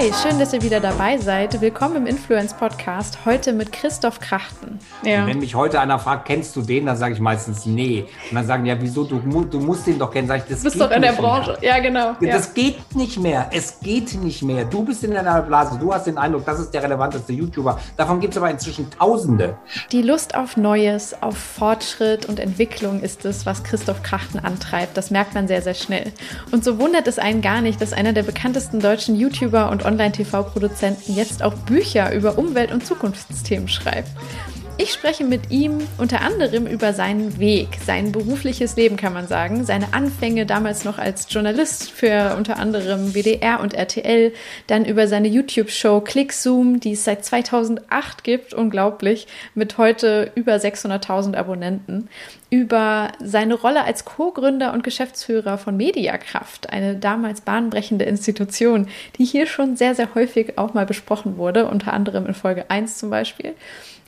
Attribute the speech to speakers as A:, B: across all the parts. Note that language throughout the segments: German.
A: Hi, schön, dass ihr wieder dabei seid. Willkommen im Influence Podcast. Heute mit Christoph Krachten.
B: Ja. Wenn mich heute einer fragt, kennst du den, dann sage ich meistens nee. Und dann sagen, ja, wieso? Du, du musst den doch kennen. Sag ich, das
A: du bist doch in der Branche.
B: Mehr.
A: Ja, genau.
B: Das
A: ja.
B: geht nicht mehr. Es geht nicht mehr. Du bist in deiner Blase. Du hast den Eindruck, das ist der relevanteste YouTuber. Davon gibt es aber inzwischen Tausende.
A: Die Lust auf Neues, auf Fortschritt und Entwicklung ist es, was Christoph Krachten antreibt. Das merkt man sehr, sehr schnell. Und so wundert es einen gar nicht, dass einer der bekanntesten deutschen YouTuber und Online-TV-Produzenten jetzt auch Bücher über Umwelt- und Zukunftsthemen schreibt. Ich spreche mit ihm unter anderem über seinen Weg, sein berufliches Leben kann man sagen, seine Anfänge damals noch als Journalist für unter anderem WDR und RTL, dann über seine YouTube-Show ClickZoom, die es seit 2008 gibt, unglaublich, mit heute über 600.000 Abonnenten, über seine Rolle als Co-Gründer und Geschäftsführer von Mediakraft, eine damals bahnbrechende Institution, die hier schon sehr, sehr häufig auch mal besprochen wurde, unter anderem in Folge 1 zum Beispiel.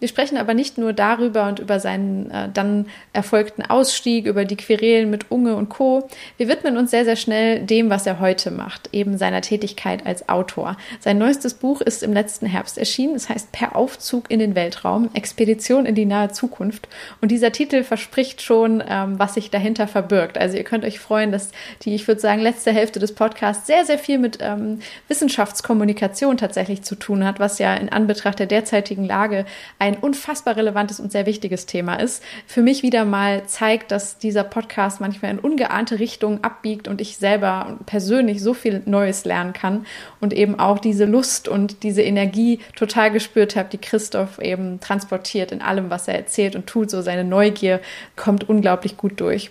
A: Wir sprechen aber nicht nur darüber und über seinen äh, dann erfolgten Ausstieg, über die Querelen mit Unge und Co. Wir widmen uns sehr, sehr schnell dem, was er heute macht, eben seiner Tätigkeit als Autor. Sein neuestes Buch ist im letzten Herbst erschienen. Es heißt Per Aufzug in den Weltraum, Expedition in die nahe Zukunft. Und dieser Titel verspricht schon, ähm, was sich dahinter verbirgt. Also ihr könnt euch freuen, dass die, ich würde sagen, letzte Hälfte des Podcasts sehr, sehr viel mit ähm, Wissenschaftskommunikation tatsächlich zu tun hat, was ja in Anbetracht der derzeitigen Lage ein ein unfassbar relevantes und sehr wichtiges Thema ist. Für mich wieder mal zeigt, dass dieser Podcast manchmal in ungeahnte Richtungen abbiegt und ich selber persönlich so viel Neues lernen kann und eben auch diese Lust und diese Energie total gespürt habe, die Christoph eben transportiert in allem, was er erzählt und tut. So seine Neugier kommt unglaublich gut durch.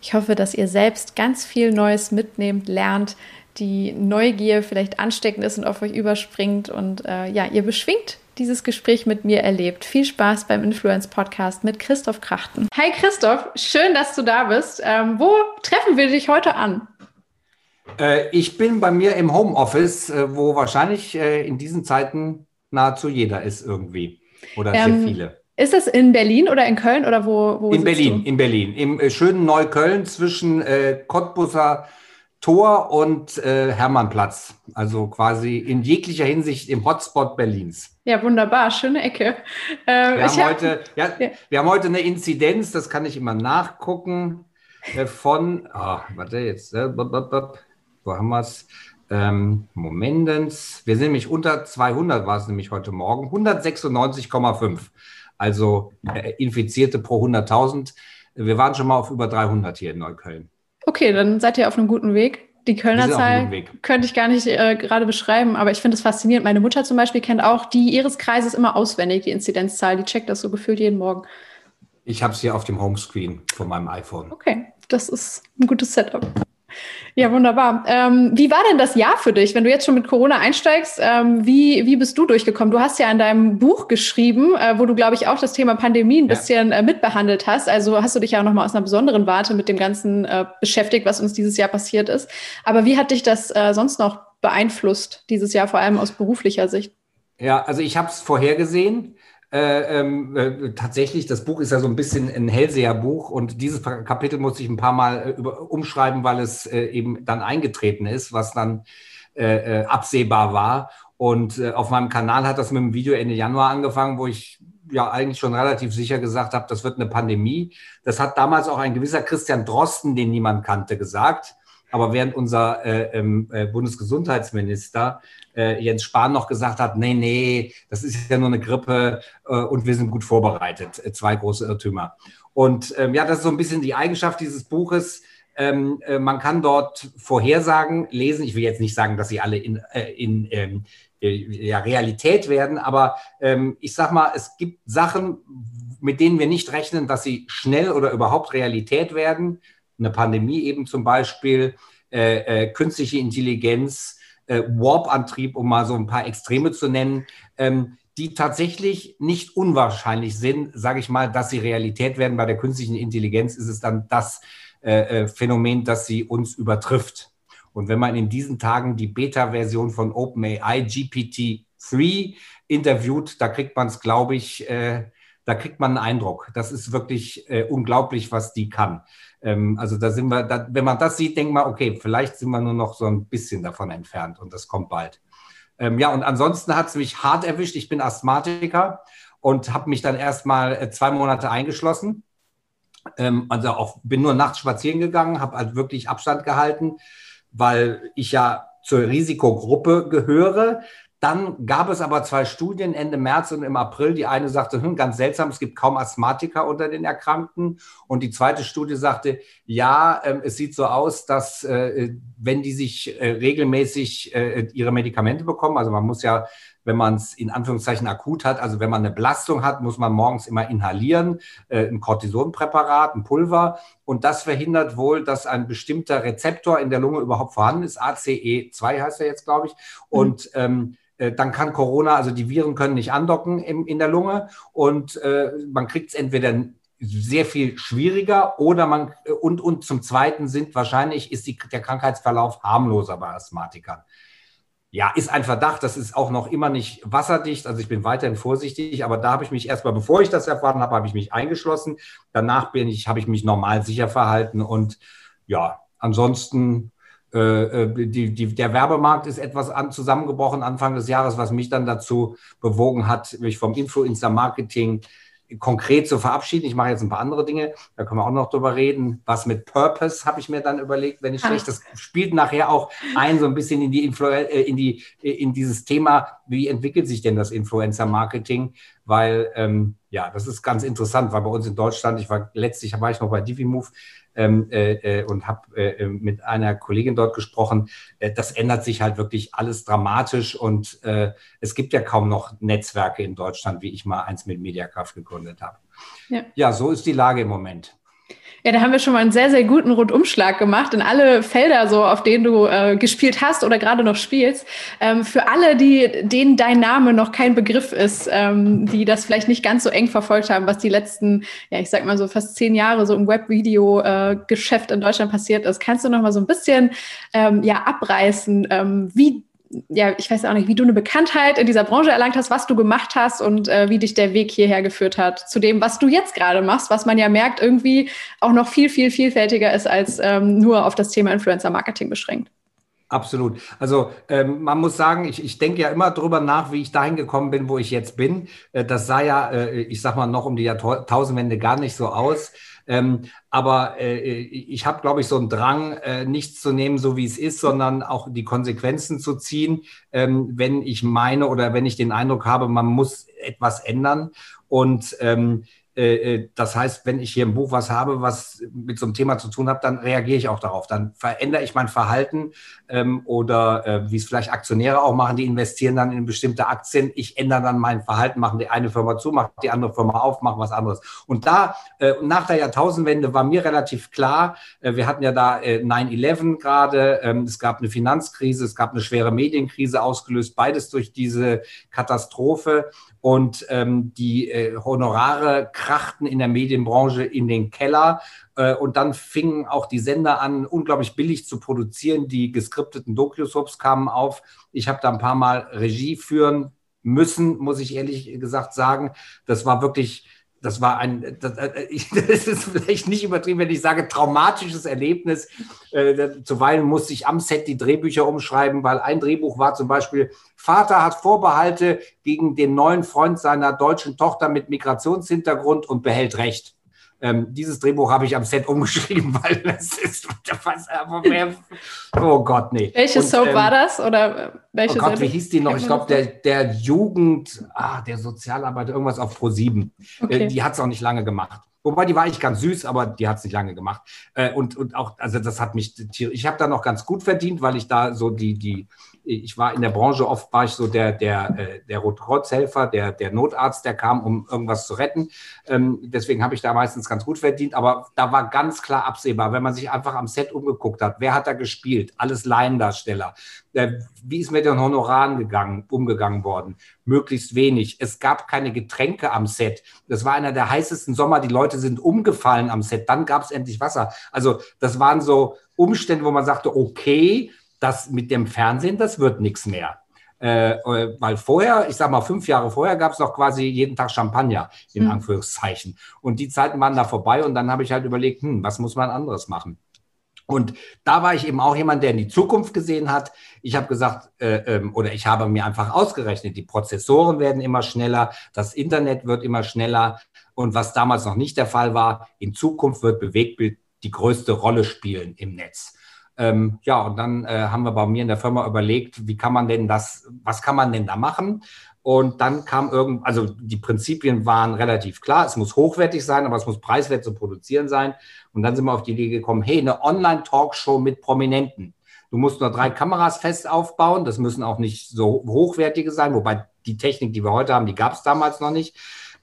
A: Ich hoffe, dass ihr selbst ganz viel Neues mitnehmt, lernt, die Neugier vielleicht ansteckend ist und auf euch überspringt und äh, ja, ihr beschwingt dieses Gespräch mit mir erlebt. Viel Spaß beim Influence Podcast mit Christoph Krachten. Hi Christoph, schön, dass du da bist. Ähm, wo treffen wir dich heute an?
B: Äh, ich bin bei mir im Homeoffice, äh, wo wahrscheinlich äh, in diesen Zeiten nahezu jeder ist irgendwie. Oder ähm, sehr viele.
A: Ist das in Berlin oder in Köln oder wo? wo
B: in Berlin, du? in Berlin. Im schönen Neukölln zwischen Cottbusser Tor und äh, Hermannplatz. Also quasi in jeglicher Hinsicht im Hotspot Berlins.
A: Ja, wunderbar, schöne Ecke.
B: Äh, wir, haben hab, heute, ja, ja, wir haben heute eine Inzidenz, das kann ich immer nachgucken, äh, von, oh, warte jetzt, äh, wo haben wir es? Ähm, Momentens, wir sind nämlich unter 200, war es nämlich heute Morgen, 196,5. Also äh, Infizierte pro 100.000. Wir waren schon mal auf über 300 hier in Neukölln.
A: Okay, dann seid ihr auf einem guten Weg. Die Kölner Zahl könnte ich gar nicht äh, gerade beschreiben, aber ich finde es faszinierend. Meine Mutter zum Beispiel kennt auch die ihres Kreises immer auswendig, die Inzidenzzahl. Die checkt das so gefühlt jeden Morgen.
B: Ich habe es hier auf dem Homescreen von meinem iPhone.
A: Okay, das ist ein gutes Setup. Ja, wunderbar. Ähm, wie war denn das Jahr für dich, wenn du jetzt schon mit Corona einsteigst? Ähm, wie, wie bist du durchgekommen? Du hast ja in deinem Buch geschrieben, äh, wo du, glaube ich, auch das Thema Pandemie ein ja. bisschen äh, mitbehandelt hast. Also hast du dich ja auch nochmal aus einer besonderen Warte mit dem Ganzen äh, beschäftigt, was uns dieses Jahr passiert ist. Aber wie hat dich das äh, sonst noch beeinflusst, dieses Jahr vor allem aus beruflicher Sicht?
B: Ja, also ich habe es vorhergesehen. Äh, ähm, äh, tatsächlich, das Buch ist ja so ein bisschen ein Hellseherbuch und dieses Kapitel muss ich ein paar Mal äh, über, umschreiben, weil es äh, eben dann eingetreten ist, was dann äh, äh, absehbar war. Und auf meinem Kanal hat das mit einem Video Ende Januar angefangen, wo ich ja eigentlich schon relativ sicher gesagt habe, das wird eine Pandemie. Das hat damals auch ein gewisser Christian Drosten, den niemand kannte, gesagt. Aber während unser äh, ähm, äh, Bundesgesundheitsminister äh, Jens Spahn noch gesagt hat, nee, nee, das ist ja nur eine Grippe äh, und wir sind gut vorbereitet. Äh, zwei große Irrtümer. Und ähm, ja, das ist so ein bisschen die Eigenschaft dieses Buches. Ähm, äh, man kann dort Vorhersagen lesen. Ich will jetzt nicht sagen, dass sie alle in, in ähm, ja, Realität werden, aber ähm, ich sag mal, es gibt Sachen, mit denen wir nicht rechnen, dass sie schnell oder überhaupt Realität werden eine Pandemie eben zum Beispiel, äh, äh, künstliche Intelligenz, äh, Warp-Antrieb, um mal so ein paar Extreme zu nennen, ähm, die tatsächlich nicht unwahrscheinlich sind, sage ich mal, dass sie Realität werden. Bei der künstlichen Intelligenz ist es dann das äh, äh Phänomen, das sie uns übertrifft. Und wenn man in diesen Tagen die Beta-Version von OpenAI GPT-3 interviewt, da kriegt man es, glaube ich, äh, da kriegt man einen Eindruck. Das ist wirklich äh, unglaublich, was die kann. Ähm, also da sind wir, da, wenn man das sieht, denkt man, okay, vielleicht sind wir nur noch so ein bisschen davon entfernt und das kommt bald. Ähm, ja, und ansonsten hat es mich hart erwischt. Ich bin Asthmatiker und habe mich dann erstmal äh, zwei Monate eingeschlossen. Ähm, also auch bin nur nachts spazieren gegangen, habe halt wirklich Abstand gehalten, weil ich ja zur Risikogruppe gehöre. Dann gab es aber zwei Studien Ende März und im April. Die eine sagte, hm, ganz seltsam, es gibt kaum Asthmatiker unter den Erkrankten. Und die zweite Studie sagte, ja, äh, es sieht so aus, dass äh, wenn die sich äh, regelmäßig äh, ihre Medikamente bekommen, also man muss ja wenn man es in Anführungszeichen akut hat, also wenn man eine Belastung hat, muss man morgens immer inhalieren, äh, ein Cortisonpräparat, ein Pulver. Und das verhindert wohl, dass ein bestimmter Rezeptor in der Lunge überhaupt vorhanden ist. ACE2 heißt er jetzt, glaube ich. Und mhm. ähm, äh, dann kann Corona, also die Viren können nicht andocken im, in der Lunge und äh, man kriegt es entweder sehr viel schwieriger oder man und, und zum Zweiten sind wahrscheinlich ist die, der Krankheitsverlauf harmloser bei Asthmatikern. Ja, ist ein Verdacht, das ist auch noch immer nicht wasserdicht. Also ich bin weiterhin vorsichtig, aber da habe ich mich erstmal, bevor ich das erfahren habe, habe ich mich eingeschlossen. Danach bin ich, habe ich mich normal sicher verhalten und ja, ansonsten äh, äh, die, die, der Werbemarkt ist etwas an, zusammengebrochen Anfang des Jahres, was mich dann dazu bewogen hat, mich vom Influencer-Marketing konkret zu verabschieden. Ich mache jetzt ein paar andere Dinge, da können wir auch noch drüber reden. Was mit Purpose habe ich mir dann überlegt, wenn ich schlecht. Das spielt nachher auch ein so ein bisschen in die Influ äh, in die in dieses Thema, wie entwickelt sich denn das Influencer Weil ähm, ja, das ist ganz interessant, weil bei uns in Deutschland, ich war letztlich war ich noch bei DiviMove, ähm, äh, äh, und habe äh, mit einer Kollegin dort gesprochen. Äh, das ändert sich halt wirklich alles dramatisch und äh, es gibt ja kaum noch Netzwerke in Deutschland, wie ich mal eins mit Mediakraft gegründet habe. Ja. ja, so ist die Lage im Moment.
A: Ja, da haben wir schon mal einen sehr, sehr guten Rundumschlag gemacht in alle Felder, so auf denen du äh, gespielt hast oder gerade noch spielst. Ähm, für alle, die, denen dein Name noch kein Begriff ist, ähm, die das vielleicht nicht ganz so eng verfolgt haben, was die letzten, ja, ich sag mal so fast zehn Jahre so im Webvideo-Geschäft äh, in Deutschland passiert ist, kannst du noch mal so ein bisschen ähm, ja, abreißen, ähm, wie ja, ich weiß auch nicht, wie du eine Bekanntheit in dieser Branche erlangt hast, was du gemacht hast und äh, wie dich der Weg hierher geführt hat zu dem, was du jetzt gerade machst, was man ja merkt, irgendwie auch noch viel, viel vielfältiger ist als ähm, nur auf das Thema Influencer-Marketing beschränkt.
B: Absolut. Also ähm, man muss sagen, ich, ich denke ja immer drüber nach, wie ich dahin gekommen bin, wo ich jetzt bin. Äh, das sah ja, äh, ich sag mal, noch um die Jahrtausendwende gar nicht so aus. Ähm, aber äh, ich habe, glaube ich, so einen Drang, äh, nichts zu nehmen, so wie es ist, sondern auch die Konsequenzen zu ziehen, ähm, wenn ich meine oder wenn ich den Eindruck habe, man muss etwas ändern. Und ähm, äh, äh, das heißt, wenn ich hier im Buch was habe, was mit so einem Thema zu tun hat, dann reagiere ich auch darauf. Dann verändere ich mein Verhalten ähm, oder äh, wie es vielleicht Aktionäre auch machen, die investieren dann in bestimmte Aktien. Ich ändere dann mein Verhalten, machen die eine Firma zu, mache die andere Firma auf, mache was anderes. Und da, äh, nach der Jahrtausendwende war mir relativ klar, äh, wir hatten ja da äh, 9-11 gerade, ähm, es gab eine Finanzkrise, es gab eine schwere Medienkrise ausgelöst, beides durch diese Katastrophe und ähm, die äh, Honorare krachten in der Medienbranche in den Keller. Äh, und dann fingen auch die Sender an, unglaublich billig zu produzieren. Die geskripteten Doku-Soaps kamen auf. Ich habe da ein paar Mal Regie führen müssen, muss ich ehrlich gesagt sagen. Das war wirklich das war ein, das, äh, das, ist vielleicht nicht übertrieben, wenn ich sage, traumatisches Erlebnis. Äh, zuweilen musste ich am Set die Drehbücher umschreiben, weil ein Drehbuch war zum Beispiel, Vater hat Vorbehalte gegen den neuen Freund seiner deutschen Tochter mit Migrationshintergrund und behält Recht. Ähm, dieses Drehbuch habe ich am Set umgeschrieben, weil das ist was, aber mehr, oh Gott, nee.
A: Welche Und, Soap ähm, war das? Oder welche
B: oh Gott, wie hieß die noch? Ich glaube, der, der Jugend, ah, der Sozialarbeiter, irgendwas auf Pro 7. Äh, okay. Äh, die hat es auch nicht lange gemacht. Wobei die war eigentlich ganz süß, aber die hat es nicht lange gemacht. Äh, und, und auch, also das hat mich, ich habe da noch ganz gut verdient, weil ich da so die, die, ich war in der Branche oft, war ich so der, der, äh, der Rotkreuzhelfer, der, der Notarzt, der kam, um irgendwas zu retten. Ähm, deswegen habe ich da meistens ganz gut verdient. Aber da war ganz klar absehbar, wenn man sich einfach am Set umgeguckt hat, wer hat da gespielt? Alles Laiendarsteller. Äh, wie ist mit den Honoraren gegangen, umgegangen worden? Möglichst wenig. Es gab keine Getränke am Set. Das war einer der heißesten Sommer. Die Leute sind umgefallen am Set. Dann gab es endlich Wasser. Also das waren so Umstände, wo man sagte, okay, das mit dem Fernsehen, das wird nichts mehr. Äh, äh, weil vorher, ich sag mal, fünf Jahre vorher gab es noch quasi jeden Tag Champagner, in mhm. Anführungszeichen. Und die Zeiten waren da vorbei und dann habe ich halt überlegt, hm, was muss man anderes machen? Und da war ich eben auch jemand, der in die Zukunft gesehen hat. Ich habe gesagt, äh, ähm, oder ich habe mir einfach ausgerechnet, die Prozessoren werden immer schneller, das Internet wird immer schneller. Und was damals noch nicht der Fall war, in Zukunft wird Bewegtbild die größte Rolle spielen im Netz. Ähm, ja, und dann äh, haben wir bei mir in der Firma überlegt, wie kann man denn das, was kann man denn da machen? Und dann kam irgend, also die Prinzipien waren relativ klar. Es muss hochwertig sein, aber es muss preiswert zu produzieren sein. Und dann sind wir auf die Idee gekommen, hey, eine Online-Talkshow mit Prominenten. Du musst nur drei Kameras fest aufbauen. Das müssen auch nicht so hochwertige sein, wobei die Technik, die wir heute haben, die gab es damals noch nicht.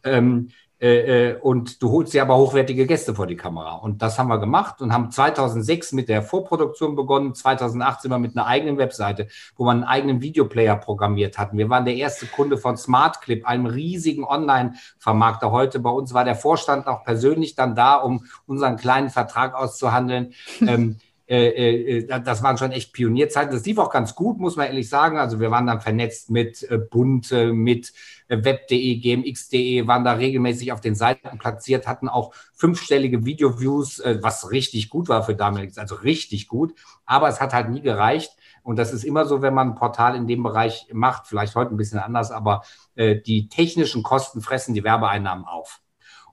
B: Ähm, äh, äh, und du holst dir aber hochwertige Gäste vor die Kamera. Und das haben wir gemacht und haben 2006 mit der Vorproduktion begonnen. 2008 sind wir mit einer eigenen Webseite, wo wir einen eigenen Videoplayer programmiert hatten. Wir waren der erste Kunde von SmartClip, einem riesigen Online-Vermarkter. Heute bei uns war der Vorstand auch persönlich dann da, um unseren kleinen Vertrag auszuhandeln. ähm, äh, äh, das waren schon echt Pionierzeiten. Das lief auch ganz gut, muss man ehrlich sagen. Also wir waren dann vernetzt mit äh, Bund, mit web.de, gmx.de, waren da regelmäßig auf den Seiten platziert, hatten auch fünfstellige Video-Views, was richtig gut war für damaliges, also richtig gut. Aber es hat halt nie gereicht. Und das ist immer so, wenn man ein Portal in dem Bereich macht, vielleicht heute ein bisschen anders, aber die technischen Kosten fressen die Werbeeinnahmen auf.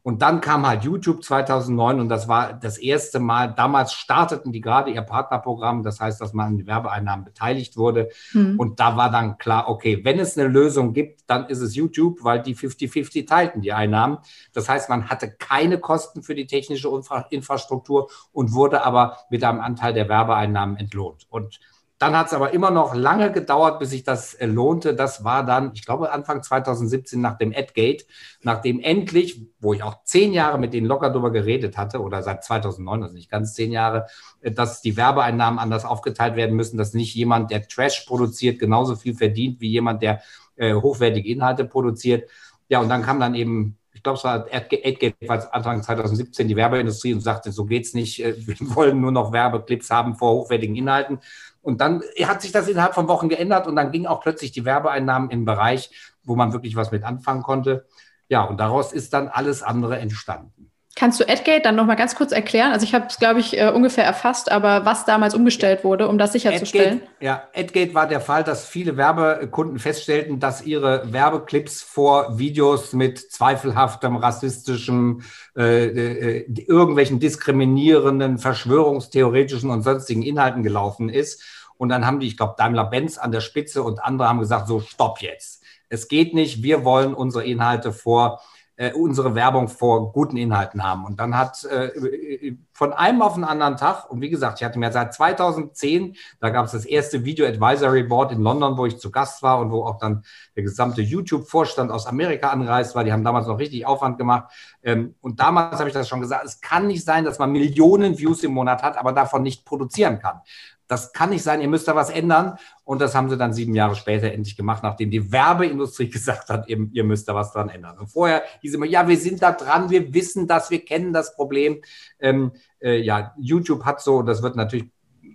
B: Und dann kam halt YouTube 2009 und das war das erste Mal. Damals starteten die gerade ihr Partnerprogramm, das heißt, dass man an die Werbeeinnahmen beteiligt wurde. Mhm. Und da war dann klar, okay, wenn es eine Lösung gibt, dann ist es YouTube, weil die 50-50 teilten die Einnahmen. Das heißt, man hatte keine Kosten für die technische Infra Infrastruktur und wurde aber mit einem Anteil der Werbeeinnahmen entlohnt. Und dann hat es aber immer noch lange gedauert, bis sich das äh, lohnte. Das war dann, ich glaube, Anfang 2017 nach dem Adgate, nachdem endlich, wo ich auch zehn Jahre mit denen locker drüber geredet hatte, oder seit 2009, also nicht ganz zehn Jahre, äh, dass die Werbeeinnahmen anders aufgeteilt werden müssen, dass nicht jemand, der Trash produziert, genauso viel verdient wie jemand, der äh, hochwertige Inhalte produziert. Ja, und dann kam dann eben ich glaube, es war Adgate, Anfang 2017 die Werbeindustrie und sagte, so geht's nicht. Äh, wir wollen nur noch Werbeclips haben vor hochwertigen Inhalten. Und dann hat sich das innerhalb von Wochen geändert und dann ging auch plötzlich die Werbeeinnahmen im Bereich, wo man wirklich was mit anfangen konnte. Ja, und daraus ist dann alles andere entstanden.
A: Kannst du Adgate dann nochmal ganz kurz erklären? Also ich habe es, glaube ich, äh, ungefähr erfasst, aber was damals umgestellt wurde, um das sicherzustellen?
B: Adgate, ja, Adgate war der Fall, dass viele Werbekunden feststellten, dass ihre Werbeclips vor Videos mit zweifelhaftem, rassistischem, äh, äh, irgendwelchen diskriminierenden, verschwörungstheoretischen und sonstigen Inhalten gelaufen ist. Und dann haben die, ich glaube, Daimler-Benz an der Spitze und andere haben gesagt, so, stopp jetzt. Es geht nicht, wir wollen unsere Inhalte vor äh, unsere Werbung vor guten Inhalten haben. Und dann hat äh, von einem auf den anderen Tag, und wie gesagt, ich hatte mir seit 2010, da gab es das erste Video Advisory Board in London, wo ich zu Gast war und wo auch dann der gesamte YouTube-Vorstand aus Amerika anreist war. Die haben damals noch richtig Aufwand gemacht. Ähm, und damals habe ich das schon gesagt, es kann nicht sein, dass man Millionen Views im Monat hat, aber davon nicht produzieren kann das kann nicht sein, ihr müsst da was ändern. Und das haben sie dann sieben Jahre später endlich gemacht, nachdem die Werbeindustrie gesagt hat, ihr, ihr müsst da was dran ändern. Und vorher hieß immer, ja, wir sind da dran, wir wissen das, wir kennen das Problem. Ähm, äh, ja, YouTube hat so, das wird natürlich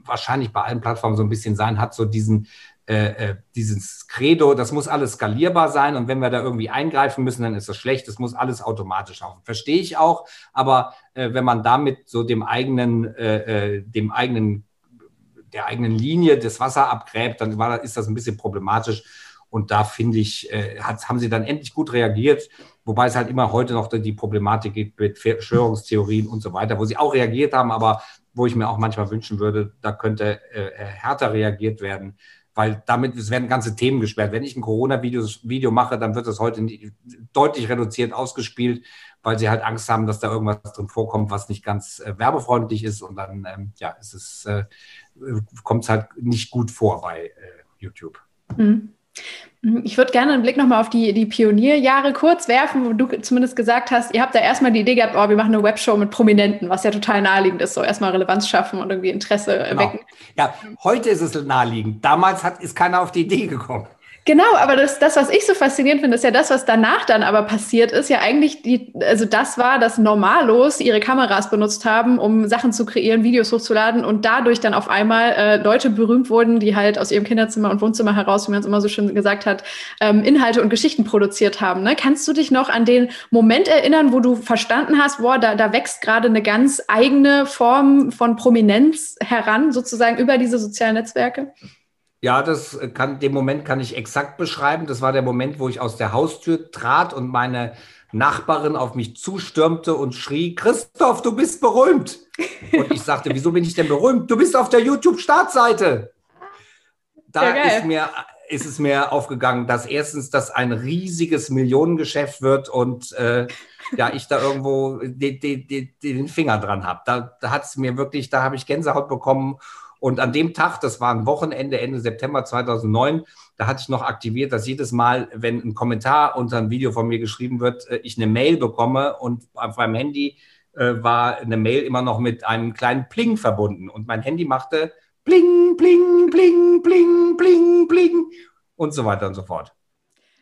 B: wahrscheinlich bei allen Plattformen so ein bisschen sein, hat so diesen, äh, äh, dieses Credo, das muss alles skalierbar sein und wenn wir da irgendwie eingreifen müssen, dann ist das schlecht, das muss alles automatisch laufen. Verstehe ich auch, aber äh, wenn man damit so dem eigenen, äh, äh dem eigenen der eigenen Linie das Wasser abgräbt, dann war, ist das ein bisschen problematisch. Und da finde ich, äh, hat, haben sie dann endlich gut reagiert, wobei es halt immer heute noch die Problematik gibt mit Verschwörungstheorien und so weiter, wo sie auch reagiert haben, aber wo ich mir auch manchmal wünschen würde, da könnte äh, härter reagiert werden, weil damit es werden ganze Themen gesperrt. Wenn ich ein Corona-Video Video mache, dann wird das heute deutlich reduziert ausgespielt, weil sie halt Angst haben, dass da irgendwas drin vorkommt, was nicht ganz äh, werbefreundlich ist. Und dann ähm, ja, ist es äh, kommt es halt nicht gut vor bei äh, YouTube.
A: Mhm. Mhm. Ich würde gerne einen Blick nochmal auf die, die Pionierjahre kurz werfen, wo du zumindest gesagt hast, ihr habt da erstmal die Idee gehabt, oh, wir machen eine Webshow mit Prominenten, was ja total naheliegend ist, so erstmal Relevanz schaffen und irgendwie Interesse genau. wecken.
B: Ja, heute ist es naheliegend. Damals hat, ist keiner auf die Idee gekommen.
A: Genau, aber das, das, was ich so faszinierend finde, ist ja das, was danach dann aber passiert ist, ja eigentlich die, also das war, dass Normalos ihre Kameras benutzt haben, um Sachen zu kreieren, Videos hochzuladen und dadurch dann auf einmal äh, Leute berühmt wurden, die halt aus ihrem Kinderzimmer und Wohnzimmer heraus, wie man es immer so schön gesagt hat, ähm, Inhalte und Geschichten produziert haben. Ne? Kannst du dich noch an den Moment erinnern, wo du verstanden hast, boah, da, da wächst gerade eine ganz eigene Form von Prominenz heran, sozusagen über diese sozialen Netzwerke?
B: Ja, das kann, den Moment kann ich exakt beschreiben. Das war der Moment, wo ich aus der Haustür trat und meine Nachbarin auf mich zustürmte und schrie, Christoph, du bist berühmt. Und ich sagte, wieso bin ich denn berühmt? Du bist auf der YouTube-Startseite. Da ja, ist, mir, ist es mir aufgegangen, dass erstens das ein riesiges Millionengeschäft wird und äh, ja, ich da irgendwo den, den, den Finger dran habe. Da, da hat es mir wirklich, da habe ich Gänsehaut bekommen und an dem Tag, das war ein Wochenende, Ende September 2009, da hatte ich noch aktiviert, dass jedes Mal, wenn ein Kommentar unter ein Video von mir geschrieben wird, äh, ich eine Mail bekomme und auf meinem Handy äh, war eine Mail immer noch mit einem kleinen Pling verbunden. Und mein Handy machte Bling, Bling, Bling, Bling, Bling, Bling und so weiter und so fort.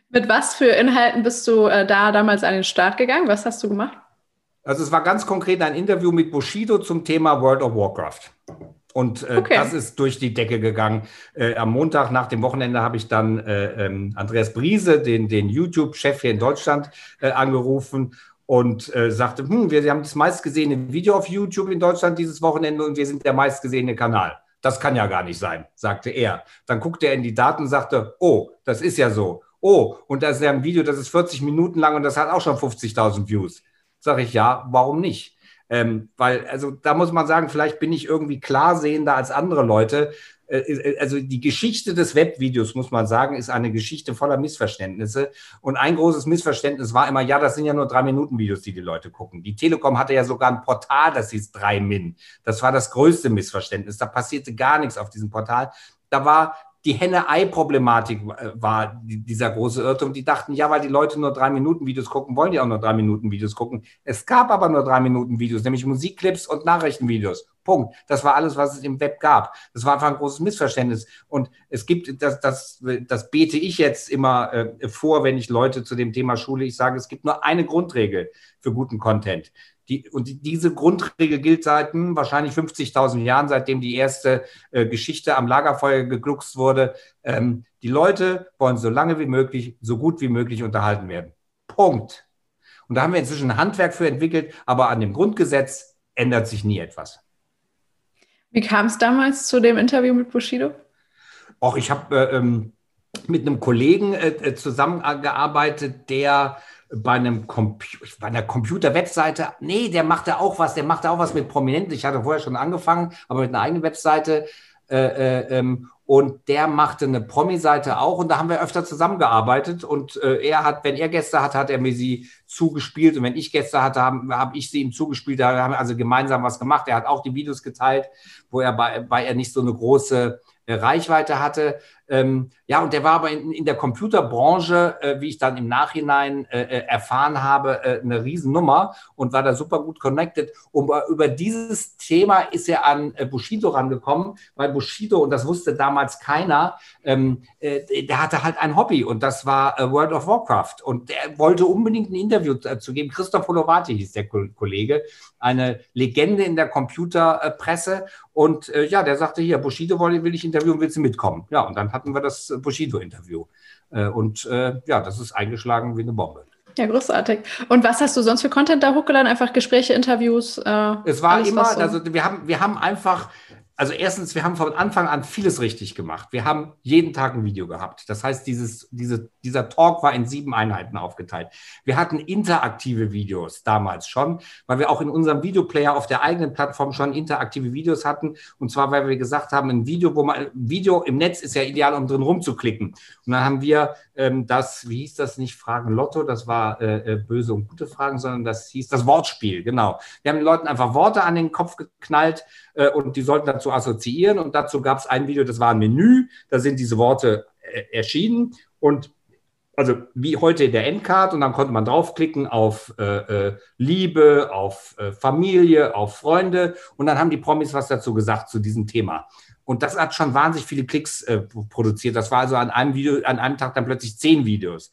A: Mit was für Inhalten bist du äh, da damals an den Start gegangen? Was hast du gemacht?
B: Also es war ganz konkret ein Interview mit Bushido zum Thema World of Warcraft. Und äh, okay. das ist durch die Decke gegangen. Äh, am Montag nach dem Wochenende habe ich dann äh, ähm, Andreas Briese, den, den YouTube-Chef hier in Deutschland, äh, angerufen und äh, sagte, hm, wir haben das meistgesehene Video auf YouTube in Deutschland dieses Wochenende und wir sind der meistgesehene Kanal. Das kann ja gar nicht sein, sagte er. Dann guckte er in die Daten und sagte, oh, das ist ja so. Oh, und das ist ja ein Video, das ist 40 Minuten lang und das hat auch schon 50.000 Views. Sag ich, ja, warum nicht? Ähm, weil, also da muss man sagen, vielleicht bin ich irgendwie klarsehender als andere Leute. Äh, äh, also die Geschichte des Webvideos, muss man sagen, ist eine Geschichte voller Missverständnisse. Und ein großes Missverständnis war immer, ja, das sind ja nur drei Minuten Videos, die die Leute gucken. Die Telekom hatte ja sogar ein Portal, das hieß 3 Min. Das war das größte Missverständnis. Da passierte gar nichts auf diesem Portal. Da war die Henne-Ei-Problematik äh, war dieser große Irrtum. Die dachten, ja, weil die Leute nur drei Minuten Videos gucken, wollen die auch nur drei Minuten Videos gucken. Es gab aber nur drei Minuten Videos, nämlich Musikclips und Nachrichtenvideos. Punkt. Das war alles, was es im Web gab. Das war einfach ein großes Missverständnis. Und es gibt, das, das, das bete ich jetzt immer äh, vor, wenn ich Leute zu dem Thema schule. Ich sage, es gibt nur eine Grundregel für guten Content. Die, und diese Grundregel gilt seit hm, wahrscheinlich 50.000 Jahren, seitdem die erste äh, Geschichte am Lagerfeuer gegluckst wurde. Ähm, die Leute wollen so lange wie möglich, so gut wie möglich unterhalten werden. Punkt. Und da haben wir inzwischen ein Handwerk für entwickelt, aber an dem Grundgesetz ändert sich nie etwas.
A: Wie kam es damals zu dem Interview mit Bushido?
B: Auch ich habe äh, ähm, mit einem Kollegen äh, äh zusammengearbeitet, der bei einem Compu bei einer Computer-Webseite, nee, der machte auch was, der machte auch was mit Prominenten. Ich hatte vorher schon angefangen, aber mit einer eigenen Webseite. Äh, äh, ähm, und der machte eine Promi-Seite auch und da haben wir öfter zusammengearbeitet. Und äh, er hat, wenn er Gäste hatte, hat er mir sie zugespielt. Und wenn ich Gäste hatte, habe hab ich sie ihm zugespielt. Da haben wir also gemeinsam was gemacht. Er hat auch die Videos geteilt, wo er bei, bei er nicht so eine große äh, Reichweite hatte. Ähm, ja, und der war aber in, in der Computerbranche, äh, wie ich dann im Nachhinein äh, äh erfahren habe, äh, eine Riesennummer und war da super gut connected. Und über dieses Thema ist er an äh, Bushido rangekommen, weil Bushido, und das wusste damals keiner, ähm, äh, der hatte halt ein Hobby und das war World of Warcraft. Und der wollte unbedingt ein Interview dazu geben. Christoph Holovati hieß der Kollege, eine Legende in der Computerpresse. Und ja, der sagte hier, Bushido will ich interviewen, willst du mitkommen? Ja, und dann hat hatten wir das Bushido-Interview. Äh, und äh, ja, das ist eingeschlagen wie eine Bombe.
A: Ja, großartig. Und was hast du sonst für Content da hochgeladen? Einfach Gespräche, Interviews?
B: Äh, es war alles, immer, so also wir haben, wir haben einfach also erstens, wir haben von Anfang an vieles richtig gemacht. Wir haben jeden Tag ein Video gehabt. Das heißt, dieses, diese, dieser Talk war in sieben Einheiten aufgeteilt. Wir hatten interaktive Videos damals schon, weil wir auch in unserem Videoplayer auf der eigenen Plattform schon interaktive Videos hatten. Und zwar, weil wir gesagt haben, ein Video, wo man, Video im Netz ist ja ideal, um drin rumzuklicken. Und dann haben wir ähm, das, wie hieß das nicht, Fragen Lotto, das war äh, äh böse und gute Fragen, sondern das hieß das Wortspiel, genau. Wir haben den Leuten einfach Worte an den Kopf geknallt äh, und die sollten dazu assoziieren. Und dazu gab es ein Video, das war ein Menü, da sind diese Worte äh, erschienen und also wie heute der Endcard und dann konnte man draufklicken auf äh, äh, Liebe, auf äh, Familie, auf Freunde und dann haben die Promis was dazu gesagt zu diesem Thema. Und das hat schon wahnsinnig viele Klicks äh, produziert. Das war also an einem Video, an einem Tag dann plötzlich zehn Videos.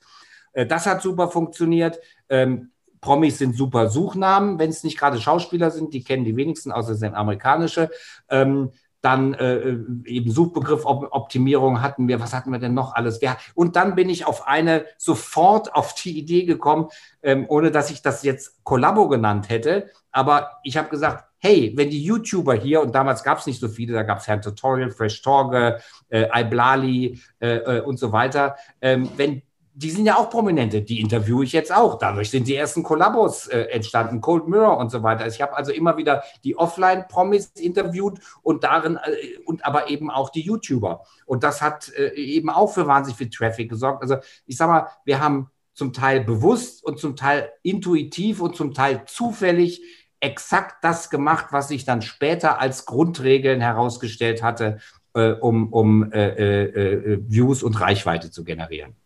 B: Äh, das hat super funktioniert. Ähm, Promis sind super Suchnamen, wenn es nicht gerade Schauspieler sind, die kennen die wenigsten, außer es sind amerikanische. Ähm, dann äh, eben Suchbegriffoptimierung hatten wir, was hatten wir denn noch alles? Ja, und dann bin ich auf eine sofort auf die Idee gekommen, ähm, ohne dass ich das jetzt Kollabo genannt hätte, aber ich habe gesagt, hey, wenn die YouTuber hier, und damals gab es nicht so viele, da gab es Herrn Tutorial, Fresh Torge, äh, Iblali äh, äh, und so weiter, ähm, wenn die sind ja auch Prominente, die interviewe ich jetzt auch. Dadurch sind die ersten Kollabos äh, entstanden, Cold Mirror und so weiter. Ich habe also immer wieder die Offline-Promis interviewt und darin äh, und aber eben auch die YouTuber. Und das hat äh, eben auch für wahnsinnig viel Traffic gesorgt. Also ich sag mal, wir haben zum Teil bewusst und zum Teil intuitiv und zum Teil zufällig exakt das gemacht, was sich dann später als Grundregeln herausgestellt hatte, äh, um, um äh, äh, äh Views und Reichweite zu generieren.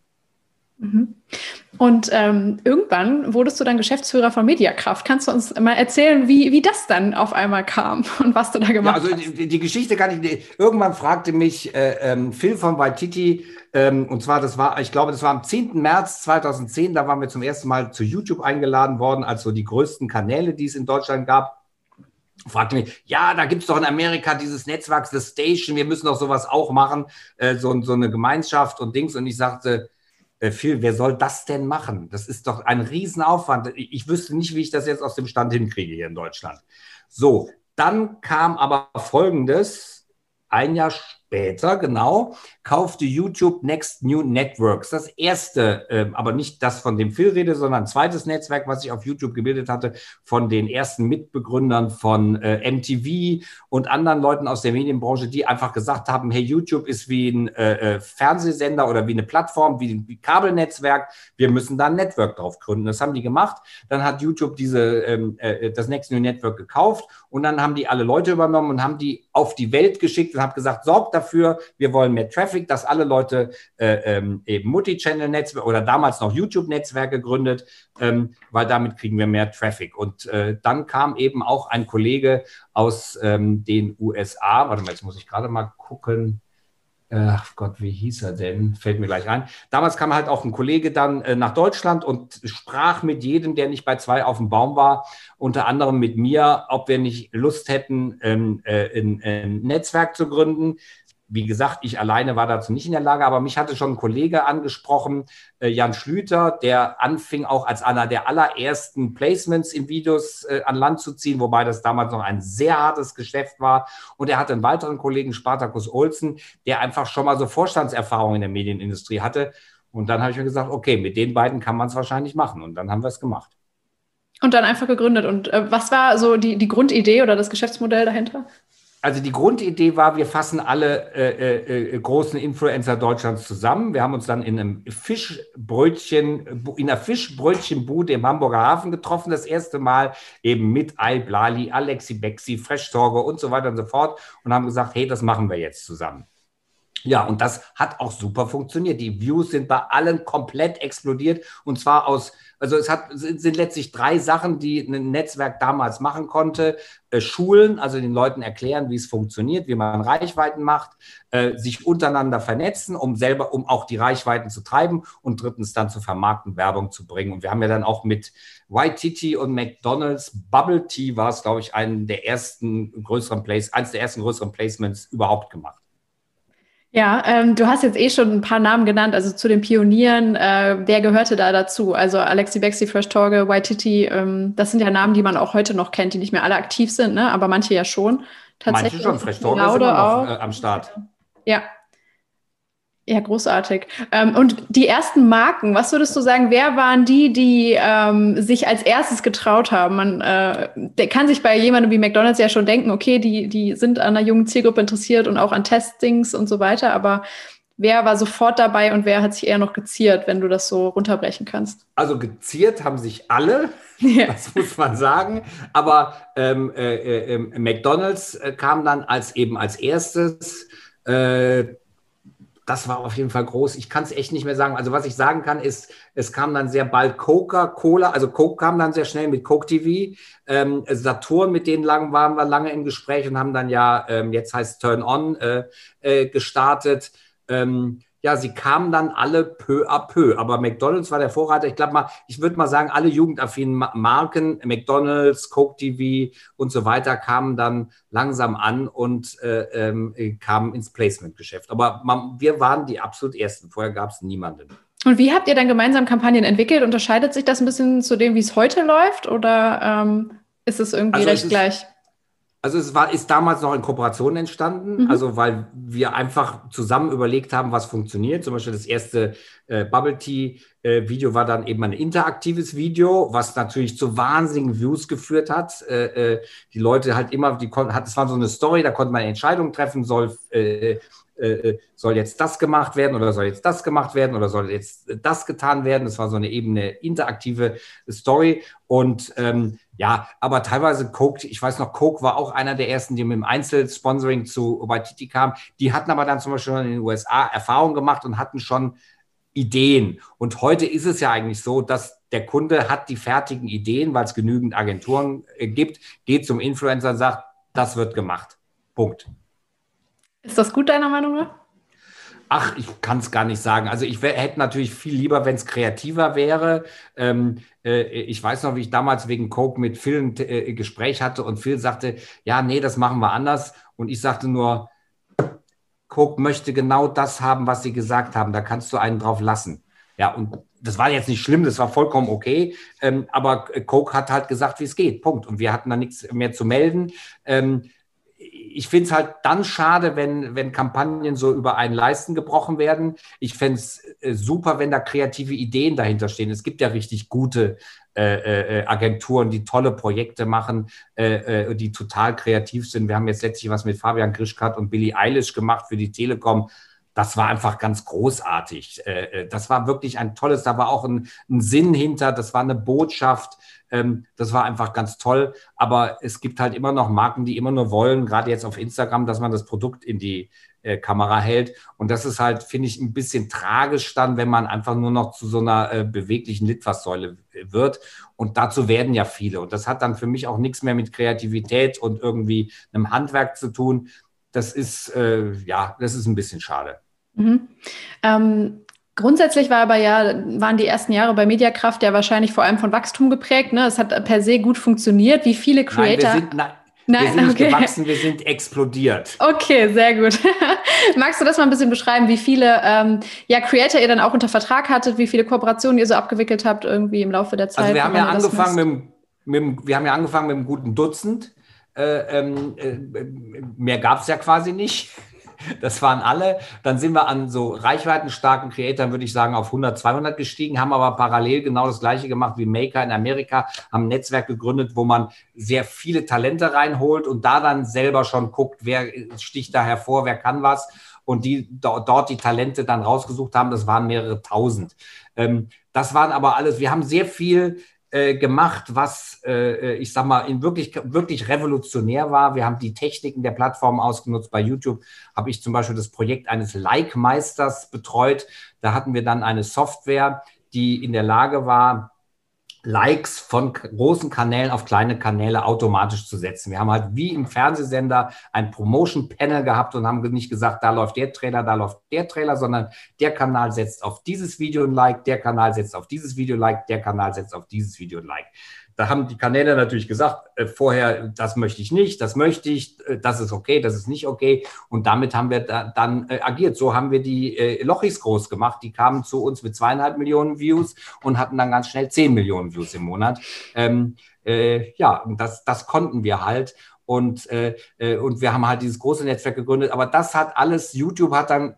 A: Mhm. Und ähm, irgendwann wurdest du dann Geschäftsführer von Mediakraft. Kannst du uns mal erzählen, wie, wie das dann auf einmal kam und was du da gemacht ja, also
B: hast? Die, die, Geschichte kann ich. Irgendwann fragte mich äh, ähm, Phil von Waititi, ähm, und zwar, das war, ich glaube, das war am 10. März 2010, da waren wir zum ersten Mal zu YouTube eingeladen worden, also die größten Kanäle, die es in Deutschland gab fragte mich, ja, da gibt es doch in Amerika dieses Netzwerk, The Station, wir müssen doch sowas auch machen, äh, so, so eine Gemeinschaft und Dings. Und ich sagte, Phil, wer soll das denn machen? Das ist doch ein Riesenaufwand. Ich wüsste nicht, wie ich das jetzt aus dem Stand hinkriege hier in Deutschland. So, dann kam aber Folgendes. Ein Jahr später, genau, kaufte YouTube Next New Networks. Das erste, äh, aber nicht das, von dem Phil rede, sondern ein zweites Netzwerk, was sich auf YouTube gebildet hatte, von den ersten Mitbegründern von äh, MTV und anderen Leuten aus der Medienbranche, die einfach gesagt haben, hey, YouTube ist wie ein äh, äh, Fernsehsender oder wie eine Plattform, wie ein Kabelnetzwerk. Wir müssen da ein Network drauf gründen. Das haben die gemacht. Dann hat YouTube diese, ähm, äh, das Next New Network gekauft und dann haben die alle Leute übernommen und haben die auf die Welt geschickt und haben gesagt, sorgt dafür, wir wollen mehr Traffic, dass alle Leute äh, ähm, eben Multi-Channel-Netzwerke oder damals noch YouTube-Netzwerke gründet, ähm, weil damit kriegen wir mehr Traffic. Und äh, dann kam eben auch ein Kollege aus ähm, den USA, warte mal, jetzt muss ich gerade mal gucken, ach Gott, wie hieß er denn? Fällt mir gleich ein. Damals kam halt auch ein Kollege dann äh, nach Deutschland und sprach mit jedem, der nicht bei zwei auf dem Baum war, unter anderem mit mir, ob wir nicht Lust hätten, ähm, äh, ein, ein Netzwerk zu gründen. Wie gesagt, ich alleine war dazu nicht in der Lage, aber mich hatte schon ein Kollege angesprochen, äh, Jan Schlüter, der anfing auch als einer der allerersten Placements in Videos äh, an Land zu ziehen, wobei das damals noch ein sehr hartes Geschäft war. Und er hatte einen weiteren Kollegen, Spartacus Olsen, der einfach schon mal so Vorstandserfahrung in der Medienindustrie hatte. Und dann habe ich mir gesagt, okay, mit den beiden kann man es wahrscheinlich machen. Und dann haben wir es gemacht.
A: Und dann einfach gegründet. Und äh, was war so die, die Grundidee oder das Geschäftsmodell dahinter?
B: Also die Grundidee war, wir fassen alle äh, äh, äh, großen Influencer Deutschlands zusammen. Wir haben uns dann in einem Fischbrötchen, in einer Fischbrötchenbude im Hamburger Hafen getroffen, das erste Mal eben mit Al Blali, Alexi Bexi, Fresh Torge und so weiter und so fort und haben gesagt, hey, das machen wir jetzt zusammen. Ja, und das hat auch super funktioniert. Die Views sind bei allen komplett explodiert und zwar aus also es hat, sind letztlich drei Sachen, die ein Netzwerk damals machen konnte. Äh, Schulen, also den Leuten erklären, wie es funktioniert, wie man Reichweiten macht, äh, sich untereinander vernetzen, um selber, um auch die Reichweiten zu treiben und drittens dann zu vermarkten, Werbung zu bringen. Und wir haben ja dann auch mit YTT und McDonalds, Bubble Tea war es, glaube ich, einen der ersten größeren Place, eines der ersten größeren Placements überhaupt gemacht.
A: Ja, ähm, du hast jetzt eh schon ein paar Namen genannt, also zu den Pionieren. Äh, wer gehörte da dazu? Also Alexi Bexi, Fresh Torge, Waititi, ähm, das sind ja Namen, die man auch heute noch kennt, die nicht mehr alle aktiv sind, ne? aber manche ja schon.
B: Tatsächlich. Manche schon, Fresh Torge ist immer noch äh, am Start.
A: Ja, ja, großartig. Ähm, und die ersten Marken, was würdest du sagen, wer waren die, die ähm, sich als erstes getraut haben? Man äh, der kann sich bei jemandem wie McDonalds ja schon denken, okay, die, die sind an einer jungen Zielgruppe interessiert und auch an Testings und so weiter, aber wer war sofort dabei und wer hat sich eher noch geziert, wenn du das so runterbrechen kannst?
B: Also geziert haben sich alle, ja. das muss man sagen. Aber ähm, äh, äh, ähm, McDonalds äh, kam dann als eben als erstes. Äh, das war auf jeden Fall groß. Ich kann es echt nicht mehr sagen. Also was ich sagen kann, ist, es kam dann sehr bald Coca-Cola, also Coke kam dann sehr schnell mit Coke TV. Ähm, Saturn, mit denen lang, waren wir lange im Gespräch und haben dann ja, ähm, jetzt heißt Turn On, äh, äh, gestartet. Ähm, ja, sie kamen dann alle peu à peu. Aber McDonalds war der Vorreiter. Ich glaube mal, ich würde mal sagen, alle jugendaffinen Marken, McDonalds, Coke TV und so weiter, kamen dann langsam an und äh, äh, kamen ins Placement-Geschäft. Aber man, wir waren die absolut ersten. Vorher gab es niemanden.
A: Und wie habt ihr dann gemeinsam Kampagnen entwickelt? Unterscheidet sich das ein bisschen zu dem, wie es heute läuft? Oder ähm, ist es irgendwie also recht es gleich?
B: Also es war, ist damals noch in Kooperation entstanden, mhm. also weil wir einfach zusammen überlegt haben, was funktioniert. Zum Beispiel das erste äh, Bubble Tea äh, Video war dann eben ein interaktives Video, was natürlich zu wahnsinnigen Views geführt hat. Äh, äh die Leute halt immer, die konnten, es war so eine Story, da konnte man eine Entscheidung treffen, soll äh, äh, soll jetzt das gemacht werden oder soll jetzt das gemacht werden oder soll jetzt das getan werden. Das war so eine ebene interaktive Story. Und ähm, ja, aber teilweise Coke, ich weiß noch, Coke war auch einer der ersten, die mit dem Einzelsponsoring zu Waititi kamen. Die hatten aber dann zum Beispiel in den USA Erfahrung gemacht und hatten schon Ideen. Und heute ist es ja eigentlich so, dass der Kunde hat die fertigen Ideen, weil es genügend Agenturen äh, gibt, geht zum Influencer und sagt, das wird gemacht. Punkt.
A: Ist das gut deiner Meinung nach?
B: Ach, ich kann es gar nicht sagen. Also ich hätte natürlich viel lieber, wenn es kreativer wäre. Ähm, äh, ich weiß noch, wie ich damals wegen Coke mit Phil ein äh, Gespräch hatte und Phil sagte, ja, nee, das machen wir anders. Und ich sagte nur, Coke möchte genau das haben, was sie gesagt haben. Da kannst du einen drauf lassen. Ja, und das war jetzt nicht schlimm, das war vollkommen okay. Ähm, aber Coke hat halt gesagt, wie es geht. Punkt. Und wir hatten da nichts mehr zu melden. Ähm, ich finde es halt dann schade, wenn, wenn Kampagnen so über einen Leisten gebrochen werden. Ich fände es äh, super, wenn da kreative Ideen dahinter stehen. Es gibt ja richtig gute äh, äh, Agenturen, die tolle Projekte machen, äh, äh, die total kreativ sind. Wir haben jetzt letztlich was mit Fabian Grischkat und Billy Eilish gemacht für die Telekom. Das war einfach ganz großartig. Äh, das war wirklich ein tolles, da war auch ein, ein Sinn hinter, das war eine Botschaft. Ähm, das war einfach ganz toll. Aber es gibt halt immer noch Marken, die immer nur wollen, gerade jetzt auf Instagram, dass man das Produkt in die äh, Kamera hält. Und das ist halt, finde ich, ein bisschen tragisch dann, wenn man einfach nur noch zu so einer äh, beweglichen Litfaßsäule wird. Und dazu werden ja viele. Und das hat dann für mich auch nichts mehr mit Kreativität und irgendwie einem Handwerk zu tun. Das ist, äh, ja, das ist ein bisschen schade.
A: Mhm. Ähm, Grundsätzlich war aber ja, waren die ersten Jahre bei Mediakraft ja wahrscheinlich vor allem von Wachstum geprägt. Ne? Es hat per se gut funktioniert. Wie viele Creator.
B: Nein, wir sind, nein, Nein, wir sind nicht okay. gewachsen, wir sind explodiert.
A: Okay, sehr gut. Magst du das mal ein bisschen beschreiben, wie viele ähm, ja, Creator ihr dann auch unter Vertrag hattet, wie viele Kooperationen ihr so abgewickelt habt irgendwie im Laufe der Zeit?
B: Also wir haben ja angefangen mit, mit, wir haben ja angefangen mit einem guten Dutzend. Äh, ähm, äh, mehr gab es ja quasi nicht. Das waren alle. Dann sind wir an so reichweitenstarken Creatoren, würde ich sagen, auf 100, 200 gestiegen, haben aber parallel genau das Gleiche gemacht wie Maker in Amerika, haben ein Netzwerk gegründet, wo man sehr viele Talente reinholt und da dann selber schon guckt, wer sticht da hervor, wer kann was und die dort die Talente dann rausgesucht haben. Das waren mehrere tausend. Ähm, das waren aber alles, wir haben sehr viel äh, gemacht, was äh, ich sag mal in wirklich wirklich revolutionär war. Wir haben die Techniken der Plattform ausgenutzt. Bei YouTube habe ich zum Beispiel das Projekt eines Like-Meisters betreut. Da hatten wir dann eine Software, die in der Lage war, Likes von großen Kanälen auf kleine Kanäle automatisch zu setzen. Wir haben halt wie im Fernsehsender ein Promotion-Panel gehabt und haben nicht gesagt, da läuft der Trailer, da läuft der Trailer, sondern der Kanal setzt auf dieses Video ein Like, der Kanal setzt auf dieses Video ein Like, der Kanal setzt auf dieses Video ein Like. Da haben die Kanäle natürlich gesagt, äh, vorher, das möchte ich nicht, das möchte ich, äh, das ist okay, das ist nicht okay. Und damit haben wir da, dann äh, agiert. So haben wir die äh, Lochis groß gemacht. Die kamen zu uns mit zweieinhalb Millionen Views und hatten dann ganz schnell zehn Millionen Views im Monat. Ähm, äh, ja, das, das konnten wir halt. Und, äh, äh und wir haben halt dieses große Netzwerk gegründet. Aber das hat alles, YouTube hat dann,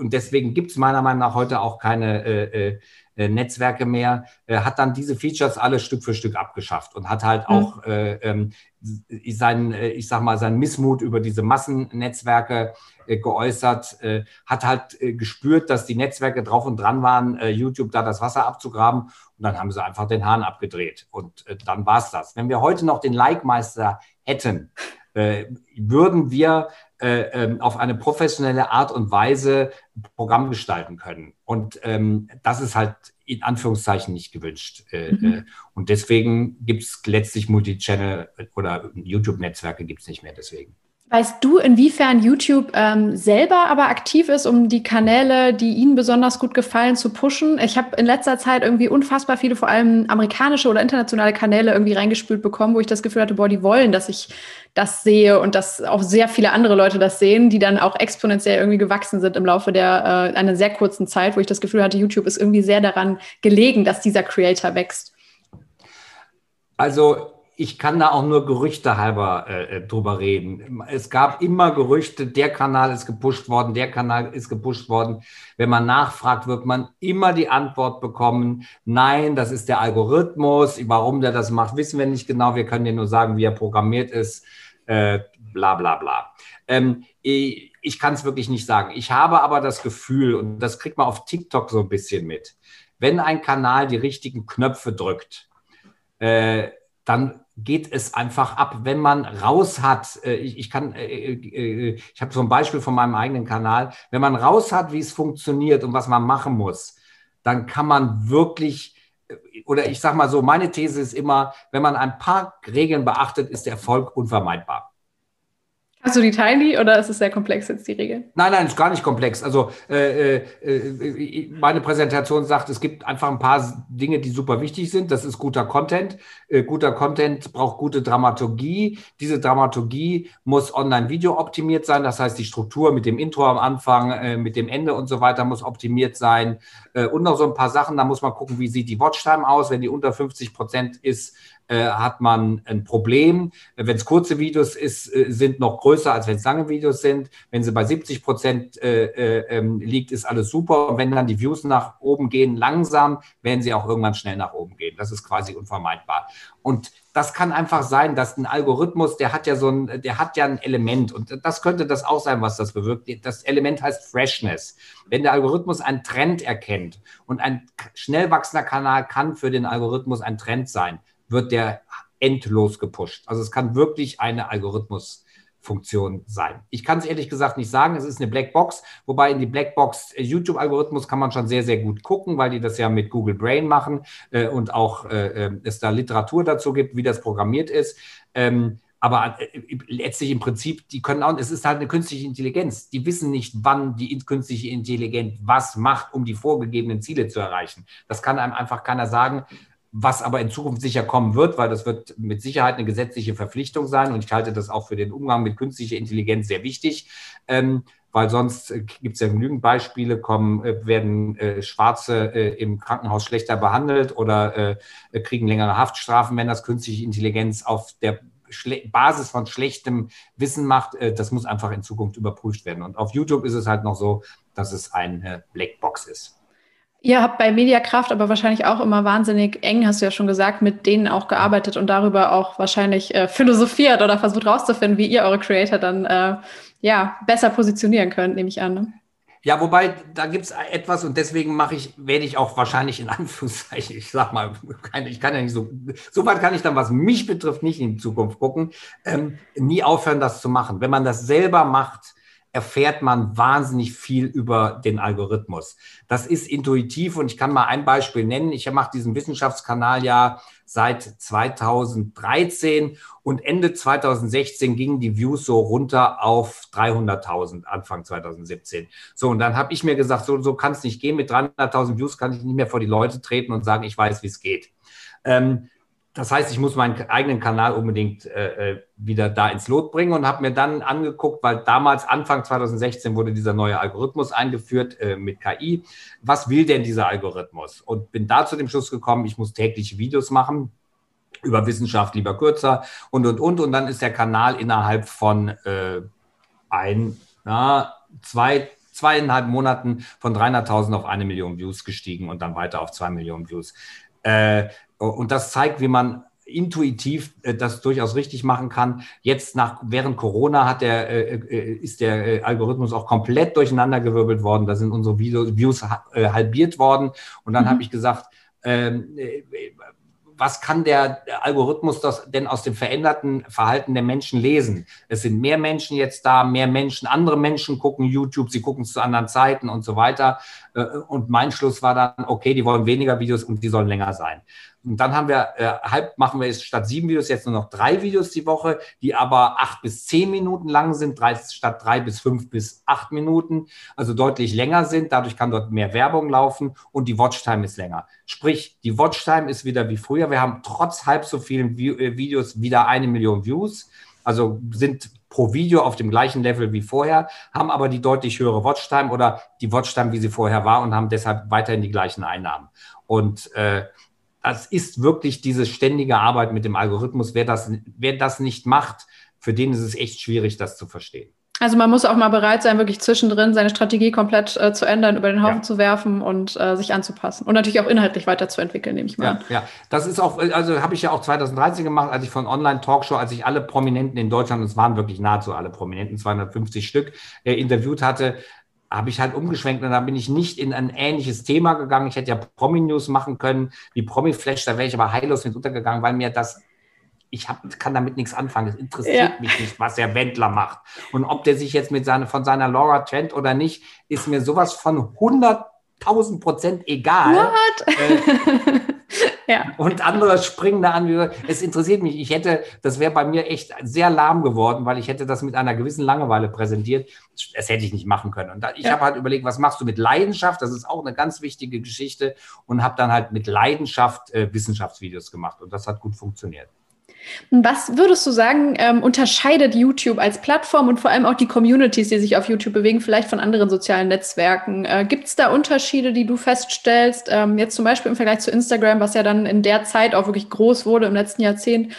B: und deswegen gibt es meiner Meinung nach heute auch keine äh, äh äh, Netzwerke mehr, äh, hat dann diese Features alle Stück für Stück abgeschafft und hat halt mhm. auch äh, ähm, seinen, äh, ich sag mal, seinen Missmut über diese Massennetzwerke geäußert, hat halt gespürt, dass die Netzwerke drauf und dran waren, YouTube da das Wasser abzugraben und dann haben sie einfach den Hahn abgedreht und dann war es das. Wenn wir heute noch den Like-Meister hätten, würden wir äh, ähm, auf eine professionelle Art und Weise Programm gestalten können. Und ähm, das ist halt in Anführungszeichen nicht gewünscht. Äh, mhm. Äh, und deswegen gibt es letztlich Multichannel oder YouTube-Netzwerke gibt es nicht mehr deswegen.
A: Weißt du, inwiefern YouTube ähm, selber aber aktiv ist, um die Kanäle, die Ihnen besonders gut gefallen, zu pushen? Ich habe in letzter Zeit irgendwie unfassbar viele, vor allem amerikanische oder internationale Kanäle irgendwie reingespült bekommen, wo ich das Gefühl hatte, boah, die wollen, dass ich das sehe und dass auch sehr viele andere Leute das sehen, die dann auch exponentiell irgendwie gewachsen sind im Laufe der äh, einer sehr kurzen Zeit, wo ich das Gefühl hatte, YouTube ist irgendwie sehr daran gelegen, dass dieser Creator wächst.
B: Also ich kann da auch nur Gerüchte halber äh, äh, drüber reden. Es gab immer Gerüchte, der Kanal ist gepusht worden, der Kanal ist gepusht worden. Wenn man nachfragt, wird man immer die Antwort bekommen, nein, das ist der Algorithmus. Warum der das macht, wissen wir nicht genau. Wir können dir nur sagen, wie er programmiert ist. Äh, bla bla bla. Ähm, ich, ich kann es wirklich nicht sagen. Ich habe aber das Gefühl, und das kriegt man auf TikTok so ein bisschen mit, wenn ein Kanal die richtigen Knöpfe drückt, äh, dann geht es einfach ab, wenn man raus hat. Äh, ich, ich kann, äh, äh, ich habe so ein Beispiel von meinem eigenen Kanal. Wenn man raus hat, wie es funktioniert und was man machen muss, dann kann man wirklich, oder ich sage mal so, meine These ist immer, wenn man ein paar Regeln beachtet, ist der Erfolg unvermeidbar.
A: Hast du die Tiny oder ist es sehr komplex jetzt die Regel?
B: Nein, nein, ist gar nicht komplex. Also äh, äh, meine Präsentation sagt, es gibt einfach ein paar Dinge, die super wichtig sind. Das ist guter Content. Äh, guter Content braucht gute Dramaturgie. Diese Dramaturgie muss online-video optimiert sein. Das heißt, die Struktur mit dem Intro am Anfang, äh, mit dem Ende und so weiter muss optimiert sein. Äh, und noch so ein paar Sachen. Da muss man gucken, wie sieht die Watchtime aus. Wenn die unter 50 Prozent ist, äh, hat man ein Problem. Wenn es kurze Videos ist, äh, sind noch größer, als wenn es lange Videos sind. Wenn sie bei 70 Prozent äh, äh, ähm, liegt, ist alles super. Und wenn dann die Views nach oben gehen, langsam, werden sie auch irgendwann schnell nach oben gehen. Das ist quasi unvermeidbar. Und das kann einfach sein, dass ein Algorithmus, der hat ja so ein, der hat ja ein Element und das könnte das auch sein, was das bewirkt. Das Element heißt Freshness. Wenn der Algorithmus einen Trend erkennt und ein schnell wachsender Kanal kann für den Algorithmus ein Trend sein, wird der endlos gepusht. Also es kann wirklich eine Algorithmusfunktion sein. Ich kann es ehrlich gesagt nicht sagen, es ist eine Blackbox, wobei in die Blackbox äh, YouTube-Algorithmus kann man schon sehr, sehr gut gucken, weil die das ja mit Google Brain machen äh, und auch äh, äh es da Literatur dazu gibt, wie das programmiert ist. Ähm, aber äh, letztlich im Prinzip, die können auch, es ist halt eine künstliche Intelligenz. Die wissen nicht, wann die künstliche Intelligenz was macht, um die vorgegebenen Ziele zu erreichen. Das kann einem einfach keiner sagen was aber in Zukunft sicher kommen wird, weil das wird mit Sicherheit eine gesetzliche Verpflichtung sein. Und ich halte das auch für den Umgang mit künstlicher Intelligenz sehr wichtig. Ähm, weil sonst äh, gibt es ja genügend Beispiele, kommen, äh, werden äh, Schwarze äh, im Krankenhaus schlechter behandelt oder äh, kriegen längere Haftstrafen, wenn das künstliche Intelligenz auf der Schle Basis von schlechtem Wissen macht. Äh, das muss einfach in Zukunft überprüft werden. Und auf YouTube ist es halt noch so, dass es eine Blackbox ist.
A: Ihr habt bei Mediakraft aber wahrscheinlich auch immer wahnsinnig eng, hast du ja schon gesagt, mit denen auch gearbeitet und darüber auch wahrscheinlich äh, philosophiert oder versucht rauszufinden, wie ihr eure Creator dann äh, ja besser positionieren könnt, nehme ich an. Ne?
B: Ja, wobei da gibt es etwas und deswegen mache ich, werde ich auch wahrscheinlich in Anführungszeichen, ich sag mal, ich kann ja nicht so, so weit kann ich dann, was mich betrifft, nicht in die Zukunft gucken, ähm, nie aufhören, das zu machen. Wenn man das selber macht, erfährt man wahnsinnig viel über den Algorithmus. Das ist intuitiv und ich kann mal ein Beispiel nennen. Ich mache diesen Wissenschaftskanal ja seit 2013 und Ende 2016 gingen die Views so runter auf 300.000 Anfang 2017. So, und dann habe ich mir gesagt, so, so kann es nicht gehen. Mit 300.000 Views kann ich nicht mehr vor die Leute treten und sagen, ich weiß, wie es geht. Ähm, das heißt, ich muss meinen eigenen Kanal unbedingt äh, äh, wieder da ins Lot bringen und habe mir dann angeguckt, weil damals Anfang 2016 wurde dieser neue Algorithmus eingeführt äh, mit KI. Was will denn dieser Algorithmus? Und bin da zu dem Schluss gekommen, ich muss tägliche Videos machen über Wissenschaft lieber kürzer und und und und dann ist der Kanal innerhalb von äh, ein, na, zwei, zweieinhalb Monaten von 300.000 auf eine Million Views gestiegen und dann weiter auf zwei Millionen Views. Äh, und das zeigt, wie man intuitiv äh, das durchaus richtig machen kann. Jetzt nach während Corona hat der äh, äh ist der Algorithmus auch komplett durcheinandergewirbelt worden. Da sind unsere Views halbiert worden. Und dann mhm. habe ich gesagt, ähm, was kann der Algorithmus das denn aus dem veränderten Verhalten der Menschen lesen? Es sind mehr Menschen jetzt da, mehr Menschen, andere Menschen gucken YouTube, sie gucken es zu anderen Zeiten und so weiter. Und mein Schluss war dann, okay, die wollen weniger Videos und die sollen länger sein. Und dann haben wir, äh, halb machen wir jetzt statt sieben Videos jetzt nur noch drei Videos die Woche, die aber acht bis zehn Minuten lang sind, drei, statt drei bis fünf bis acht Minuten, also deutlich länger sind. Dadurch kann dort mehr Werbung laufen und die Watchtime ist länger. Sprich, die Watchtime ist wieder wie früher. Wir haben trotz halb so vielen äh, Videos wieder eine Million Views. Also sind pro Video auf dem gleichen Level wie vorher, haben aber die deutlich höhere Watchtime oder die Watchtime, wie sie vorher war und haben deshalb weiterhin die gleichen Einnahmen. Und äh, das ist wirklich diese ständige Arbeit mit dem Algorithmus. Wer das, wer das nicht macht, für den ist es echt schwierig, das zu verstehen.
A: Also man muss auch mal bereit sein, wirklich zwischendrin seine Strategie komplett äh, zu ändern, über den Haufen ja. zu werfen und äh, sich anzupassen. Und natürlich auch inhaltlich weiterzuentwickeln, nehme ich mal
B: ja,
A: an.
B: Ja, das ist auch, also habe ich ja auch 2013 gemacht, als ich von Online-Talkshow, als ich alle Prominenten in Deutschland, und es waren wirklich nahezu alle Prominenten, 250 Stück, äh, interviewt hatte, habe ich halt umgeschwenkt und da bin ich nicht in ein ähnliches Thema gegangen. Ich hätte ja Promi-News machen können, wie Promi-Flash, da wäre ich aber heillos mit untergegangen, weil mir das, ich hab, kann damit nichts anfangen. Es interessiert ja. mich nicht, was der Wendler macht. Und ob der sich jetzt mit seine, von seiner Laura trennt oder nicht, ist mir sowas von 100.000 Prozent egal. What? Äh, ja. Und andere springen da an. Es interessiert mich. Ich hätte, das wäre bei mir echt sehr lahm geworden, weil ich hätte das mit einer gewissen Langeweile präsentiert. Das hätte ich nicht machen können. Und ich ja. habe halt überlegt, was machst du mit Leidenschaft? Das ist auch eine ganz wichtige Geschichte. Und habe dann halt mit Leidenschaft äh, Wissenschaftsvideos gemacht. Und das hat gut funktioniert.
A: Was würdest du sagen, ähm, unterscheidet YouTube als Plattform und vor allem auch die Communities, die sich auf YouTube bewegen, vielleicht von anderen sozialen Netzwerken? Äh, Gibt es da Unterschiede, die du feststellst? Ähm, jetzt zum Beispiel im Vergleich zu Instagram, was ja dann in der Zeit auch wirklich groß wurde im letzten Jahrzehnt.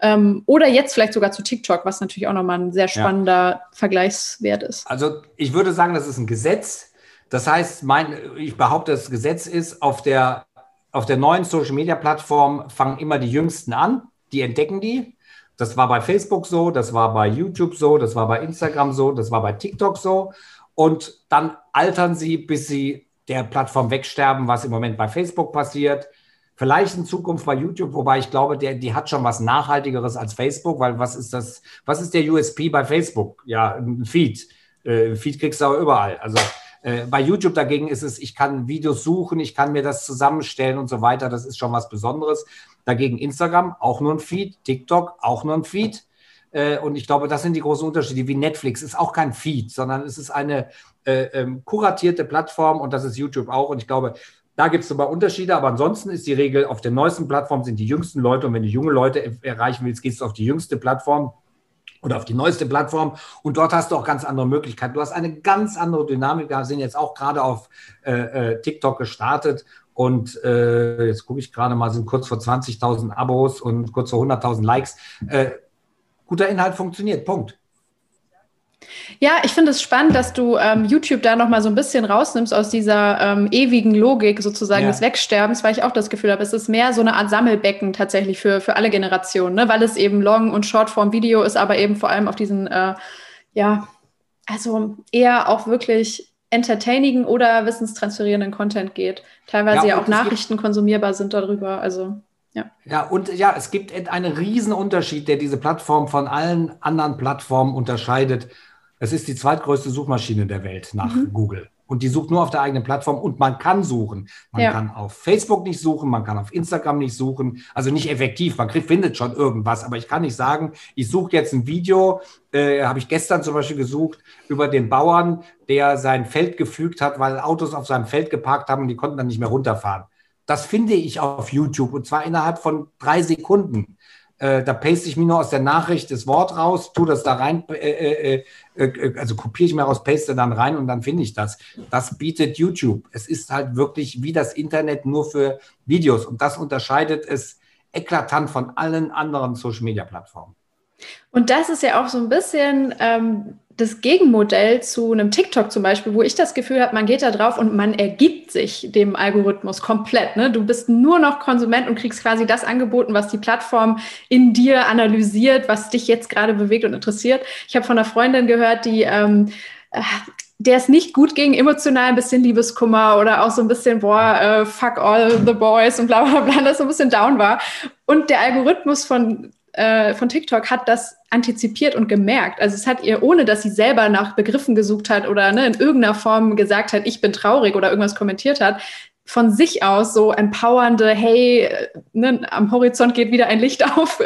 A: Ähm, oder jetzt vielleicht sogar zu TikTok, was natürlich auch nochmal ein sehr spannender ja. Vergleichswert ist.
B: Also ich würde sagen, das ist ein Gesetz. Das heißt, mein, ich behaupte, das Gesetz ist, auf der, auf der neuen Social-Media-Plattform fangen immer die Jüngsten an die entdecken die. Das war bei Facebook so, das war bei YouTube so, das war bei Instagram so, das war bei TikTok so. Und dann altern sie, bis sie der Plattform wegsterben, was im Moment bei Facebook passiert. Vielleicht in Zukunft bei YouTube, wobei ich glaube, der, die hat schon was Nachhaltigeres als Facebook, weil was ist das, was ist der USP bei Facebook? Ja, ein Feed. Äh, Feed kriegst du aber überall. Also äh, bei YouTube dagegen ist es, ich kann Videos suchen, ich kann mir das zusammenstellen und so weiter. Das ist schon was Besonderes. Dagegen Instagram auch nur ein Feed, TikTok auch nur ein Feed. Äh, und ich glaube, das sind die großen Unterschiede. Wie Netflix ist auch kein Feed, sondern es ist eine äh, ähm, kuratierte Plattform und das ist YouTube auch. Und ich glaube, da gibt es sogar Unterschiede, aber ansonsten ist die Regel, auf der neuesten Plattform sind die jüngsten Leute und wenn du junge Leute erreichen willst, gehst du auf die jüngste Plattform oder auf die neueste Plattform und dort hast du auch ganz andere Möglichkeiten. Du hast eine ganz andere Dynamik. Wir sind jetzt auch gerade auf äh, äh, TikTok gestartet und äh, jetzt gucke ich gerade mal, sind kurz vor 20.000 Abos und kurz vor 100.000 Likes. Äh, guter Inhalt funktioniert, Punkt.
A: Ja, ich finde es spannend, dass du ähm, YouTube da noch mal so ein bisschen rausnimmst aus dieser ähm, ewigen Logik sozusagen ja. des Wegsterbens, weil ich auch das Gefühl habe, es ist mehr so eine Art Sammelbecken tatsächlich für, für alle Generationen, ne? weil es eben Long- und Shortform-Video ist, aber eben vor allem auf diesen, äh, ja, also eher auch wirklich entertainigen oder wissenstransferierenden Content geht. Teilweise ja, ja auch Nachrichten konsumierbar sind darüber, also ja.
B: ja, und ja, es gibt einen riesen Unterschied, der diese Plattform von allen anderen Plattformen unterscheidet. Es ist die zweitgrößte Suchmaschine der Welt nach mhm. Google. Und die sucht nur auf der eigenen Plattform und man kann suchen. Man ja. kann auf Facebook nicht suchen, man kann auf Instagram nicht suchen. Also nicht effektiv, man kriegt, findet schon irgendwas. Aber ich kann nicht sagen, ich suche jetzt ein Video, äh, habe ich gestern zum Beispiel gesucht, über den Bauern, der sein Feld gepflügt hat, weil Autos auf seinem Feld geparkt haben und die konnten dann nicht mehr runterfahren. Das finde ich auf YouTube und zwar innerhalb von drei Sekunden. Äh, da paste ich mir nur aus der Nachricht das Wort raus, tue das da rein, äh, äh, äh, äh also kopiere ich mir raus, paste dann rein und dann finde ich das. Das bietet YouTube. Es ist halt wirklich wie das Internet nur für Videos und das unterscheidet es eklatant von allen anderen Social-Media-Plattformen.
A: Und das ist ja auch so ein bisschen ähm, das Gegenmodell zu einem TikTok zum Beispiel, wo ich das Gefühl habe, man geht da drauf und man ergibt sich dem Algorithmus komplett. Ne? Du bist nur noch Konsument und kriegst quasi das angeboten, was die Plattform in dir analysiert, was dich jetzt gerade bewegt und interessiert. Ich habe von einer Freundin gehört, die ähm, äh, der es nicht gut ging, emotional ein bisschen Liebeskummer oder auch so ein bisschen, boah, äh, fuck all the boys und bla bla bla, das so ein bisschen down war. Und der Algorithmus von, äh, von TikTok hat das antizipiert und gemerkt. Also es hat ihr, ohne dass sie selber nach Begriffen gesucht hat oder ne, in irgendeiner Form gesagt hat, ich bin traurig oder irgendwas kommentiert hat, von sich aus so empowernde, hey, ne, am Horizont geht wieder ein Licht auf,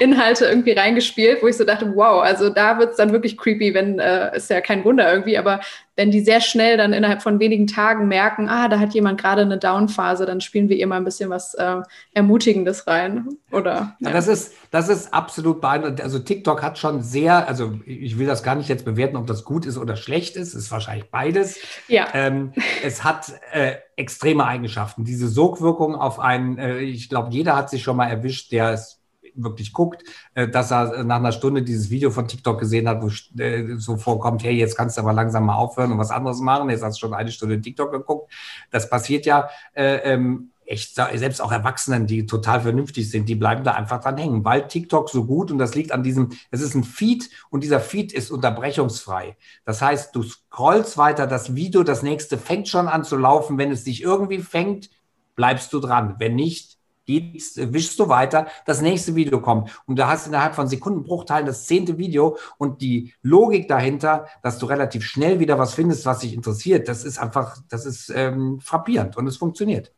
A: Inhalte irgendwie reingespielt, wo ich so dachte, wow, also da wird's dann wirklich creepy, wenn, äh, ist ja kein Wunder irgendwie, aber wenn die sehr schnell dann innerhalb von wenigen Tagen merken, ah, da hat jemand gerade eine Downphase, dann spielen wir ihr mal ein bisschen was äh, Ermutigendes rein. Oder
B: ja. ja. das ist, das ist absolut beeindruckend. Also TikTok hat schon sehr, also ich will das gar nicht jetzt bewerten, ob das gut ist oder schlecht ist, ist wahrscheinlich beides. Ja. Ähm, es hat äh, extreme Eigenschaften. Diese Sogwirkung auf einen, äh, ich glaube, jeder hat sich schon mal erwischt, der es wirklich guckt, äh, dass er nach einer Stunde dieses Video von TikTok gesehen hat, wo äh, so vorkommt, hey, jetzt kannst du aber langsam mal aufhören und was anderes machen. Jetzt hast du schon eine Stunde TikTok geguckt. Das passiert ja äh, ähm, echt, selbst auch Erwachsenen, die total vernünftig sind, die bleiben da einfach dran hängen, weil TikTok so gut und das liegt an diesem, es ist ein Feed und dieser Feed ist unterbrechungsfrei. Das heißt, du scrollst weiter, das Video, das nächste fängt schon an zu laufen. Wenn es dich irgendwie fängt, bleibst du dran. Wenn nicht, gehst, wischst du weiter, das nächste Video kommt. Und da hast du innerhalb von Sekundenbruchteilen das zehnte Video und die Logik dahinter, dass du relativ schnell wieder was findest, was dich interessiert, das ist einfach, das ist ähm, frappierend und es funktioniert.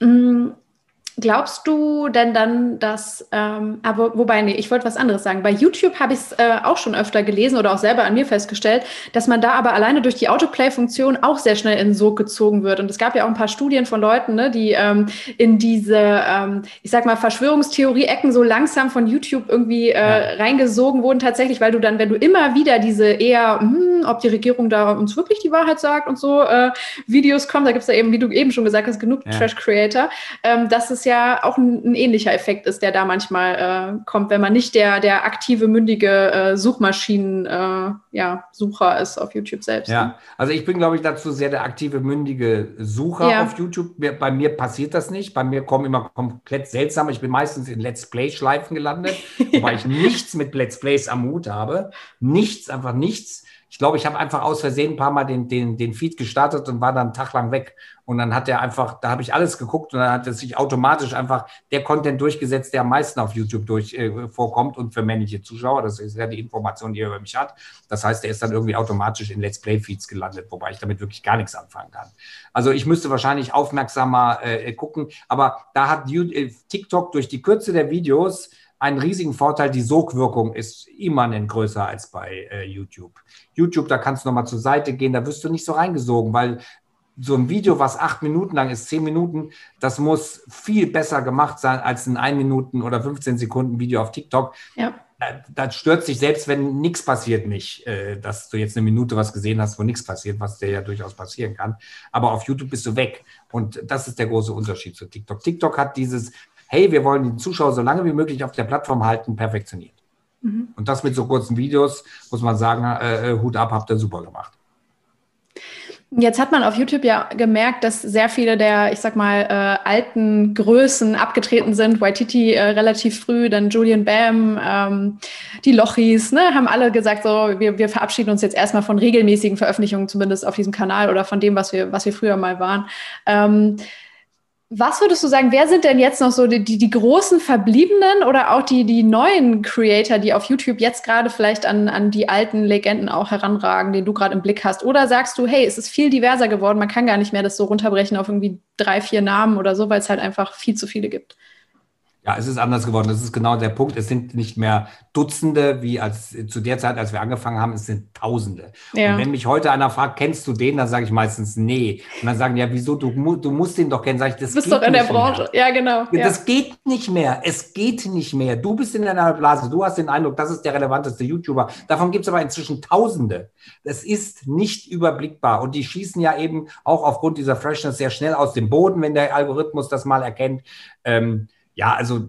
A: Mm, Glaubst du denn dann, dass, ähm, aber wobei, nee, ich wollte was anderes sagen. Bei YouTube habe ich es äh, auch schon öfter gelesen oder auch selber an mir festgestellt, dass man da aber alleine durch die Autoplay-Funktion auch sehr schnell in den Sog gezogen wird. Und es gab ja auch ein paar Studien von Leuten, ne, die ähm, in diese, ähm, ich sag mal, Verschwörungstheorie-Ecken so langsam von YouTube irgendwie äh, ja. reingesogen wurden, tatsächlich, weil du dann, wenn du immer wieder diese eher, hm, ob die Regierung da uns wirklich die Wahrheit sagt und so äh, Videos kommen, da gibt es ja eben, wie du eben schon gesagt hast, genug ja. Trash-Creator, ähm, dass es ja ja auch ein, ein ähnlicher Effekt ist, der da manchmal äh, kommt, wenn man nicht der, der aktive, mündige äh, Suchmaschinen-Sucher äh, ja, ist auf YouTube selbst.
B: Ja, also ich bin, glaube ich, dazu sehr der aktive, mündige Sucher ja. auf YouTube. Bei mir passiert das nicht. Bei mir kommen immer komplett seltsame. Ich bin meistens in Let's Play-Schleifen gelandet, wobei ich nichts mit Let's Plays am Hut habe. Nichts, einfach nichts ich glaube, ich habe einfach aus Versehen ein paar Mal den, den, den Feed gestartet und war dann einen Tag lang weg. Und dann hat er einfach, da habe ich alles geguckt und dann hat er sich automatisch einfach der Content durchgesetzt, der am meisten auf YouTube durch äh, vorkommt und für männliche Zuschauer. Das ist ja die Information, die er über mich hat. Das heißt, er ist dann irgendwie automatisch in Let's Play Feeds gelandet, wobei ich damit wirklich gar nichts anfangen kann. Also ich müsste wahrscheinlich aufmerksamer äh, gucken, aber da hat äh, TikTok durch die Kürze der Videos einen riesigen Vorteil. Die Sogwirkung ist immanent größer als bei äh, YouTube. YouTube, da kannst du nochmal zur Seite gehen, da wirst du nicht so reingesogen, weil so ein Video, was acht Minuten lang ist, zehn Minuten, das muss viel besser gemacht sein als ein ein Minuten oder 15 Sekunden Video auf TikTok. Ja. Da, stört sich selbst, wenn nichts passiert, nicht, äh, dass du jetzt eine Minute was gesehen hast, wo nichts passiert, was dir ja durchaus passieren kann. Aber auf YouTube bist du weg. Und das ist der große Unterschied zu TikTok. TikTok hat dieses, hey, wir wollen die Zuschauer so lange wie möglich auf der Plattform halten, perfektioniert. Mhm. Und das mit so kurzen Videos, muss man sagen, äh, äh, Hut ab, habt ihr super gemacht.
A: Jetzt hat man auf YouTube ja gemerkt, dass sehr viele der, ich sag mal, äh, alten Größen abgetreten sind. Waititi äh, relativ früh, dann Julian Bam, ähm, die Lochis, ne, haben alle gesagt, so, wir, wir verabschieden uns jetzt erstmal von regelmäßigen Veröffentlichungen, zumindest auf diesem Kanal oder von dem, was wir, was wir früher mal waren. Ähm, was würdest du sagen, wer sind denn jetzt noch so die, die, die, großen Verbliebenen oder auch die, die neuen Creator, die auf YouTube jetzt gerade vielleicht an, an die alten Legenden auch heranragen, den du gerade im Blick hast? Oder sagst du, hey, es ist viel diverser geworden, man kann gar nicht mehr das so runterbrechen auf irgendwie drei, vier Namen oder so, weil es halt einfach viel zu viele gibt?
B: Ja, es ist anders geworden. Das ist genau der Punkt. Es sind nicht mehr Dutzende, wie als zu der Zeit, als wir angefangen haben, es sind Tausende. Ja. Und wenn mich heute einer fragt, kennst du den, dann sage ich meistens nee. Und dann sagen, ja, wieso, du, du musst den doch kennen. Sag ich, das
A: du bist doch in der Branche. Mehr. Ja, genau.
B: Das
A: ja.
B: geht nicht mehr. Es geht nicht mehr. Du bist in deiner Blase. Du hast den Eindruck, das ist der relevanteste YouTuber. Davon gibt es aber inzwischen Tausende. Das ist nicht überblickbar. Und die schießen ja eben auch aufgrund dieser Freshness sehr schnell aus dem Boden, wenn der Algorithmus das mal erkennt. Ähm, ja, also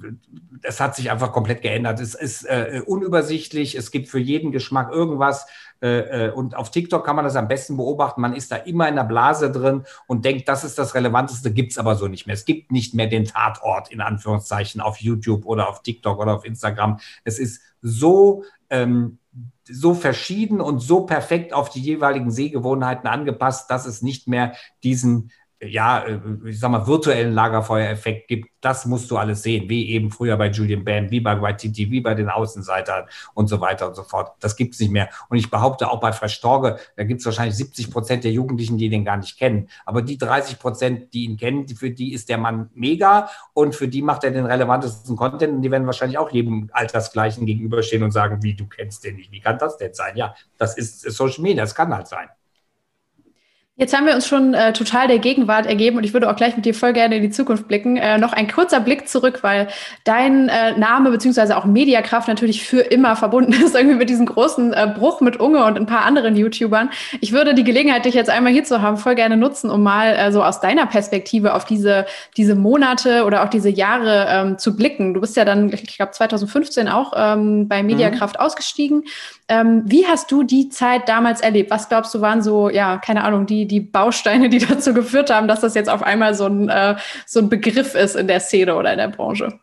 B: das hat sich einfach komplett geändert. Es ist äh, unübersichtlich, es gibt für jeden Geschmack irgendwas. Äh, äh, und auf TikTok kann man das am besten beobachten. Man ist da immer in der Blase drin und denkt, das ist das Relevanteste, gibt es aber so nicht mehr. Es gibt nicht mehr den Tatort in Anführungszeichen auf YouTube oder auf TikTok oder auf Instagram. Es ist so, ähm, so verschieden und so perfekt auf die jeweiligen Sehgewohnheiten angepasst, dass es nicht mehr diesen ja, äh, ich sag mal, virtuellen Lagerfeuereffekt gibt, das musst du alles sehen, wie eben früher bei Julian Bam, wie bei YTT, wie bei den Außenseitern und so weiter und so fort. Das gibt es nicht mehr. Und ich behaupte auch bei Verstorge, da gibt es wahrscheinlich 70 Prozent der Jugendlichen, die den gar nicht kennen. Aber die 30 Prozent, die ihn kennen, für die ist der Mann mega und für die macht er den relevantesten Content und die werden wahrscheinlich auch jedem Altersgleichen gegenüberstehen und sagen, wie, du kennst den nicht, wie kann das denn sein? Ja, das ist Social Media, das kann halt sein.
A: Jetzt haben wir uns schon äh, total der Gegenwart ergeben und ich würde auch gleich mit dir voll gerne in die Zukunft blicken. Äh, noch ein kurzer Blick zurück, weil dein äh, Name beziehungsweise auch Mediakraft natürlich für immer verbunden ist, irgendwie mit diesem großen äh, Bruch mit Unge und ein paar anderen YouTubern. Ich würde die Gelegenheit, dich jetzt einmal hier zu haben, voll gerne nutzen, um mal äh, so aus deiner Perspektive auf diese, diese Monate oder auch diese Jahre ähm, zu blicken. Du bist ja dann, ich glaube, 2015 auch ähm, bei Mediakraft mhm. ausgestiegen. Ähm, wie hast du die Zeit damals erlebt? Was glaubst du, waren so, ja, keine Ahnung, die, die Bausteine, die dazu geführt haben, dass das jetzt auf einmal so ein, äh, so ein Begriff ist in der Szene oder in der Branche?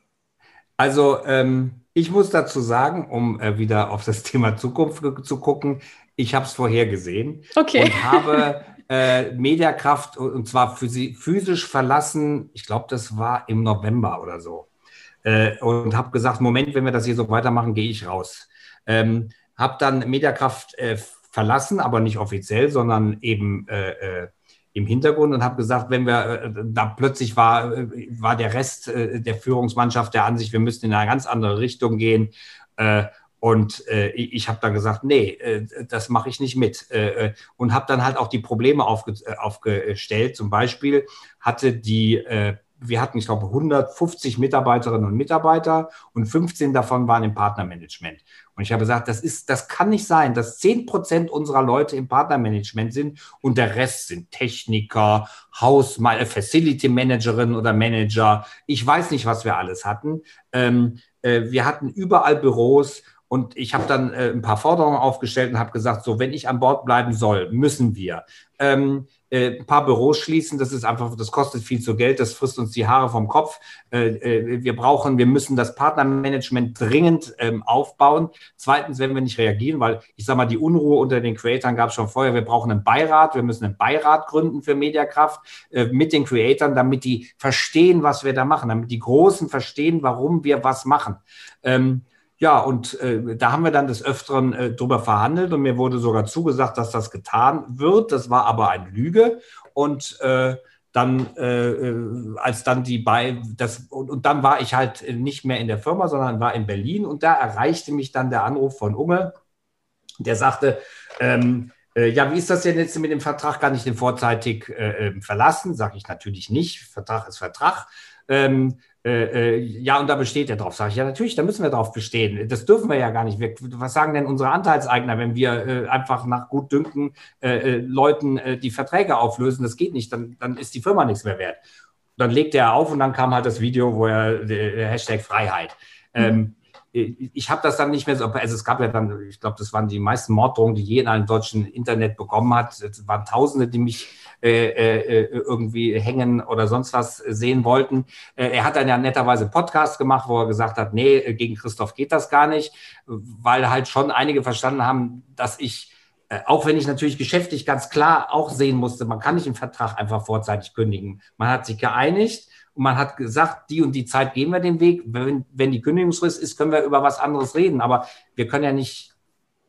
B: Also, ähm, ich muss dazu sagen, um äh, wieder auf das Thema Zukunft zu gucken, ich habe es vorhergesehen
A: okay.
B: und habe äh, Mediakraft und zwar physisch verlassen, ich glaube, das war im November oder so. Äh, und habe gesagt, Moment, wenn wir das hier so weitermachen, gehe ich raus. Ähm, habe dann Mediakraft äh, verlassen, aber nicht offiziell, sondern eben äh, äh im Hintergrund und habe gesagt, wenn wir äh, da plötzlich war, äh, war der Rest äh, der Führungsmannschaft der Ansicht, wir müssten in eine ganz andere Richtung gehen. Und äh, ich habe dann gesagt, nee, äh, das mache ich nicht mit. Äh, und habe dann halt auch die Probleme aufge aufgestellt. Zum Beispiel hatte die wir hatten, ich glaube, 150 Mitarbeiterinnen und Mitarbeiter und 15 davon waren im Partnermanagement. Und ich habe gesagt, das ist, das kann nicht sein, dass 10 Prozent unserer Leute im Partnermanagement sind und der Rest sind Techniker, Haus, Facility Managerinnen oder Manager. Ich weiß nicht, was wir alles hatten. Ähm, äh, wir hatten überall Büros und ich habe dann äh, ein paar Forderungen aufgestellt und habe gesagt, so, wenn ich an Bord bleiben soll, müssen wir. Ähm, äh, ein paar Büros schließen. Das ist einfach, das kostet viel zu Geld, das frisst uns die Haare vom Kopf. Äh, äh, wir brauchen, wir müssen das Partnermanagement dringend ähm, aufbauen. Zweitens, wenn wir nicht reagieren, weil ich sage mal, die Unruhe unter den Creatoren gab es schon vorher. Wir brauchen einen Beirat, wir müssen einen Beirat gründen für Mediakraft mit den Creatoren, damit die verstehen, was wir da machen, damit die Großen verstehen, warum wir was machen. Ja, und äh, da haben wir dann des Öfteren äh, drüber verhandelt und mir wurde sogar zugesagt, dass das getan wird. Das war aber eine Lüge. Und äh, dann, äh, äh, als dann die bei, das, und, und, dann war ich halt nicht mehr in der Firma, sondern war in Berlin und da erreichte mich dann der Anruf von Unge, der sagte, ähm, äh, ja, wie ist das denn jetzt mit dem Vertrag? Kann ich den vorzeitig äh, äh verlassen? Sage ich natürlich nicht. Vertrag ist Vertrag. Ähm, äh, äh, ja, und da besteht er drauf. Sage ich, ja, natürlich, da müssen wir drauf bestehen. Das dürfen wir ja gar nicht. Wir, was sagen denn unsere Anteilseigner, wenn wir äh, einfach nach Gutdünken äh, äh, Leuten äh, die Verträge auflösen? Das geht nicht, dann, dann ist die Firma nichts mehr wert. Dann legte er auf und dann kam halt das Video, wo er der Hashtag Freiheit. Mhm. Ähm, ich habe das dann nicht mehr so, also es gab ja dann, ich glaube, das waren die meisten Morddrohungen, die je in einem deutschen Internet bekommen hat. Es waren Tausende, die mich irgendwie hängen oder sonst was sehen wollten. Äh, er hat dann ja netterweise einen Podcast gemacht, wo er gesagt hat, nee, gegen Christoph geht das gar nicht, weil halt schon einige verstanden haben, dass ich äh, auch wenn ich natürlich geschäftlich ganz klar auch sehen musste, man kann nicht einen Vertrag einfach vorzeitig kündigen. Man hat sich geeinigt und man hat gesagt, die und die Zeit gehen wir den Weg. Wenn, wenn die Kündigungsfrist ist, können wir über was anderes reden. Aber wir können ja nicht,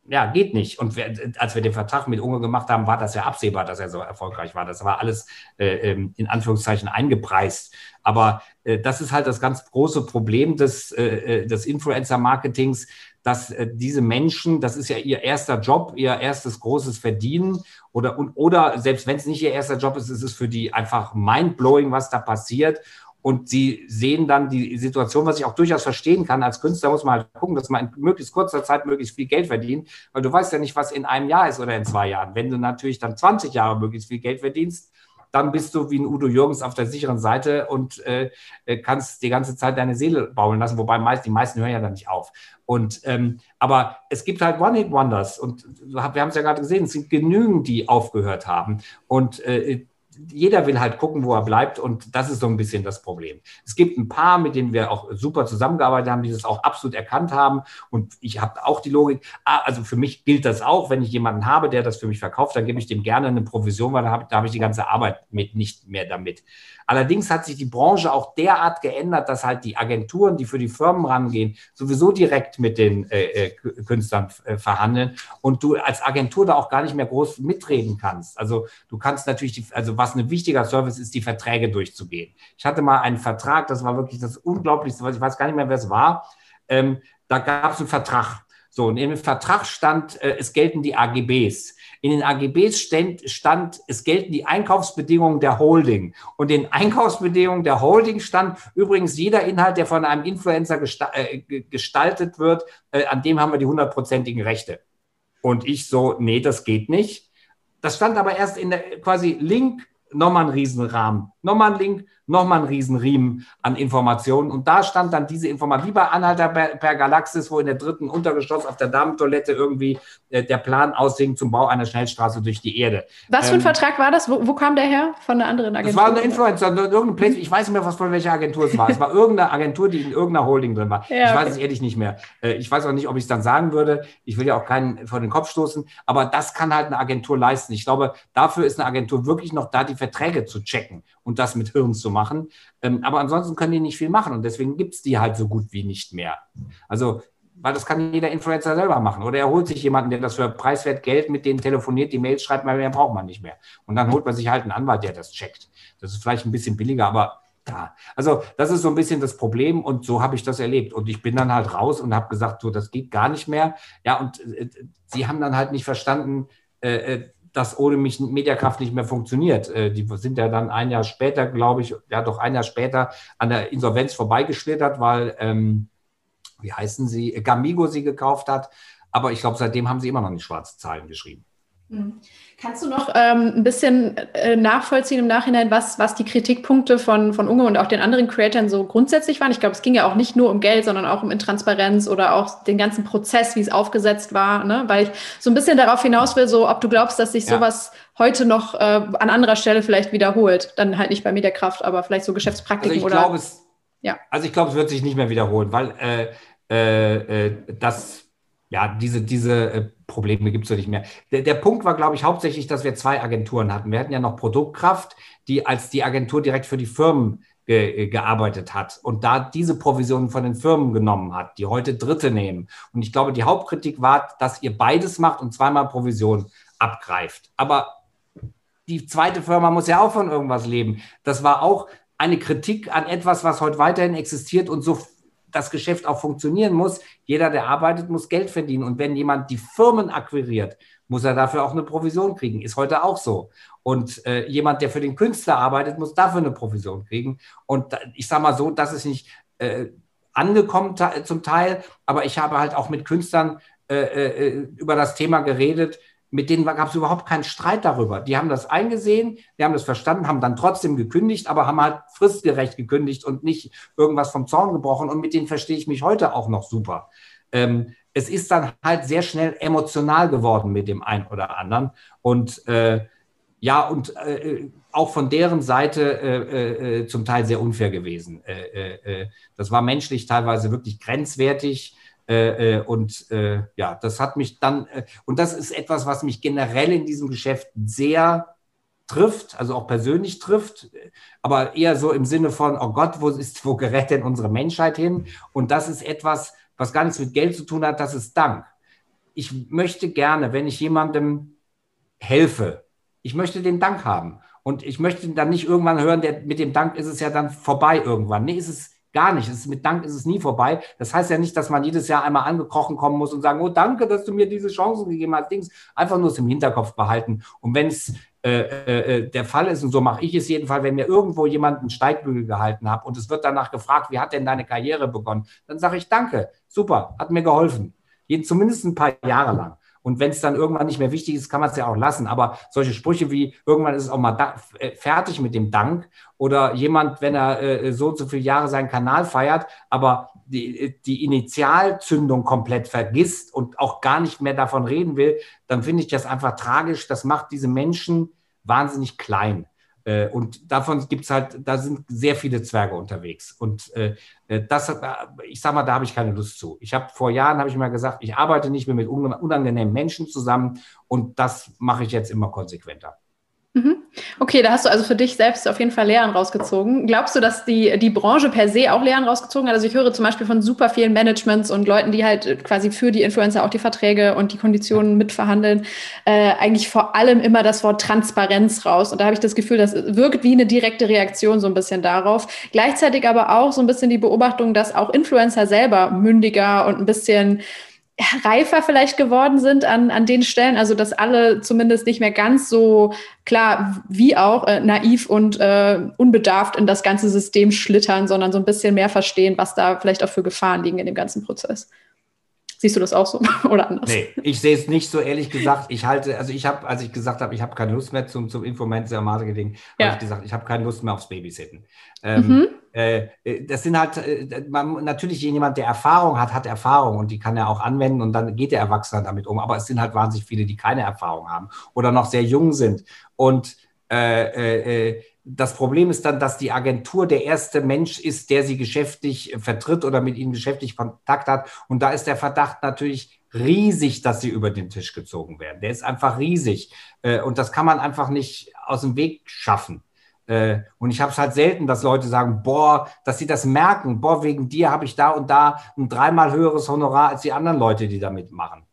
B: ja, geht nicht. Und wir, als wir den Vertrag mit Unge gemacht haben, war das ja absehbar, dass er so erfolgreich war. Das war alles äh, ähm, in Anführungszeichen eingepreist. Aber äh, das ist halt das ganz große Problem des, äh, äh des Influencer-Marketings, dass äh, diese Menschen, das ist ja ihr erster Job, ihr erstes großes Verdienen oder, und, oder selbst wenn es nicht ihr erster Job ist, ist es für die einfach mindblowing, was da passiert. Und sie sehen dann die Situation, was ich auch durchaus verstehen kann. Als Künstler muss man halt gucken, dass man in möglichst kurzer Zeit möglichst viel Geld verdient, weil du weißt ja nicht, was in einem Jahr ist oder in zwei Jahren. Wenn du natürlich dann 20 Jahre möglichst viel Geld verdienst, dann bist du wie ein Udo Jürgens auf der sicheren Seite und äh, kannst die ganze Zeit deine Seele bauen lassen, wobei meist, die meisten hören ja dann nicht auf. Und ähm, aber es gibt halt One-Hit-Wonders und wir haben es ja gerade gesehen, es sind genügend, die aufgehört haben. Und äh, jeder will halt gucken, wo er bleibt und das ist so ein bisschen das Problem. Es gibt ein paar, mit denen wir auch super zusammengearbeitet haben, die das auch absolut erkannt haben und ich habe auch die Logik, ah, also für mich gilt das auch, wenn ich jemanden habe, der das für mich verkauft, dann gebe ich dem gerne eine Provision, weil da habe, ich die ganze Arbeit mit nicht mehr damit. Allerdings hat sich die Branche auch derart geändert, dass halt die Agenturen, die für die Firmen rangehen, sowieso direkt mit den äh, äh, Künstlern äh, verhandeln und du als Agentur da auch gar nicht mehr groß mitreden kannst. Also du kannst natürlich, die, also was ein wichtiger Service ist, die Verträge durchzugehen. Ich hatte mal einen Vertrag, das war wirklich das Unglaublichste, ich weiß gar nicht mehr, wer es war. Ähm, da gab es einen Vertrag. So, und in dem Vertrag stand, äh, es gelten die AGBs. In den AGBs stand, stand, es gelten die Einkaufsbedingungen der Holding. Und in Einkaufsbedingungen der Holding stand übrigens jeder Inhalt, der von einem Influencer äh, gestaltet wird, äh, an dem haben wir die hundertprozentigen Rechte. Und ich so, nee, das geht nicht. Das stand aber erst in der quasi Link, nochmal ein Riesenrahmen, nochmal ein Link, nochmal ein Riesenriemen an Informationen. Und da stand dann diese Information, wie bei Anhalter per, per Galaxis, wo in der dritten Untergeschoss auf der Damentoilette irgendwie äh, der Plan aussing zum Bau einer Schnellstraße durch die Erde.
A: Was für ein ähm, Vertrag war das? Wo, wo, kam der her? Von einer anderen Agentur?
B: Das war eine Influencer, irgendeine Place, ich weiß nicht mehr, was von welcher Agentur es war. Es war irgendeine Agentur, die in irgendeiner Holding drin war. Ja, ich weiß es ehrlich nicht mehr. Äh, ich weiß auch nicht, ob ich es dann sagen würde. Ich will ja auch keinen vor den Kopf stoßen. Aber das kann halt eine Agentur leisten. Ich glaube, dafür ist eine Agentur wirklich noch da, die Verträge zu checken und das mit Hirn zu machen. Ähm, aber ansonsten können die nicht viel machen und deswegen gibt es die halt so gut wie nicht mehr. Also, weil das kann jeder Influencer selber machen. Oder er holt sich jemanden, der das für preiswert Geld mit denen telefoniert, die Mails schreibt, weil mehr braucht man nicht mehr. Und dann holt man sich halt einen Anwalt, der das checkt. Das ist vielleicht ein bisschen billiger, aber ja, also das ist so ein bisschen das Problem und so habe ich das erlebt. Und ich bin dann halt raus und habe gesagt, so, das geht gar nicht mehr. Ja, und äh, sie haben dann halt nicht verstanden, äh, dass ohne mich Mediakraft nicht mehr funktioniert. Äh, die sind ja dann ein Jahr später, glaube ich, ja doch ein Jahr später an der Insolvenz vorbeigeschlittert, weil, ähm, wie heißen sie, Gamigo sie gekauft hat. Aber ich glaube, seitdem haben sie immer noch nicht schwarze Zahlen geschrieben.
A: Mhm. Kannst du noch ähm, ein bisschen äh, nachvollziehen im Nachhinein, was, was die Kritikpunkte von, von Unge und auch den anderen Creatoren so grundsätzlich waren? Ich glaube, es ging ja auch nicht nur um Geld, sondern auch um Intransparenz oder auch den ganzen Prozess, wie es aufgesetzt war. Ne? Weil ich so ein bisschen darauf hinaus will, so ob du glaubst, dass sich ja. sowas heute noch äh, an anderer Stelle vielleicht wiederholt. Dann halt nicht bei Mediakraft, aber vielleicht so Geschäftspraktiken
B: also ich
A: oder.
B: Glaub, es, ja. Also ich glaube, es wird sich nicht mehr wiederholen, weil äh, äh, äh das ja, diese, diese äh, Probleme gibt es ja nicht mehr. Der, der Punkt war, glaube ich, hauptsächlich, dass wir zwei Agenturen hatten. Wir hatten ja noch Produktkraft, die als die Agentur direkt für die Firmen ge, äh, gearbeitet hat und da diese Provisionen von den Firmen genommen hat, die heute Dritte nehmen. Und ich glaube, die Hauptkritik war, dass ihr beides macht und zweimal Provision abgreift. Aber die zweite Firma muss ja auch von irgendwas leben. Das war auch eine Kritik an etwas, was heute weiterhin existiert und so das Geschäft auch funktionieren muss. Jeder, der arbeitet, muss Geld verdienen. Und wenn jemand die Firmen akquiriert, muss er dafür auch eine Provision kriegen. Ist heute auch so. Und äh, jemand, der für den Künstler arbeitet, muss dafür eine Provision kriegen. Und ich sage mal so, das ist nicht äh, angekommen zum Teil, aber ich habe halt auch mit Künstlern äh, äh über das Thema geredet, mit denen gab es überhaupt keinen Streit darüber. Die haben das eingesehen, die haben das verstanden, haben dann trotzdem gekündigt, aber haben halt fristgerecht gekündigt und nicht irgendwas vom Zaun gebrochen. Und mit denen verstehe ich mich heute auch noch super. Ähm, es ist dann halt sehr schnell emotional geworden mit dem einen oder anderen. Und äh, ja, und äh, auch von deren Seite äh, äh zum Teil sehr unfair gewesen. Äh, äh, das war menschlich teilweise wirklich grenzwertig. Äh, äh, und äh, ja, das hat mich dann, äh, und das ist etwas, was mich generell in diesem Geschäft sehr trifft, also auch persönlich trifft, aber eher so im Sinne von, oh Gott, wo ist, wo gerät denn unsere Menschheit hin? Und das ist etwas, was gar nichts mit Geld zu tun hat, das ist Dank. Ich möchte gerne, wenn ich jemandem helfe, ich möchte den Dank haben. Und ich möchte dann nicht irgendwann hören, der, mit dem Dank ist es ja dann vorbei irgendwann. Nee, ist es Gar nicht. Ist, mit Dank ist es nie vorbei. Das heißt ja nicht, dass man jedes Jahr einmal angekrochen kommen muss und sagen, oh, danke, dass du mir diese Chancen gegeben hast. Dings. Einfach nur es im Hinterkopf behalten. Und wenn es äh, äh, äh, der Fall ist, und so mache ich es jedenfalls, wenn mir irgendwo jemand einen Steigbügel gehalten hat und es wird danach gefragt, wie hat denn deine Karriere begonnen, dann sage ich danke, super, hat mir geholfen. Zumindest ein paar Jahre lang. Und wenn es dann irgendwann nicht mehr wichtig ist, kann man es ja auch lassen. Aber solche Sprüche wie irgendwann ist es auch mal da, äh, fertig mit dem Dank oder jemand, wenn er äh, so und so viele Jahre seinen Kanal feiert, aber die, die Initialzündung komplett vergisst und auch gar nicht mehr davon reden will, dann finde ich das einfach tragisch. Das macht diese Menschen wahnsinnig klein. Äh, und davon gibt es halt, da sind sehr viele Zwerge unterwegs. Und äh, äh das, ich sag mal, da habe ich keine Lust zu. Ich habe vor Jahren, habe ich mal gesagt, ich arbeite nicht mehr mit unangenehmen Menschen zusammen und das mache ich jetzt immer konsequenter.
A: Mhm. Okay, da hast du also für dich selbst auf jeden Fall Lehren rausgezogen. Glaubst du, dass die, die Branche per se auch Lehren rausgezogen hat? Also ich höre zum Beispiel von super vielen Managements und Leuten, die halt quasi für die Influencer auch die Verträge und die Konditionen mitverhandeln, äh, eigentlich vor allem immer das Wort Transparenz raus. Und da habe ich das Gefühl, das wirkt wie eine direkte Reaktion so ein bisschen darauf. Gleichzeitig aber auch so ein bisschen die Beobachtung, dass auch Influencer selber mündiger und ein bisschen reifer vielleicht geworden sind an, an den Stellen, also dass alle zumindest nicht mehr ganz so klar wie auch äh, naiv und äh, unbedarft in das ganze System schlittern, sondern so ein bisschen mehr verstehen, was da vielleicht auch für Gefahren liegen in dem ganzen Prozess. Siehst du das auch so oder anders?
B: Nee, ich sehe es nicht so ehrlich gesagt. Ich halte, also ich habe, als ich gesagt habe, ich habe keine Lust mehr zum, zum Influencer-Marketing, ja. habe ich gesagt, ich habe keine Lust mehr aufs Babysitten. Ähm, mhm. äh, äh das sind halt, äh, man, natürlich jemand, der Erfahrung hat, hat Erfahrung und die kann er auch anwenden und dann geht der Erwachsene damit um. Aber es sind halt wahnsinnig viele, die keine Erfahrung haben oder noch sehr jung sind. Und äh, äh, äh das Problem ist dann, dass die Agentur der erste Mensch ist, der sie geschäftlich vertritt oder mit ihnen geschäftlich Kontakt hat. Und da ist der Verdacht natürlich riesig, dass sie über den Tisch gezogen werden. Der ist einfach riesig. Äh, und das kann man einfach nicht aus dem Weg schaffen. Äh, und ich habe es halt selten, dass Leute sagen, boah, dass sie das merken, boah, wegen dir habe ich da und da ein dreimal höheres Honorar als die anderen Leute, die da mitmachen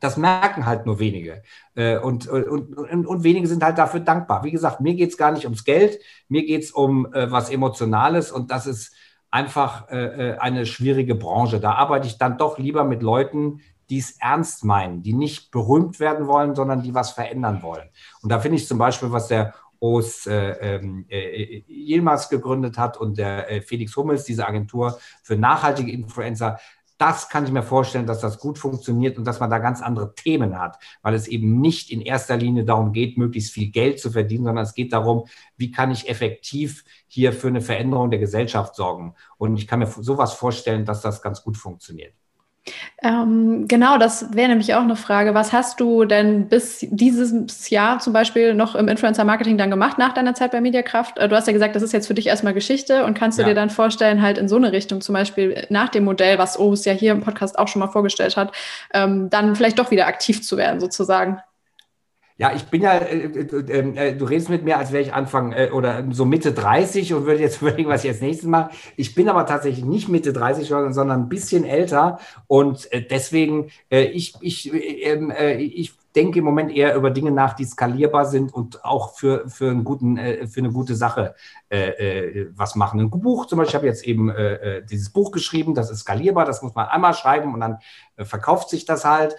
B: das merken halt nur wenige. Äh, und, und, und, und wenige sind halt dafür dankbar. Wie gesagt, mir geht es gar nicht ums Geld, mir geht es um äh, was Emotionales und das ist einfach äh, eine schwierige Branche. Da arbeite ich dann doch lieber mit Leuten, die es ernst meinen, die nicht berühmt werden wollen, sondern die was verändern wollen. Und da finde ich zum Beispiel, was der Os äh, äh, Yilmaz gegründet hat und der äh, Felix Hummels, diese Agentur für nachhaltige Influencer, das kann ich mir vorstellen, dass das gut funktioniert und dass man da ganz andere Themen hat, weil es eben nicht in erster Linie darum geht, möglichst viel Geld zu verdienen, sondern es geht darum, wie kann ich effektiv hier für eine Veränderung der Gesellschaft sorgen. Und ich kann mir sowas vorstellen, dass das ganz gut funktioniert.
A: Ähm, genau, das wäre nämlich auch eine Frage. Was hast du denn bis dieses Jahr zum Beispiel noch im Influencer-Marketing dann gemacht nach deiner Zeit bei Mediakraft? Äh, du hast ja gesagt, das ist jetzt für dich erstmal Geschichte und kannst du ja. dir dann vorstellen, halt in so eine Richtung, zum Beispiel nach dem Modell, was O's ja hier im Podcast auch schon mal vorgestellt hat, ähm, dann vielleicht doch wieder aktiv zu werden, sozusagen?
B: Ja, ich bin ja, äh, äh, äh, du redest mit mir, als wäre ich Anfang äh, oder so Mitte 30 und würde jetzt überlegen, was ich als nächstes mache. Ich bin aber tatsächlich nicht Mitte 30, sondern ein bisschen älter und äh, deswegen, äh, ich, ich, ähm, ich denke im Moment eher über Dinge nach, die skalierbar sind und auch für, für, einen guten, äh, für eine gute Sache äh, äh, was machen. Ein Buch zum Beispiel, ich habe jetzt eben äh, äh, dieses Buch geschrieben, das ist skalierbar, das muss man einmal schreiben und dann äh, verkauft sich das halt.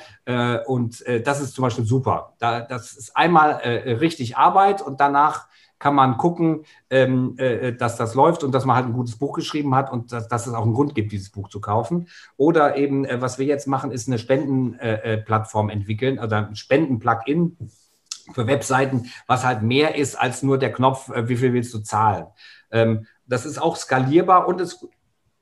B: und das ist zum Beispiel super. Da, das ist einmal richtig Arbeit und danach kann man gucken, ähm, äh, dass das läuft und dass man halt ein gutes Buch geschrieben hat und dass, dass es auch einen Grund gibt, dieses Buch zu kaufen. Oder eben, äh, was wir jetzt machen, ist eine Spendenplattform äh, äh entwickeln, also ein Spenden-Plugin für Webseiten, was halt mehr ist als nur der Knopf, äh, wie viel willst du zahlen. Ähm, das ist auch skalierbar und es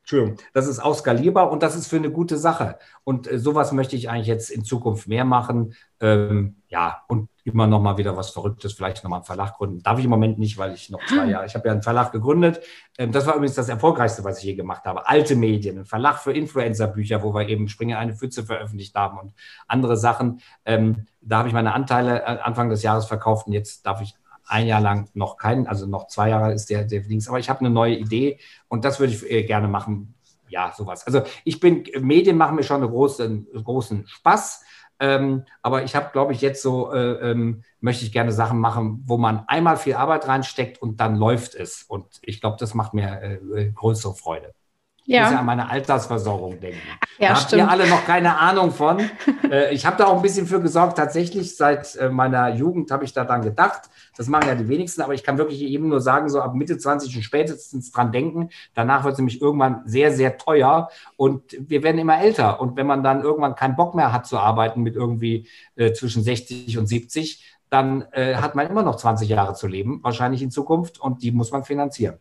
B: Entschuldigung, das ist auch skalierbar und das ist für eine gute Sache. Und äh, sowas möchte ich eigentlich jetzt in Zukunft mehr machen. Ähm, ja, und immer noch mal wieder was Verrücktes, vielleicht noch mal einen Verlag gründen. Darf ich im Moment nicht, weil ich noch zwei Jahre, ich habe ja einen Verlag gegründet. Ähm, das war übrigens das Erfolgreichste, was ich je gemacht habe. Alte Medien, ein Verlag für Influencer-Bücher, wo wir eben Springer eine Pfütze veröffentlicht haben und andere Sachen. Ähm, da habe ich meine Anteile äh, Anfang des Jahres verkauft und jetzt darf ich ein Jahr lang noch keinen, also noch zwei Jahre ist der, der Links, aber ich habe eine neue Idee und das würde ich äh, gerne machen. Ja, sowas. Also ich bin, Medien machen mir schon einen großen, großen Spaß. Ähm, aber ich habe, glaube ich, jetzt so, äh, ähm, möchte ich gerne Sachen machen, wo man einmal viel Arbeit reinsteckt und dann läuft es. Und ich glaube, das macht mir äh, größere Freude. Ich ja. muss ja an meine Altersversorgung denken.
A: Ja,
B: da
A: habt
B: ihr alle noch keine Ahnung von. äh, ich habe da auch ein bisschen für gesorgt. Tatsächlich, seit äh, meiner Jugend habe ich da dann gedacht. Das machen ja die wenigsten, aber ich kann wirklich eben nur sagen, so ab Mitte 20 und spätestens dran denken. Danach wird es nämlich irgendwann sehr, sehr teuer und wir werden immer älter. Und wenn man dann irgendwann keinen Bock mehr hat zu arbeiten mit irgendwie äh, zwischen 60 und 70, dann äh, hat man immer noch 20 Jahre zu leben, wahrscheinlich in Zukunft, und die muss man finanzieren.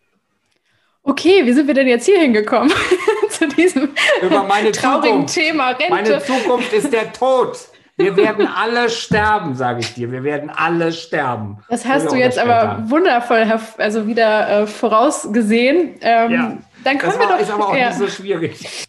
A: Okay, wie sind wir denn jetzt hier hingekommen? Zu diesem
B: Über meine
A: traurigen
B: Zukunft.
A: Thema Rente.
B: Meine Zukunft ist der Tod. Wir werden alle sterben, sage ich dir. Wir werden alle sterben.
A: Das hast du jetzt aber wundervoll, also wieder äh, vorausgesehen. Ähm,
B: ja,
A: dann können
B: das
A: wir
B: war,
A: doch,
B: ist aber auch
A: ja.
B: nicht so schwierig.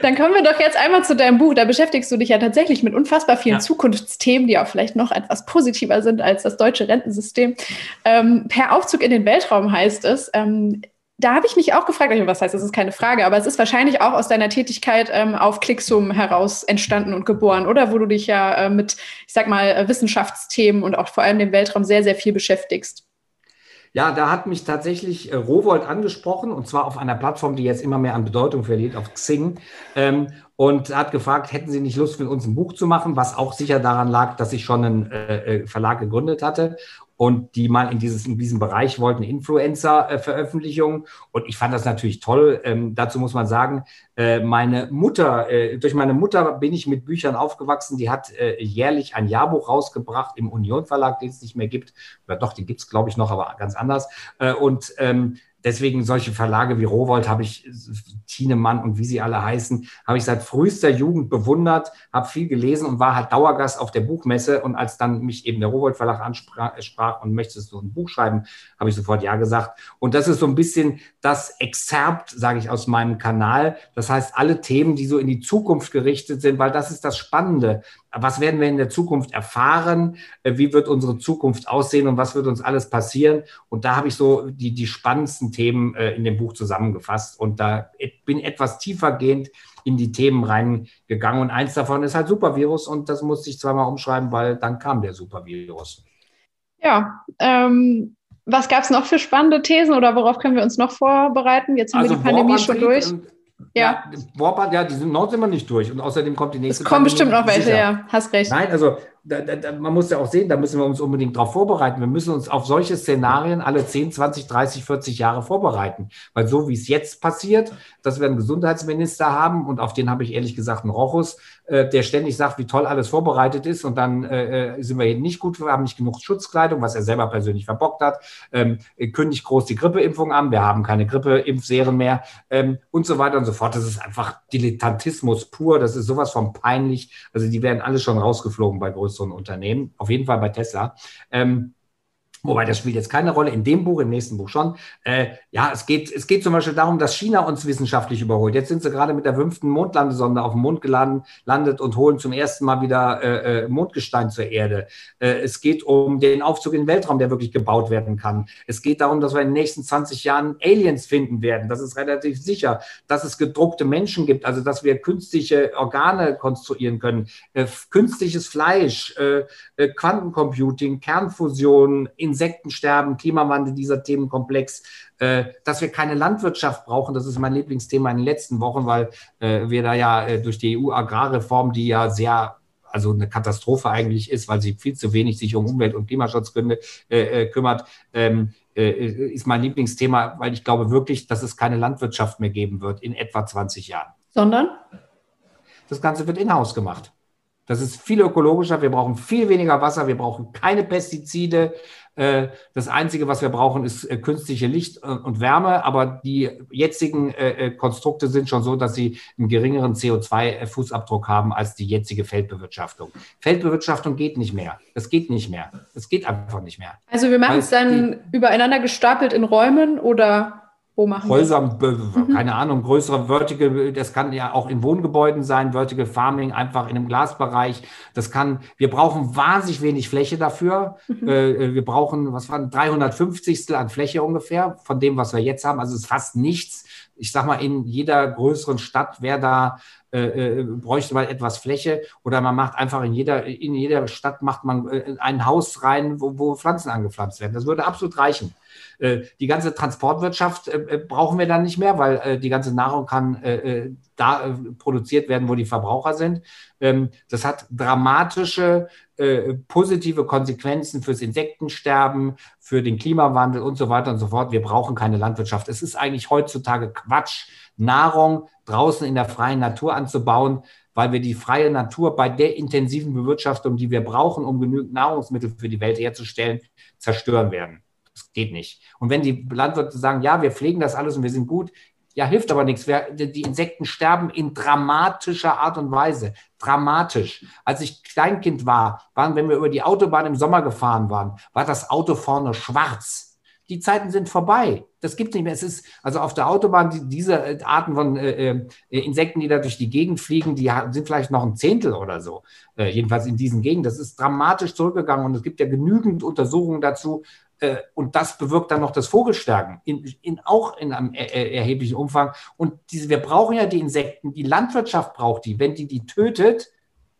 A: Dann kommen wir doch jetzt einmal zu deinem Buch. Da beschäftigst du dich ja tatsächlich mit unfassbar vielen
B: Ja.
A: Zukunftsthemen, die auch vielleicht noch etwas positiver sind als das deutsche Rentensystem. Ähm, per Aufzug in den Weltraum heißt es. Ähm, da habe ich mich auch gefragt, was heißt, das ist keine Frage, aber es ist wahrscheinlich auch aus deiner Tätigkeit ähm, auf Clicksum heraus entstanden und geboren, oder? Wo du dich ja äh, mit, ich sag mal, äh, Wissenschaftsthemen und auch vor allem dem Weltraum sehr, sehr viel beschäftigst.
B: Ja, da hat mich tatsächlich äh, Rowold angesprochen und zwar auf einer Plattform, die jetzt immer mehr an Bedeutung verliert, auf Xing. Ähm, und hat gefragt, hätten Sie nicht Lust, mit uns ein Buch zu machen, was auch sicher daran lag, dass ich schon einen äh, äh, Verlag gegründet hatte und die mal in, dieses, in diesem Bereich wollten Influencer-Veröffentlichungen. Und ich fand das natürlich toll. Ähm, dazu muss man sagen, äh, meine Mutter, äh, durch meine Mutter bin ich mit Büchern aufgewachsen. Die hat äh, jährlich ein Jahrbuch rausgebracht im Union Verlag, den es nicht mehr gibt. Oder doch, den gibt es, glaube ich, noch, aber ganz anders. Äh, und ähm, deswegen solche Verlage wie Rowold habe ich, Thienemann und wie sie alle heißen, habe ich seit frühester Jugend bewundert, habe viel gelesen und war halt Dauergast auf der Buchmesse. Und als dann mich eben der Rowold Verlag ansprach sprach und möchtest du ein Buch schreiben, habe ich sofort Ja gesagt. Und das ist so ein bisschen das Exzerpt, sage ich, aus meinem Kanal. Das heißt, alle Themen, die so in die Zukunft gerichtet sind, weil das ist das Spannende. Was werden wir in der Zukunft erfahren? Äh, Wie wird unsere Zukunft aussehen und was wird uns alles passieren? Und da habe ich so die, die spannendsten Themen äh, in dem Buch zusammengefasst und da bin etwas tiefergehend in die Themen reingegangen. Und eins davon ist halt Supervirus und das musste ich zweimal umschreiben, weil dann kam der Supervirus.
A: Ja, ähm, was gab es noch für spannende Thesen oder worauf können wir uns noch vorbereiten? Jetzt haben wir die Pandemie schon durch.
B: und-
A: Ja.
B: Ja, ja, die sind noch wir nicht durch. Und außerdem kommt die
A: Es
B: nächste.
A: kommen bestimmt noch welche,
B: sicher.
A: ja, hast recht.
B: Nein, also da, da, man muss ja auch sehen, da müssen wir uns unbedingt darauf vorbereiten. Wir müssen uns auf solche Szenarien alle 10, 20, 30, 40 Jahre vorbereiten. Weil so wie es jetzt passiert, dass wir einen Gesundheitsminister haben und auf den habe ich ehrlich gesagt einen Rochus, äh, der ständig sagt, wie toll alles vorbereitet ist und dann äh, äh, sind wir hier nicht gut, wir haben nicht genug Schutzkleidung, was er selber persönlich verbockt hat, ähm, kündigt groß die Grippeimpfung an, wir haben keine Grippeimpfserien mehr ähm, und so weiter und so fort. Das ist einfach Dilettantismus pur, das ist sowas von peinlich. Also die werden alle schon rausgeflogen bei größeren Unternehmen, auf jeden Fall bei Tesla. Ähm, Wobei das spielt jetzt keine Rolle in dem Buch, im nächsten Buch schon. Äh, ja, es geht, es geht zum Beispiel darum, dass China uns wissenschaftlich überholt. Jetzt sind sie gerade mit der fünften Mondlandesonde auf dem Mond geladen, landet und holen zum ersten Mal wieder äh, äh, Mondgestein zur Erde. Äh, es geht um den Aufzug in den Weltraum, der wirklich gebaut werden kann. Es geht darum, dass wir in den nächsten 20 Jahren Aliens finden werden. Das ist relativ sicher. Dass es gedruckte Menschen gibt, also dass wir künstliche Organe konstruieren können, äh, künstliches Fleisch, äh, Quantencomputing, Kernfusion, Insektensterben, Klimawandel, dieser Themenkomplex, äh, dass wir keine Landwirtschaft brauchen. Das ist mein Lieblingsthema in den letzten Wochen, weil äh, wir da ja äh, durch die EU-Agrarreform, die ja sehr also eine Katastrophe eigentlich ist, weil sie viel zu wenig sich um Umwelt- und Klimaschutzgründe äh, äh, kümmert, ähm, äh, ist mein Lieblingsthema, weil ich glaube wirklich, dass es keine Landwirtschaft mehr geben wird in etwa 20 Jahren.
A: Sondern?
B: Das Ganze wird in-house gemacht. Das ist viel ökologischer. Wir brauchen viel weniger Wasser. Wir brauchen keine Pestizide. Äh, Das Einzige, was wir brauchen, ist äh, künstliche Licht äh, und Wärme. Aber die jetzigen Konstrukte sind schon so, dass sie einen geringeren CO2-Fußabdruck haben als die jetzige Feldbewirtschaftung. Feldbewirtschaftung geht nicht mehr. Das geht nicht mehr. Es geht einfach nicht mehr.
A: Also wir machen es dann übereinander gestapelt in Räumen oder wo machen
B: Häuser, b- b- keine Ahnung, größere Vertical, das kann ja auch in Wohngebäuden sein, Vertical Farming, einfach in einem Glasbereich. Das kann, wir brauchen wahnsinnig wenig Fläche dafür. Äh, wir brauchen, was waren 350 an Fläche ungefähr von dem, was wir jetzt haben. Also es ist fast nichts. Ich sag mal, in jeder größeren Stadt wäre da, äh, äh, bräuchte man etwas Fläche oder man macht einfach in jeder, in jeder Stadt macht man äh, ein Haus rein, wo, wo Pflanzen angepflanzt werden. Das würde absolut reichen. Äh, die ganze Transportwirtschaft äh, brauchen wir dann nicht mehr, weil die ganze Nahrung kann da produziert werden, wo die Verbraucher sind. Ähm, das hat dramatische positive Konsequenzen fürs Insektensterben, für den Klimawandel und so weiter und so fort. Wir brauchen keine Landwirtschaft. Es ist eigentlich heutzutage Quatsch, Nahrung draußen in der freien Natur anzubauen, weil wir die freie Natur bei der intensiven Bewirtschaftung, die wir brauchen, um genügend Nahrungsmittel für die Welt herzustellen, zerstören werden. Das geht nicht. Und wenn die Landwirte sagen, ja, wir pflegen das alles und wir sind gut, ja, hilft aber nichts. Die Insekten sterben in dramatischer Art und Weise. Dramatisch. Als ich Kleinkind war, waren, wenn wir über die Autobahn im Sommer gefahren waren, war das Auto vorne schwarz die Zeiten sind vorbei. Das gibt es nicht mehr. Es ist also auf der Autobahn die, diese äh, Arten von äh, äh, Insekten, die da durch die Gegend fliegen, die sind vielleicht noch ein Zehntel oder so. Äh, jedenfalls in diesen Gegenden. Das ist dramatisch zurückgegangen und es gibt ja genügend Untersuchungen dazu. Äh, und das bewirkt dann noch das Vogelstärken, in, in, auch in einem er, er, erheblichen Umfang. Und diese, wir brauchen ja die Insekten, die Landwirtschaft braucht die. Wenn die die tötet,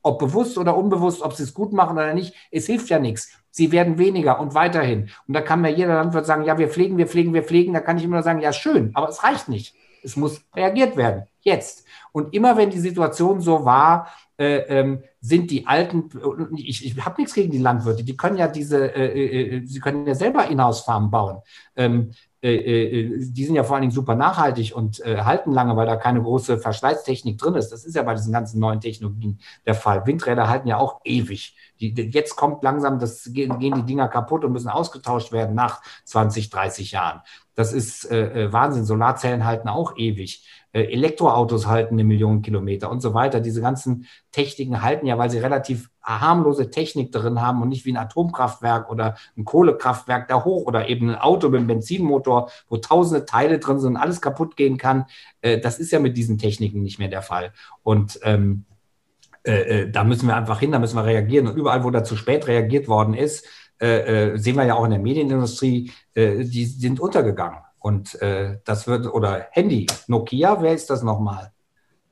B: ob bewusst oder unbewusst, ob sie es gut machen oder nicht, es hilft ja nichts. Sie werden weniger und weiterhin. Und da kann mir jeder Landwirt sagen, ja, wir pflegen, wir pflegen, wir pflegen. Da kann ich immer nur sagen, ja, schön, aber es reicht nicht. Es muss reagiert werden, jetzt. Und immer wenn die Situation so war, äh, ähm, sind die alten, ich, ich habe nichts gegen die Landwirte, die können ja diese, äh, äh, äh sie können ja selber Inhouse-Farmen bauen. Ähm, äh, äh, die sind ja vor allen Dingen super nachhaltig und äh, halten lange, weil da keine große Verschleißtechnik drin ist. Das ist ja bei diesen ganzen neuen Technologien der Fall. Windräder halten ja auch ewig. Die, jetzt kommt langsam, das gehen, gehen, die Dinger kaputt und müssen ausgetauscht werden nach 20, 30 Jahren. Das ist äh, Wahnsinn. Solarzellen halten auch ewig. Äh, Elektroautos halten eine Million Kilometer und so weiter. Diese ganzen Techniken halten ja, weil sie relativ harmlose Technik drin haben und nicht wie ein Atomkraftwerk oder ein Kohlekraftwerk da hoch oder eben ein Auto mit einem Benzinmotor, wo tausende Teile drin sind und alles kaputt gehen kann. Äh, das ist ja mit diesen Techniken nicht mehr der Fall. Und ähm, äh, äh da müssen wir einfach hin, da müssen wir reagieren. Und überall, wo da zu spät reagiert worden ist, äh, äh, sehen wir ja auch in der Medienindustrie, die sind untergegangen. Und äh, das wird, oder Handy, Nokia, wer ist das nochmal?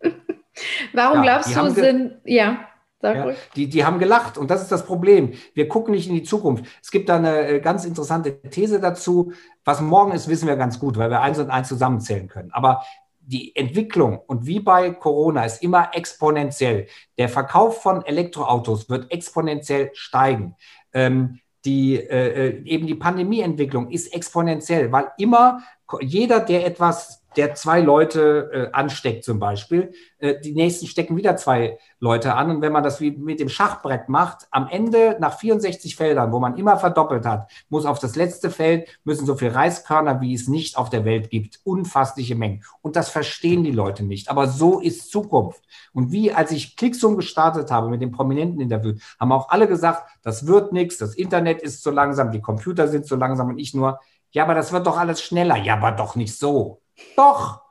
A: Warum ja, glaubst du, sind, ja.
B: Ja, die, die haben gelacht und das ist das Problem. Wir gucken nicht in die Zukunft. Es gibt da eine äh, ganz interessante These dazu. Was morgen ist, wissen wir ganz gut, weil wir eins und eins zusammenzählen können. Aber die Entwicklung und wie bei Corona ist immer exponentiell. Der Verkauf von Elektroautos wird exponentiell steigen. Ähm, die, äh, äh, eben die Pandemieentwicklung ist exponentiell, weil immer jeder, der etwas der zwei Leute äh, ansteckt zum Beispiel. Äh, die nächsten stecken wieder zwei Leute an. Und wenn man das wie mit dem Schachbrett macht, am Ende nach 64 Feldern, wo man immer verdoppelt hat, muss auf das letzte Feld, müssen so viel Reiskörner, wie es nicht auf der Welt gibt. Unfassliche Mengen. Und das verstehen die Leute nicht. Aber so ist Zukunft. Und wie, als ich Klicksum gestartet habe mit dem prominenten Interview, haben auch alle gesagt, das wird nichts, das Internet ist zu langsam, die Computer sind zu langsam und ich nur, ja, aber das wird doch alles schneller. Ja, aber doch nicht so. Doch,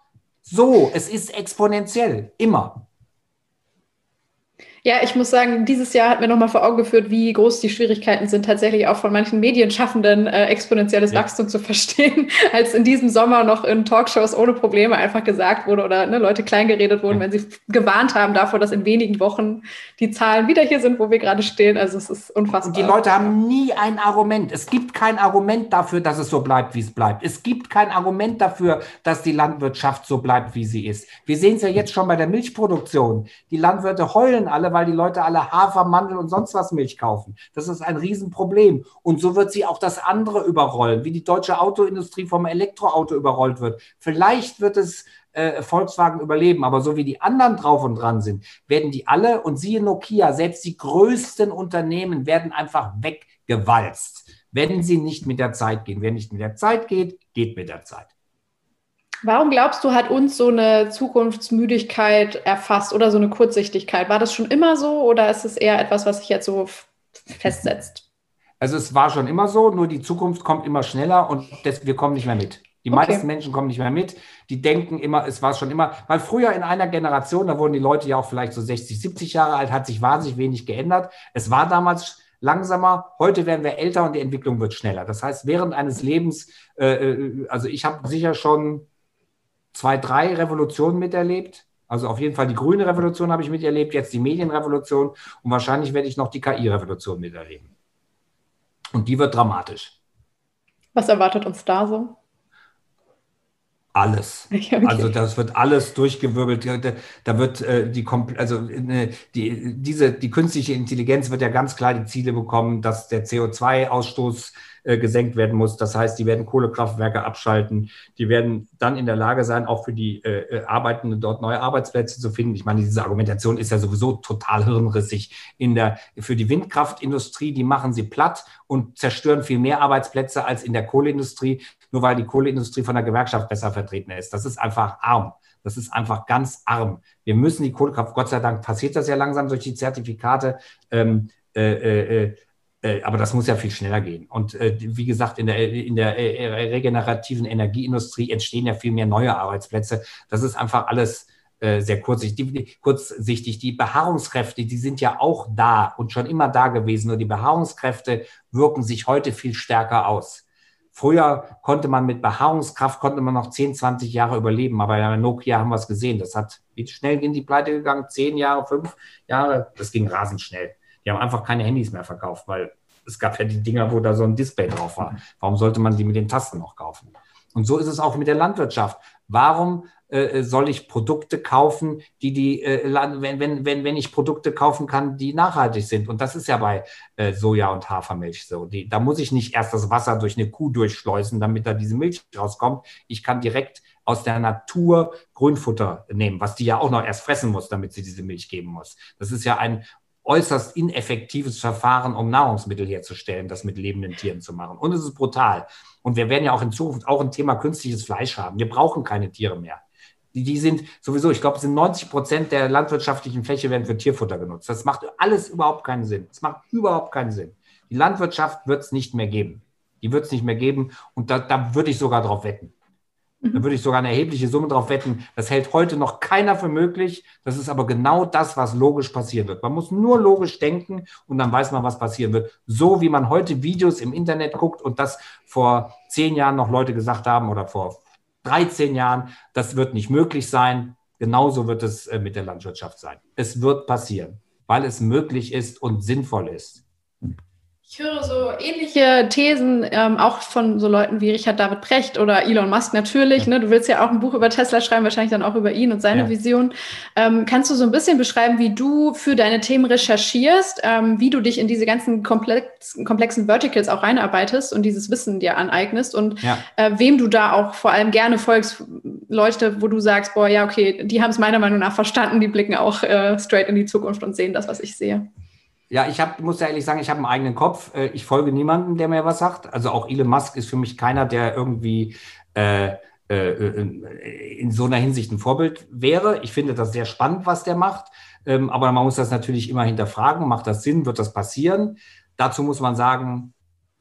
B: so, es ist exponentiell, immer.
A: Ja, ich muss sagen, dieses Jahr hat mir nochmal vor Augen geführt, wie groß die Schwierigkeiten sind, tatsächlich auch von manchen Medienschaffenden äh, exponentielles ja. Wachstum zu verstehen, als in diesem Sommer noch in Talkshows ohne Probleme einfach gesagt wurde oder ne, Leute kleingeredet wurden, ja. wenn sie gewarnt haben davor, dass in wenigen Wochen die Zahlen wieder hier sind, wo wir gerade stehen. Also es ist unfassbar.
B: Und die Leute haben nie ein Argument. Es gibt kein Argument dafür, dass es so bleibt, wie es bleibt. Es gibt kein Argument dafür, dass die Landwirtschaft so bleibt, wie sie ist. Wir sehen es ja jetzt schon bei der Milchproduktion. Die Landwirte heulen alle, weil die Leute alle Hafer, Mandel und sonst was Milch kaufen. Das ist ein Riesenproblem. Und so wird sie auch das andere überrollen, wie die deutsche Autoindustrie vom Elektroauto überrollt wird. Vielleicht wird es äh, Volkswagen überleben, aber so wie die anderen drauf und dran sind, werden die alle und siehe Nokia, selbst die größten Unternehmen werden einfach weggewalzt, wenn sie nicht mit der Zeit gehen. Wer nicht mit der Zeit geht, geht mit der Zeit.
A: Warum glaubst du, hat uns so eine Zukunftsmüdigkeit erfasst oder so eine Kurzsichtigkeit? War das schon immer so oder ist es eher etwas, was sich jetzt so festsetzt?
B: Also es war schon immer so, nur die Zukunft kommt immer schneller und das, wir kommen nicht mehr mit. Die okay. meisten Menschen kommen nicht mehr mit. Die denken immer, es war schon immer, weil früher in einer Generation, da wurden die Leute ja auch vielleicht so 60, 70 Jahre alt, hat sich wahnsinnig wenig geändert. Es war damals langsamer. Heute werden wir älter und die Entwicklung wird schneller. Das heißt, während eines Lebens, äh, äh also ich habe sicher schon zwei, drei Revolutionen miterlebt. Also auf jeden Fall die grüne Revolution habe ich miterlebt, jetzt die Medienrevolution und wahrscheinlich werde ich noch die KI-Revolution miterleben. Und die wird dramatisch.
A: Was erwartet uns da so?
B: alles. Okay. Also das wird alles durchgewirbelt. Da, wird äh, die also ne, die diese die künstliche Intelligenz wird ja ganz klar die Ziele bekommen, dass der CO2-Ausstoß äh, gesenkt werden muss. Das heißt, die werden Kohlekraftwerke abschalten. Die werden dann in der Lage sein, auch für die äh, äh, Arbeitenden dort neue Arbeitsplätze zu finden. Ich meine, diese Argumentation ist ja sowieso total hirnrissig. In der, für die Windkraftindustrie, die machen sie platt und zerstören viel mehr Arbeitsplätze als in der Kohleindustrie, nur weil die Kohleindustrie von der Gewerkschaft besser vertreten ist. Das ist einfach arm. Das ist einfach ganz arm. Wir müssen die Kohlekraft, Gott sei Dank passiert das ja langsam durch die Zertifikate. Ähm, äh, äh, äh aber das muss ja viel schneller gehen. Und äh, wie gesagt, in der, in der äh, regenerativen Energieindustrie entstehen ja viel mehr neue Arbeitsplätze. Das ist einfach alles sehr kurzsichtig. Die, kurzsichtig. Die Beharrungskräfte, die sind ja auch da und schon immer da gewesen. Nur die Beharrungskräfte wirken sich heute viel stärker aus. Früher konnte man mit Beharrungskraft, konnte man noch 10, 20 Jahre überleben, aber bei Nokia haben wir es gesehen. Das hat, wie schnell in die Pleite gegangen? Zehn Jahre, fünf Jahre? Das ging rasend schnell. Die haben einfach keine Handys mehr verkauft, weil es gab ja die Dinger, wo da so ein Display drauf war. Warum sollte man die mit den Tasten noch kaufen? Und so ist es auch mit der Landwirtschaft. Warum äh, soll ich Produkte kaufen, die die, äh, wenn, wenn, wenn, wenn ich Produkte kaufen kann, die nachhaltig sind? Und das ist ja bei äh, Soja und Hafermilch so. Die, da muss ich nicht erst das Wasser durch eine Kuh durchschleusen, damit da diese Milch rauskommt. Ich kann direkt aus der Natur Grünfutter nehmen, was die ja auch noch erst fressen muss, damit sie diese Milch geben muss. Das ist ja ein äußerst ineffektives Verfahren, um Nahrungsmittel herzustellen, das mit lebenden Tieren zu machen. Und es ist brutal. Und wir werden ja auch in Zukunft auch ein Thema künstliches Fleisch haben. Wir brauchen keine Tiere mehr. Die, die sind sowieso, ich glaube, es sind 90 Prozent der landwirtschaftlichen Fläche werden für Tierfutter genutzt. Das macht alles überhaupt keinen Sinn. Das macht überhaupt keinen Sinn. Die Landwirtschaft wird es nicht mehr geben. Die wird es nicht mehr geben. Und da, da würde ich sogar drauf wetten. Da würde ich sogar eine erhebliche Summe drauf wetten. Das hält heute noch keiner für möglich. Das ist aber genau das, was logisch passieren wird. Man muss nur logisch denken und dann weiß man, was passieren wird. So wie man heute Videos im Internet guckt und das vor zehn Jahren noch Leute gesagt haben oder vor 13 Jahren, das wird nicht möglich sein. Genauso wird es äh, mit der Landwirtschaft sein. Es wird passieren, weil es möglich ist und sinnvoll ist.
A: Ich höre so ähnliche Thesen ähm, auch von so Leuten wie Richard David Precht oder Elon Musk natürlich. Ne? Du willst ja auch ein Buch über Tesla schreiben, wahrscheinlich dann auch über ihn und seine ja. Vision. Ähm, kannst du so ein bisschen beschreiben, wie du für deine Themen recherchierst, ähm, wie du dich in diese ganzen komplex, komplexen Verticals auch reinarbeitest und dieses Wissen dir aneignest und ja. äh, wem du da auch vor allem gerne folgst, Leute, wo du sagst, boah, ja, okay, die haben es meiner Meinung nach verstanden, die blicken auch äh, straight in die Zukunft und sehen das, was ich sehe.
B: Ja, ich hab, muss ja ehrlich sagen, ich habe einen eigenen Kopf. Äh, ich folge niemandem, der mir was sagt. Also auch Elon Musk ist für mich keiner, der irgendwie äh, äh, in so einer Hinsicht ein Vorbild wäre. Ich finde das sehr spannend, was der macht. Ähm, aber man muss das natürlich immer hinterfragen. Macht das Sinn? Wird das passieren? Dazu muss man sagen,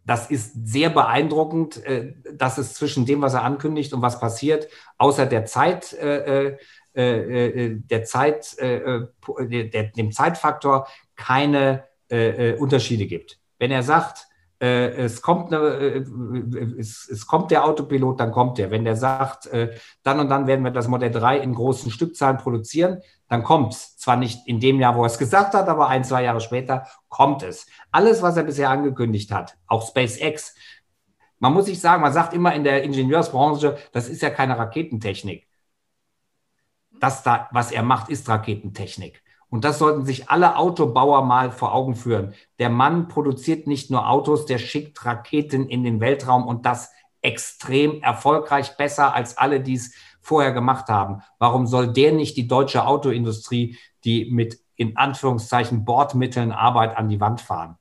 B: das ist sehr beeindruckend, äh, dass es zwischen dem, was er ankündigt und was passiert, außer der Zeit, äh, äh, der Zeit, der, dem Zeitfaktor keine äh, äh, Unterschiede gibt. Wenn er sagt, äh, es, kommt eine, äh, es, es, kommt der Autopilot, dann kommt er. Wenn der sagt, äh, dann und dann werden wir das Modell 3 in großen Stückzahlen produzieren, dann kommt es. Zwar nicht in dem Jahr, wo er es gesagt hat, aber ein, zwei Jahre später kommt es. Alles, was er bisher angekündigt hat, auch SpaceX, man muss sich sagen, man sagt immer in der Ingenieursbranche, das ist ja keine Raketentechnik. Das da, was er macht, ist Raketentechnik. Und das sollten sich alle Autobauer mal vor Augen führen. Der Mann produziert nicht nur Autos, der schickt Raketen in den Weltraum und das extrem erfolgreich, besser als alle, die es vorher gemacht haben. Warum soll der nicht die deutsche Autoindustrie, die mit in Anführungszeichen Bordmitteln Arbeit an die Wand fahren?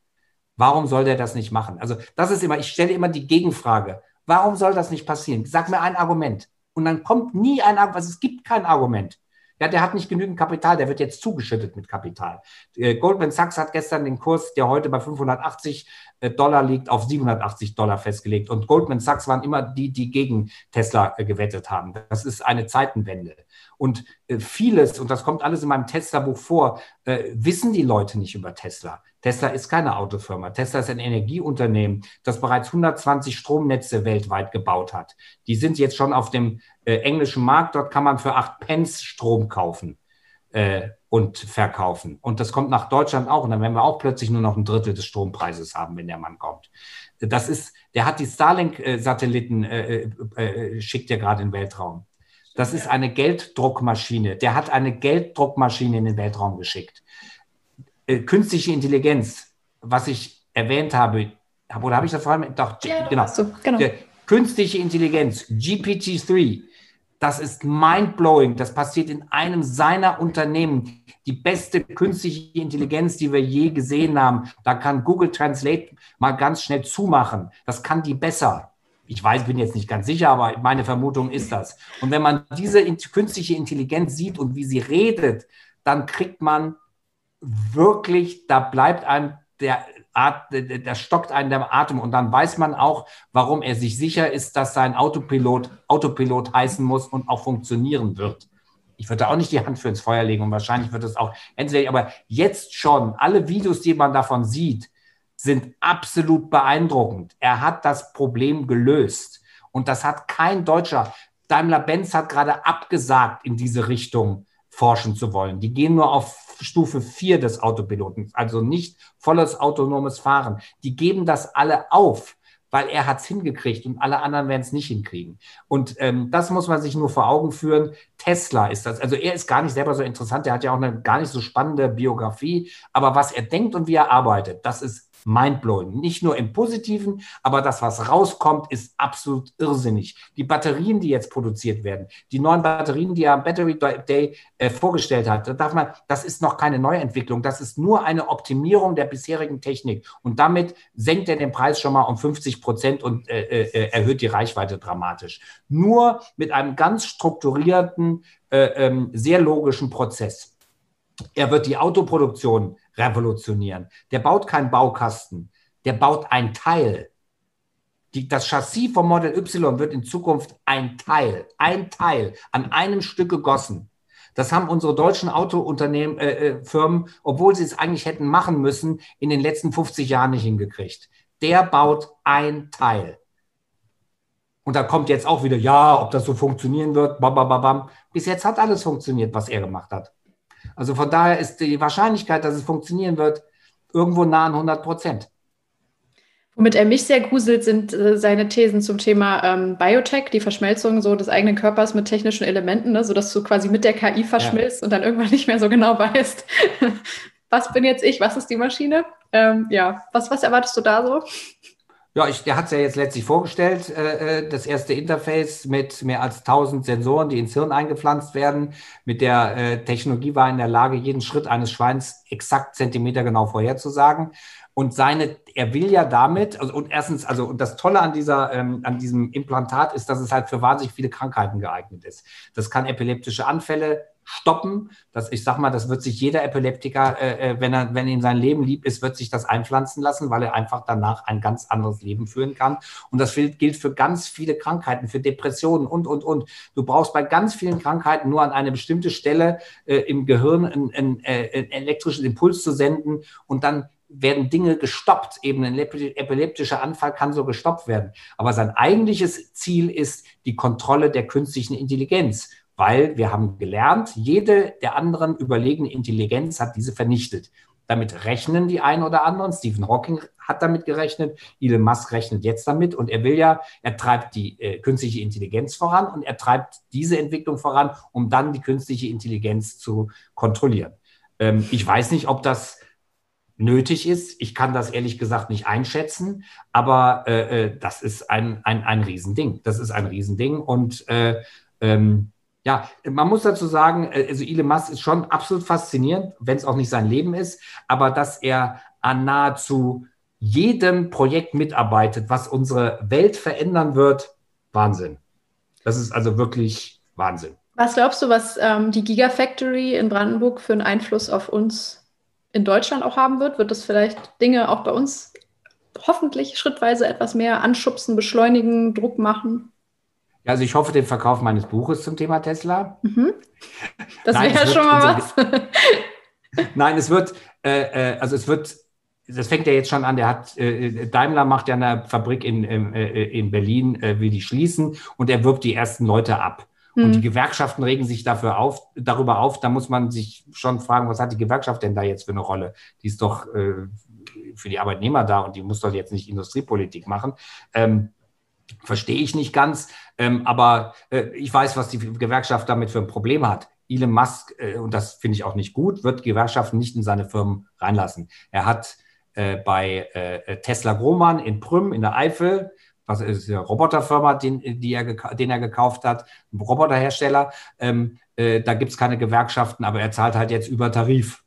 B: Warum soll der das nicht machen? Also das ist immer, ich stelle immer die Gegenfrage. Warum soll das nicht passieren? Sag mir ein Argument. Und dann kommt nie ein Argument, also es gibt kein Argument. Ja, der hat nicht genügend Kapital, der wird jetzt zugeschüttet mit Kapital. Äh, Goldman Sachs hat gestern den Kurs, der heute bei 580 äh, Dollar liegt, auf 780 Dollar festgelegt. Und Goldman Sachs waren immer die, die gegen Tesla äh, gewettet haben. Das ist eine Zeitenwende. Und vieles, und das kommt alles in meinem Tesla-Buch vor, wissen die Leute nicht über Tesla. Tesla ist keine Autofirma. Tesla ist ein Energieunternehmen, das bereits 120 Stromnetze weltweit gebaut hat. Die sind jetzt schon auf dem äh, englischen Markt. Dort kann man für 8 Pence Strom kaufen. äh, und verkaufen. Und das kommt nach Deutschland auch. Und dann werden wir auch plötzlich nur noch ein Drittel des Strompreises haben, wenn der Mann kommt. Das ist, der hat die Starlink-Satelliten, äh, äh, äh, schickt er gerade in den Weltraum. Das ist eine Gelddruckmaschine. Der hat eine Gelddruckmaschine in den Weltraum geschickt. Äh, künstliche Intelligenz, was ich erwähnt habe, oder habe ich das vorhin? Doch, ja, genau. So, genau. künstliche Intelligenz, GPT-3, das ist mindblowing. Das passiert in einem seiner Unternehmen. Die beste künstliche Intelligenz, die wir je gesehen haben. Da kann Google Translate mal ganz schnell zumachen. Das kann die besser. Ich weiß, bin jetzt nicht ganz sicher, aber meine Vermutung ist das. Und wenn man diese künstliche Intelligenz sieht und wie sie redet, dann kriegt man wirklich, da bleibt einem der da stockt einen der Atem und dann weiß man auch, warum er sich sicher ist, dass sein Autopilot Autopilot heißen muss und auch funktionieren wird. Ich würde da auch nicht die Hand für ins Feuer legen und wahrscheinlich wird es auch entweder, aber jetzt schon, alle Videos, die man davon sieht, sind absolut beeindruckend. Er hat das Problem gelöst und das hat kein Deutscher. Daimler-Benz hat gerade abgesagt, in diese Richtung forschen zu wollen. Die gehen nur auf Stufe 4 des Autopiloten, also nicht volles autonomes Fahren. Die geben das alle auf, weil er hat es hingekriegt und alle anderen werden es nicht hinkriegen. Und ähm, das muss man sich nur vor Augen führen. Tesla ist das. Also er ist gar nicht selber so interessant, er hat ja auch eine gar nicht so spannende Biografie, aber was er denkt und wie er arbeitet, das ist mindblowing. Nicht nur im Positiven, aber das, was rauskommt, ist absolut irrsinnig. Die Batterien, die jetzt produziert werden, die neuen Batterien, die er am Battery Day äh, vorgestellt hat, da darf man, das ist noch keine Neuentwicklung, das ist nur eine Optimierung der bisherigen Technik. Und damit senkt er den Preis schon mal um 50 Prozent und äh, äh, äh, erhöht die Reichweite dramatisch. Nur mit einem ganz strukturierten, äh, ähm, sehr logischen Prozess. Er wird die Autoproduktion revolutionieren. Der baut keinen Baukasten, der baut ein Teil. Die, das Chassis vom Model Y wird in Zukunft ein Teil, ein Teil an einem Stück gegossen. Das haben unsere deutschen Autounternehmen, äh, äh Firmen, obwohl sie es eigentlich hätten machen müssen, in den letzten 50 Jahren nicht hingekriegt. Der baut ein Teil. Und da kommt jetzt auch wieder, ja, ob das so funktionieren wird, bam, bam, bam. Bis jetzt hat alles funktioniert, was er gemacht hat. Also von daher ist die Wahrscheinlichkeit, dass es funktionieren wird, irgendwo nah an 100 Prozent.
A: Womit er mich sehr gruselt, sind äh, seine Thesen zum Thema ähm, Biotech, die Verschmelzung so des eigenen Körpers mit technischen Elementen, ne, sodass du quasi mit der KI verschmilzt ja. und dann irgendwann nicht mehr so genau weißt, was bin jetzt ich, was ist die Maschine. Ähm, ja, was, was erwartest du da so?
B: Ja, ich, der hat es ja jetzt letztlich vorgestellt, äh, äh das erste Interface mit mehr als 1000 Sensoren, die ins Hirn eingepflanzt werden. Mit der äh, Technologie war er in der Lage, jeden Schritt eines Schweins exakt zentimetergenau vorherzusagen. Und seine, er will ja damit, also, und erstens, also und das Tolle an dieser, ähm, an diesem Implantat ist, dass es halt für wahnsinnig viele Krankheiten geeignet ist. Das kann epileptische Anfälle stoppen. Das, ich sag mal, das wird sich jeder Epileptiker, äh, äh, wenn er, wenn ihm sein Leben lieb ist, wird sich das einpflanzen lassen, weil er einfach danach ein ganz anderes Leben führen kann. Und das gilt für ganz viele Krankheiten, für Depressionen und, und, und. Du brauchst bei ganz vielen Krankheiten nur an eine bestimmte Stelle äh, im Gehirn einen, einen, äh, einen elektrischen Impuls zu senden und dann werden Dinge gestoppt. Eben ein epileptischer Anfall kann so gestoppt werden. Aber sein eigentliches Ziel ist die Kontrolle der künstlichen Intelligenz weil wir haben gelernt, jede der anderen überlegene Intelligenz hat diese vernichtet. Damit rechnen die einen oder anderen. Stephen Hawking hat damit gerechnet. Elon Musk rechnet jetzt damit. Und er will ja, er treibt die äh, künstliche Intelligenz voran und er treibt diese Entwicklung voran, um dann die künstliche Intelligenz zu kontrollieren. Ähm, ich weiß nicht, ob das nötig ist. Ich kann das ehrlich gesagt nicht einschätzen, aber äh, äh das ist ein, ein, ein Riesending. Das ist ein Riesending. Und äh, ähm, ja, man muss dazu sagen, äh, also Elon Musk ist schon absolut faszinierend, wenn es auch nicht sein Leben ist, aber dass er an nahezu jedem Projekt mitarbeitet, was unsere Welt verändern wird, Wahnsinn. Das ist also wirklich Wahnsinn.
A: Was glaubst du, was ähm, die Gigafactory in Brandenburg für einen Einfluss auf uns in Deutschland auch haben wird? Wird das vielleicht Dinge auch bei uns hoffentlich schrittweise etwas mehr anschubsen, beschleunigen, Druck machen?
B: Ja, also ich hoffe den Verkauf meines Buches zum Thema Tesla. Mhm.
A: Das wäre ja schon mal was.
B: Nein, es wird, äh, äh, also es wird, das fängt ja jetzt schon an, der hat, äh, Daimler macht ja eine Fabrik in, äh, in Berlin, äh, will die schließen und er wirbt die ersten Leute ab. Mhm. Und die Gewerkschaften regen sich dafür auf, darüber auf. Da muss man sich schon fragen, was hat die Gewerkschaft denn da jetzt für eine Rolle? Die ist doch äh, für die Arbeitnehmer da und die muss doch jetzt nicht Industriepolitik machen. Ähm, Verstehe ich nicht ganz, ähm, aber äh, ich weiß, was die Gewerkschaft damit für ein Problem hat. Elon Musk, äh, und das finde ich auch nicht gut, wird Gewerkschaften nicht in seine Firmen reinlassen. Er hat äh, bei äh, Tesla Grohmann in Prüm in der Eifel, was ist eine Roboterfirma, den, die er, den er gekauft hat, ein Roboterhersteller, ähm, äh, da gibt es keine Gewerkschaften, aber er zahlt halt jetzt über Tarif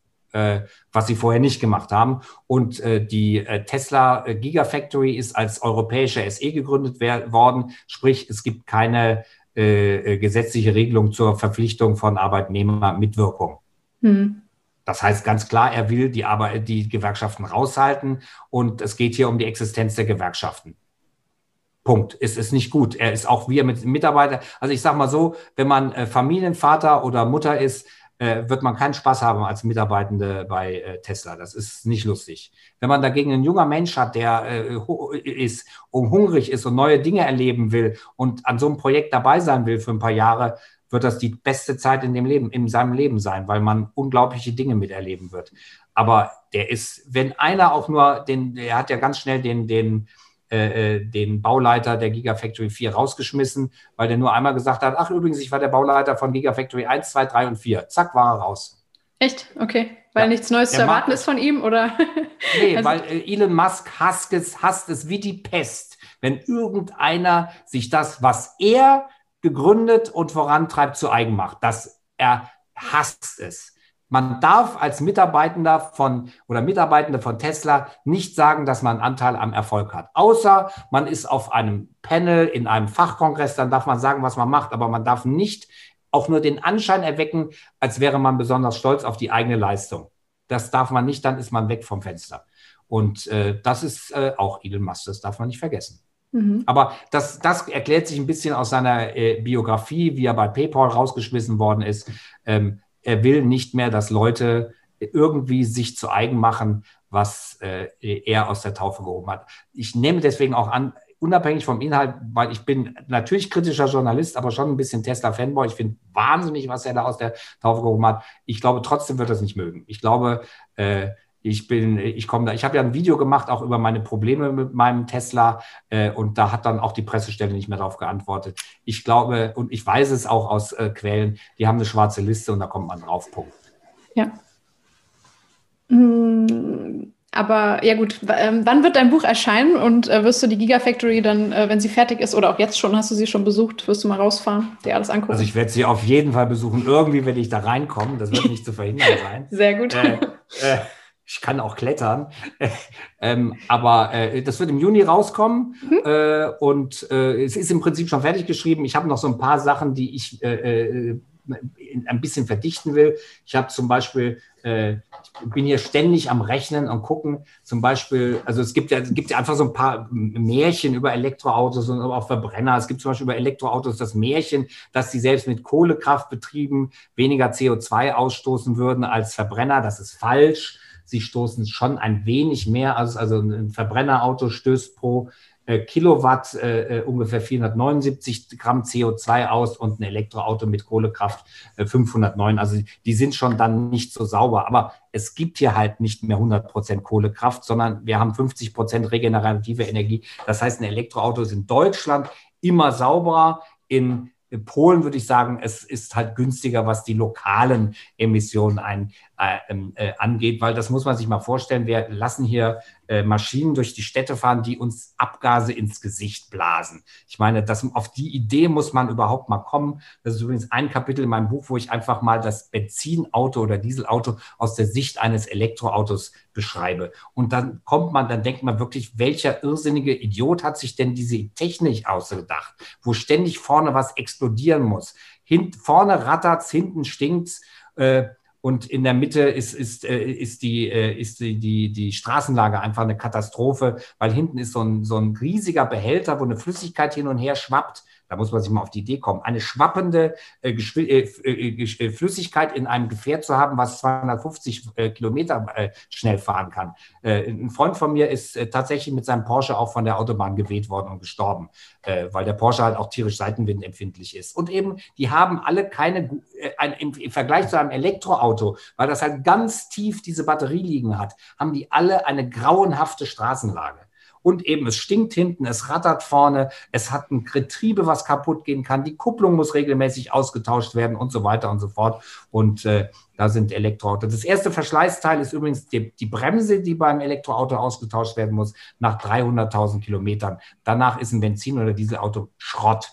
B: was sie vorher nicht gemacht haben. Und äh, die äh, Tesla Gigafactory ist als europäische SE gegründet worden, sprich es gibt keine gesetzliche Regelung zur Verpflichtung von Arbeitnehmermitwirkung. Hm. Das heißt ganz klar, er will die, Arbeit, die Gewerkschaften raushalten und es geht hier um die Existenz der Gewerkschaften. Punkt. Es ist nicht gut. Er ist auch wir mit Mitarbeiter. Also ich sage mal so, wenn man Familienvater oder Mutter ist, äh, wird man keinen Spaß haben als Mitarbeitende bei äh, Tesla. Das ist nicht lustig. Wenn man dagegen einen junger Mensch hat, der äh, ist und hungrig ist und neue Dinge erleben will und an so einem Projekt dabei sein will für ein paar Jahre, wird das die beste Zeit in dem Leben, in seinem Leben sein, weil man unglaubliche Dinge miterleben wird. Aber der ist, wenn einer auch nur den, der hat ja ganz schnell den, den, äh, äh, den Bauleiter der Gigafactory 4 rausgeschmissen, weil der nur einmal gesagt hat, ach übrigens, ich war der Bauleiter von Gigafactory 1, 2, 3 und 4. Zack, war er raus.
A: Echt? Okay. Weil ja. nichts Neues zu erwarten ist von ihm, oder?
B: nee, also, weil äh, Elon Musk hasst es, hasst es wie die Pest, wenn irgendeiner sich das, was er gegründet und vorantreibt, zu eigen macht. Das, er hasst es. Man darf als Mitarbeitender von oder Mitarbeitende von Tesla nicht sagen, dass man einen Anteil am Erfolg hat. Außer man ist auf einem Panel in einem Fachkongress, dann darf man sagen, was man macht, aber man darf nicht auch nur den Anschein erwecken, als wäre man besonders stolz auf die eigene Leistung. Das darf man nicht, dann ist man weg vom Fenster. Und äh, das ist äh, auch Elon Musk, das darf man nicht vergessen. Mhm. Aber das, das erklärt sich ein bisschen aus seiner äh, Biografie, wie er bei PayPal rausgeschmissen worden ist. Ähm, er will nicht mehr, dass Leute irgendwie sich zu eigen machen, was äh, er aus der Taufe gehoben hat. Ich nehme deswegen auch an, unabhängig vom Inhalt, weil ich bin natürlich kritischer Journalist, aber schon ein bisschen Tesla-Fanboy. Ich finde wahnsinnig, was er da aus der Taufe gehoben hat. Ich glaube, trotzdem wird er es nicht mögen. Ich glaube, äh, ich bin, ich komme da, ich habe ja ein Video gemacht, auch über meine Probleme mit meinem Tesla, äh, und da hat dann auch die Pressestelle nicht mehr darauf geantwortet. Ich glaube, und ich weiß es auch aus äh, Quellen, die haben eine schwarze Liste und da kommt man drauf. Punkt.
A: Ja. Hm, aber ja gut, ähm, wann wird dein Buch erscheinen und äh, wirst du die Gigafactory dann, äh, wenn sie fertig ist oder auch jetzt schon, hast du sie schon besucht, wirst du mal rausfahren, dir alles angucken?
B: Also ich werde sie auf jeden Fall besuchen. Irgendwie werde ich da reinkommen. Das wird nicht zu verhindern sein.
A: Sehr gut. Äh,
B: äh ich kann auch klettern. ähm, aber äh, das wird im Juni rauskommen mhm. äh, und äh, es ist im Prinzip schon fertig geschrieben. Ich habe noch so ein paar Sachen, die ich äh, äh, ein bisschen verdichten will. Ich habe zum Beispiel, äh, ich bin hier ständig am Rechnen und gucken, zum Beispiel, also es gibt ja, es gibt ja einfach so ein paar Märchen über Elektroautos und auch Verbrenner. Es gibt zum Beispiel über Elektroautos das Märchen, dass sie selbst mit Kohlekraft betrieben weniger CO2 ausstoßen würden als Verbrenner. Das ist falsch sie stoßen schon ein wenig mehr als also ein Verbrennerauto stößt pro äh, Kilowatt äh, äh ungefähr 479 Gramm CO2 aus und ein Elektroauto mit Kohlekraft äh, 509. Also die sind schon dann nicht so sauber. Aber es gibt hier halt nicht mehr 100 Prozent Kohlekraft, sondern wir haben 50 Prozent regenerative Energie. Das heißt, ein Elektroauto ist in Deutschland immer sauberer. In in Polen würde ich sagen, es ist halt günstiger, was die lokalen Emissionen ein, äh, ähm, äh, angeht, weil das muss man sich mal vorstellen. Wir lassen hier äh, Maschinen durch die Städte fahren, die uns Abgase ins Gesicht blasen. Ich meine, das, auf die Idee muss man überhaupt mal kommen. Das ist übrigens ein Kapitel in meinem Buch, wo ich einfach mal das Benzinauto oder Dieselauto aus der Sicht eines Elektroautos beschreibe. Und dann kommt man, dann denkt man wirklich, welcher irrsinnige Idiot hat sich denn diese Technik ausgedacht, wo ständig vorne was explodieren muss. Hint, vorne rattert's, hinten stinkt's. Äh, und in der Mitte ist, ist, äh, ist, die, äh, ist die, die, die Straßenlage einfach eine Katastrophe, weil hinten ist so ein, so ein riesiger Behälter, wo eine Flüssigkeit hin und her schwappt. Da muss man sich mal auf die Idee kommen, eine schwappende äh, äh, äh, äh, Flüssigkeit in einem Gefährt zu haben, was 250 äh, Kilometer äh, schnell fahren kann. ein Freund von mir ist tatsächlich mit seinem Porsche auch von der Autobahn geweht worden und gestorben, weil der Porsche halt auch tierisch seitenwindempfindlich ist. Und eben, die haben alle keine, ein, im Vergleich zu einem Elektroauto, weil das halt ganz tief diese Batterie liegen hat, haben die alle eine grauenhafte Straßenlage und eben es stinkt hinten, es rattert vorne, es hat ein Getriebe, was kaputt gehen kann, die Kupplung muss regelmäßig ausgetauscht werden und so weiter und so fort. Und äh, da sind Elektroautos. Das erste Verschleißteil ist übrigens die, die Bremse, die beim Elektroauto ausgetauscht werden muss, nach 300.000 Kilometern. Danach ist ein Benzin- oder Dieselauto Schrott.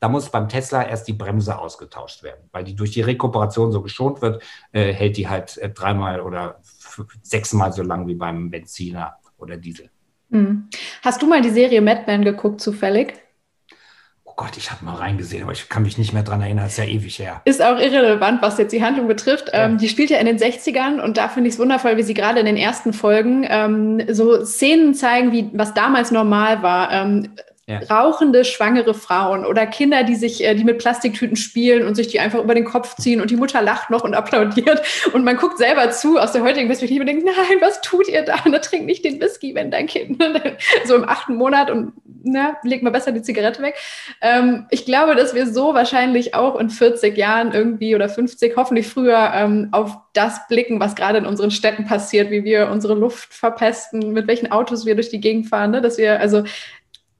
B: Da muss beim Tesla erst die Bremse ausgetauscht werden, weil die durch die Rekuperation so geschont wird, äh, hält die halt äh, dreimal oder sechsmal so lang wie beim Benziner oder Diesel.
A: Hm. Hast du mal die Serie Mad Men geguckt, zufällig?
B: Oh Gott, ich habe mal reingesehen, aber ich kann mich nicht mehr dran erinnern, ist ja ewig her.
A: Ist auch irrelevant, was jetzt die Handlung betrifft. Ja. Ähm, die spielt ja in den 60ern und da finde ich es wundervoll, wie sie gerade in den ersten Folgen ähm, so Szenen zeigen, wie was damals normal war. Ähm, ja. rauchende, schwangere Frauen oder Kinder, die sich, äh, die mit Plastiktüten spielen und sich die einfach über den Kopf ziehen und die Mutter lacht noch und applaudiert und man guckt selber zu aus der heutigen Perspektive und denkt, nein, was tut ihr da? Na, trink nicht den Whisky, wenn dein Kind so im achten Monat und na, leg mal besser die Zigarette weg. Ähm, ich glaube, dass wir so wahrscheinlich auch in 40 Jahren irgendwie oder 50, hoffentlich früher, ähm, auf das blicken, was gerade in unseren Städten passiert, wie wir unsere Luft verpesten, mit welchen Autos wir durch die Gegend fahren, ne? dass wir also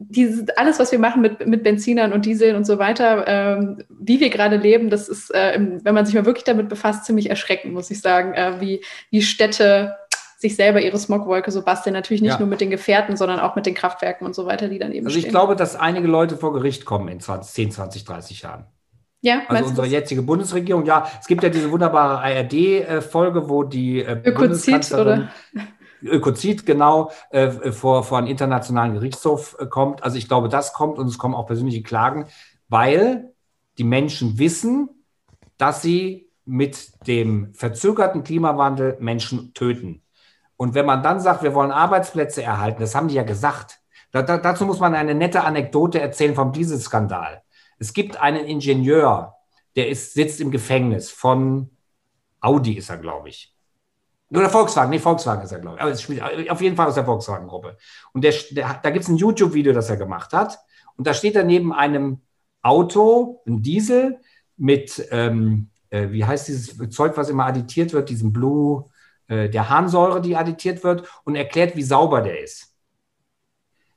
A: dieses, alles, was wir machen mit, mit Benzinern und Dieseln und so weiter, ähm, wie wir gerade leben, das ist, äh, wenn man sich mal wirklich damit befasst, ziemlich erschreckend, muss ich sagen, äh, wie, wie Städte sich selber ihre Smogwolke so basteln. Natürlich nicht ja. nur mit den Gefährten, sondern auch mit den Kraftwerken und so weiter, die dann eben.
B: Also ich stehen. glaube, dass einige Leute vor Gericht kommen in 20, 10, 20, 30 Jahren. Ja, also unsere jetzige Bundesregierung, ja, es gibt ja diese wunderbare ARD-Folge, wo die äh,
A: Ökozid oder
B: Ökozid genau äh, vor, vor einen internationalen Gerichtshof äh, kommt. Also ich glaube, das kommt und es kommen auch persönliche Klagen, weil die Menschen wissen, dass sie mit dem verzögerten Klimawandel Menschen töten. Und wenn man dann sagt, wir wollen Arbeitsplätze erhalten, das haben die ja gesagt. Da, da, dazu muss man eine nette Anekdote erzählen vom Dieselskandal. Es gibt einen Ingenieur, der ist, sitzt im Gefängnis von Audi, ist er, glaube ich. Oder Volkswagen, nee, Volkswagen ist er, glaube ich. Aber es spielt auf jeden Fall aus der Volkswagen-Gruppe. Und der, der, da gibt es ein YouTube-Video, das er gemacht hat. Und da steht er neben einem Auto, ein Diesel, mit, ähm, äh, wie heißt dieses Zeug, was immer additiert wird, diesem Blue, äh, der Harnsäure, die additiert wird, und erklärt, wie sauber der ist.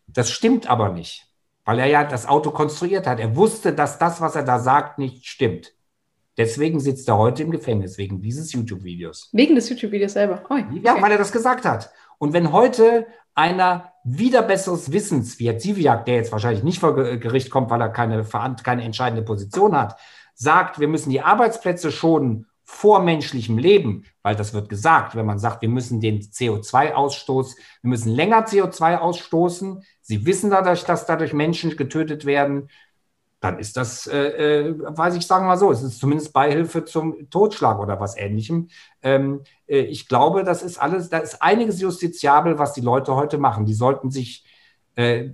B: Das stimmt aber nicht, weil er ja das Auto konstruiert hat. Er wusste, dass das, was er da sagt, nicht stimmt. Deswegen sitzt er heute im Gefängnis, wegen dieses YouTube-Videos.
A: Wegen des YouTube-Videos selber?
B: Oh, okay. Ja, weil er das gesagt hat. Und wenn heute einer wieder besseres Wissens, wie Herr Ziviak, der jetzt wahrscheinlich nicht vor Gericht kommt, weil er keine, keine entscheidende Position hat, sagt, wir müssen die Arbeitsplätze schonen vor menschlichem Leben, weil das wird gesagt, wenn man sagt, wir müssen den CO2-Ausstoß, wir müssen länger CO2 ausstoßen. Sie wissen dadurch, dass dadurch Menschen getötet werden dann ist das, äh, äh, weiß ich, sagen wir mal so, es ist zumindest Beihilfe zum Totschlag oder was ähnlichem. Ähm, äh, ich glaube, das ist alles, da ist einiges justiziabel, was die Leute heute machen. Die sollten sich, äh,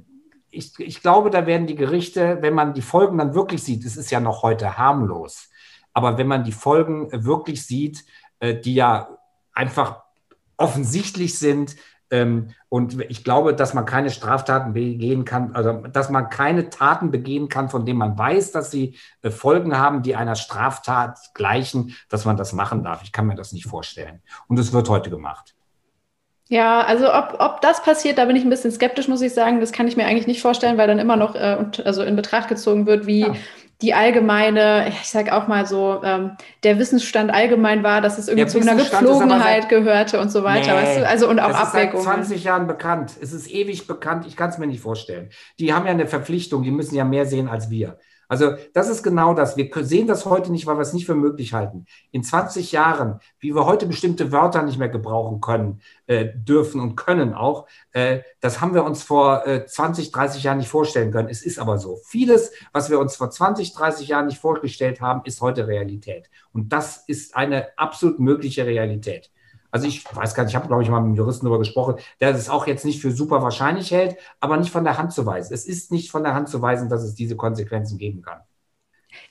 B: ich, ich glaube, da werden die Gerichte, wenn man die Folgen dann wirklich sieht, es ist ja noch heute harmlos, aber wenn man die Folgen wirklich sieht, äh, die ja einfach offensichtlich sind, und ich glaube, dass man keine Straftaten begehen kann, also dass man keine Taten begehen kann, von denen man weiß, dass sie äh, Folgen haben, die einer Straftat gleichen, dass man das machen darf. Ich kann mir das nicht vorstellen. Und es wird heute gemacht.
A: Ja, also ob, ob das passiert, da bin ich ein bisschen skeptisch, muss ich sagen. Das kann ich mir eigentlich nicht vorstellen, weil dann immer noch äh, also in Betracht gezogen wird, wie ja die allgemeine, ich sag auch mal so, ähm, der Wissensstand allgemein war, dass es irgendwie zu einer Gepflogenheit gehörte und so weiter. Nee, weißt du? Also und auch Abwägungen.
B: Seit 20 Jahren bekannt. Es ist ewig bekannt. Ich kann es mir nicht vorstellen. Die haben ja eine Verpflichtung. Die müssen ja mehr sehen als wir. Also das ist genau das. Wir sehen das heute nicht, weil wir es nicht für möglich halten. In 20 Jahren, wie wir heute bestimmte Wörter nicht mehr gebrauchen können, äh, dürfen und können auch, äh, das haben wir uns vor äh, 20, 30 Jahren nicht vorstellen können. Es ist aber so. Vieles, was wir uns vor 20, 30 Jahren nicht vorgestellt haben, ist heute Realität. Und das ist eine absolut mögliche Realität. Also ich weiß gar nicht, ich habe, glaube ich, mal mit einem Juristen darüber gesprochen, der es auch jetzt nicht für super wahrscheinlich hält, aber nicht von der Hand zu weisen. Es ist nicht von der Hand zu weisen, dass es diese Konsequenzen geben kann.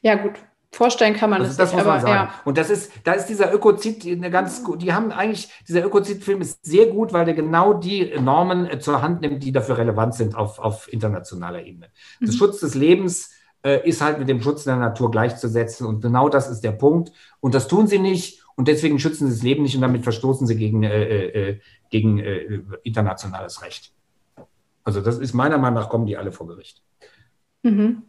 A: Ja, gut. Vorstellen kann man
B: also es das
A: nicht,
B: muss man sagen. Ja. Und das ist, da ist dieser Ökozid eine ganz, die haben eigentlich, dieser Ökozid-Film ist sehr gut, weil der genau die Normen äh, zur Hand nimmt, die dafür relevant sind auf, auf internationaler Ebene. Mhm. Das Schutz des Lebens äh, ist halt mit dem Schutz der Natur gleichzusetzen und genau das ist der Punkt. Und das tun sie nicht und deswegen schützen sie das Leben nicht und damit verstoßen sie gegen, äh, äh, äh gegen äh, internationales Recht. Also das ist meiner Meinung nach, kommen die alle vor Gericht.
A: Mhm.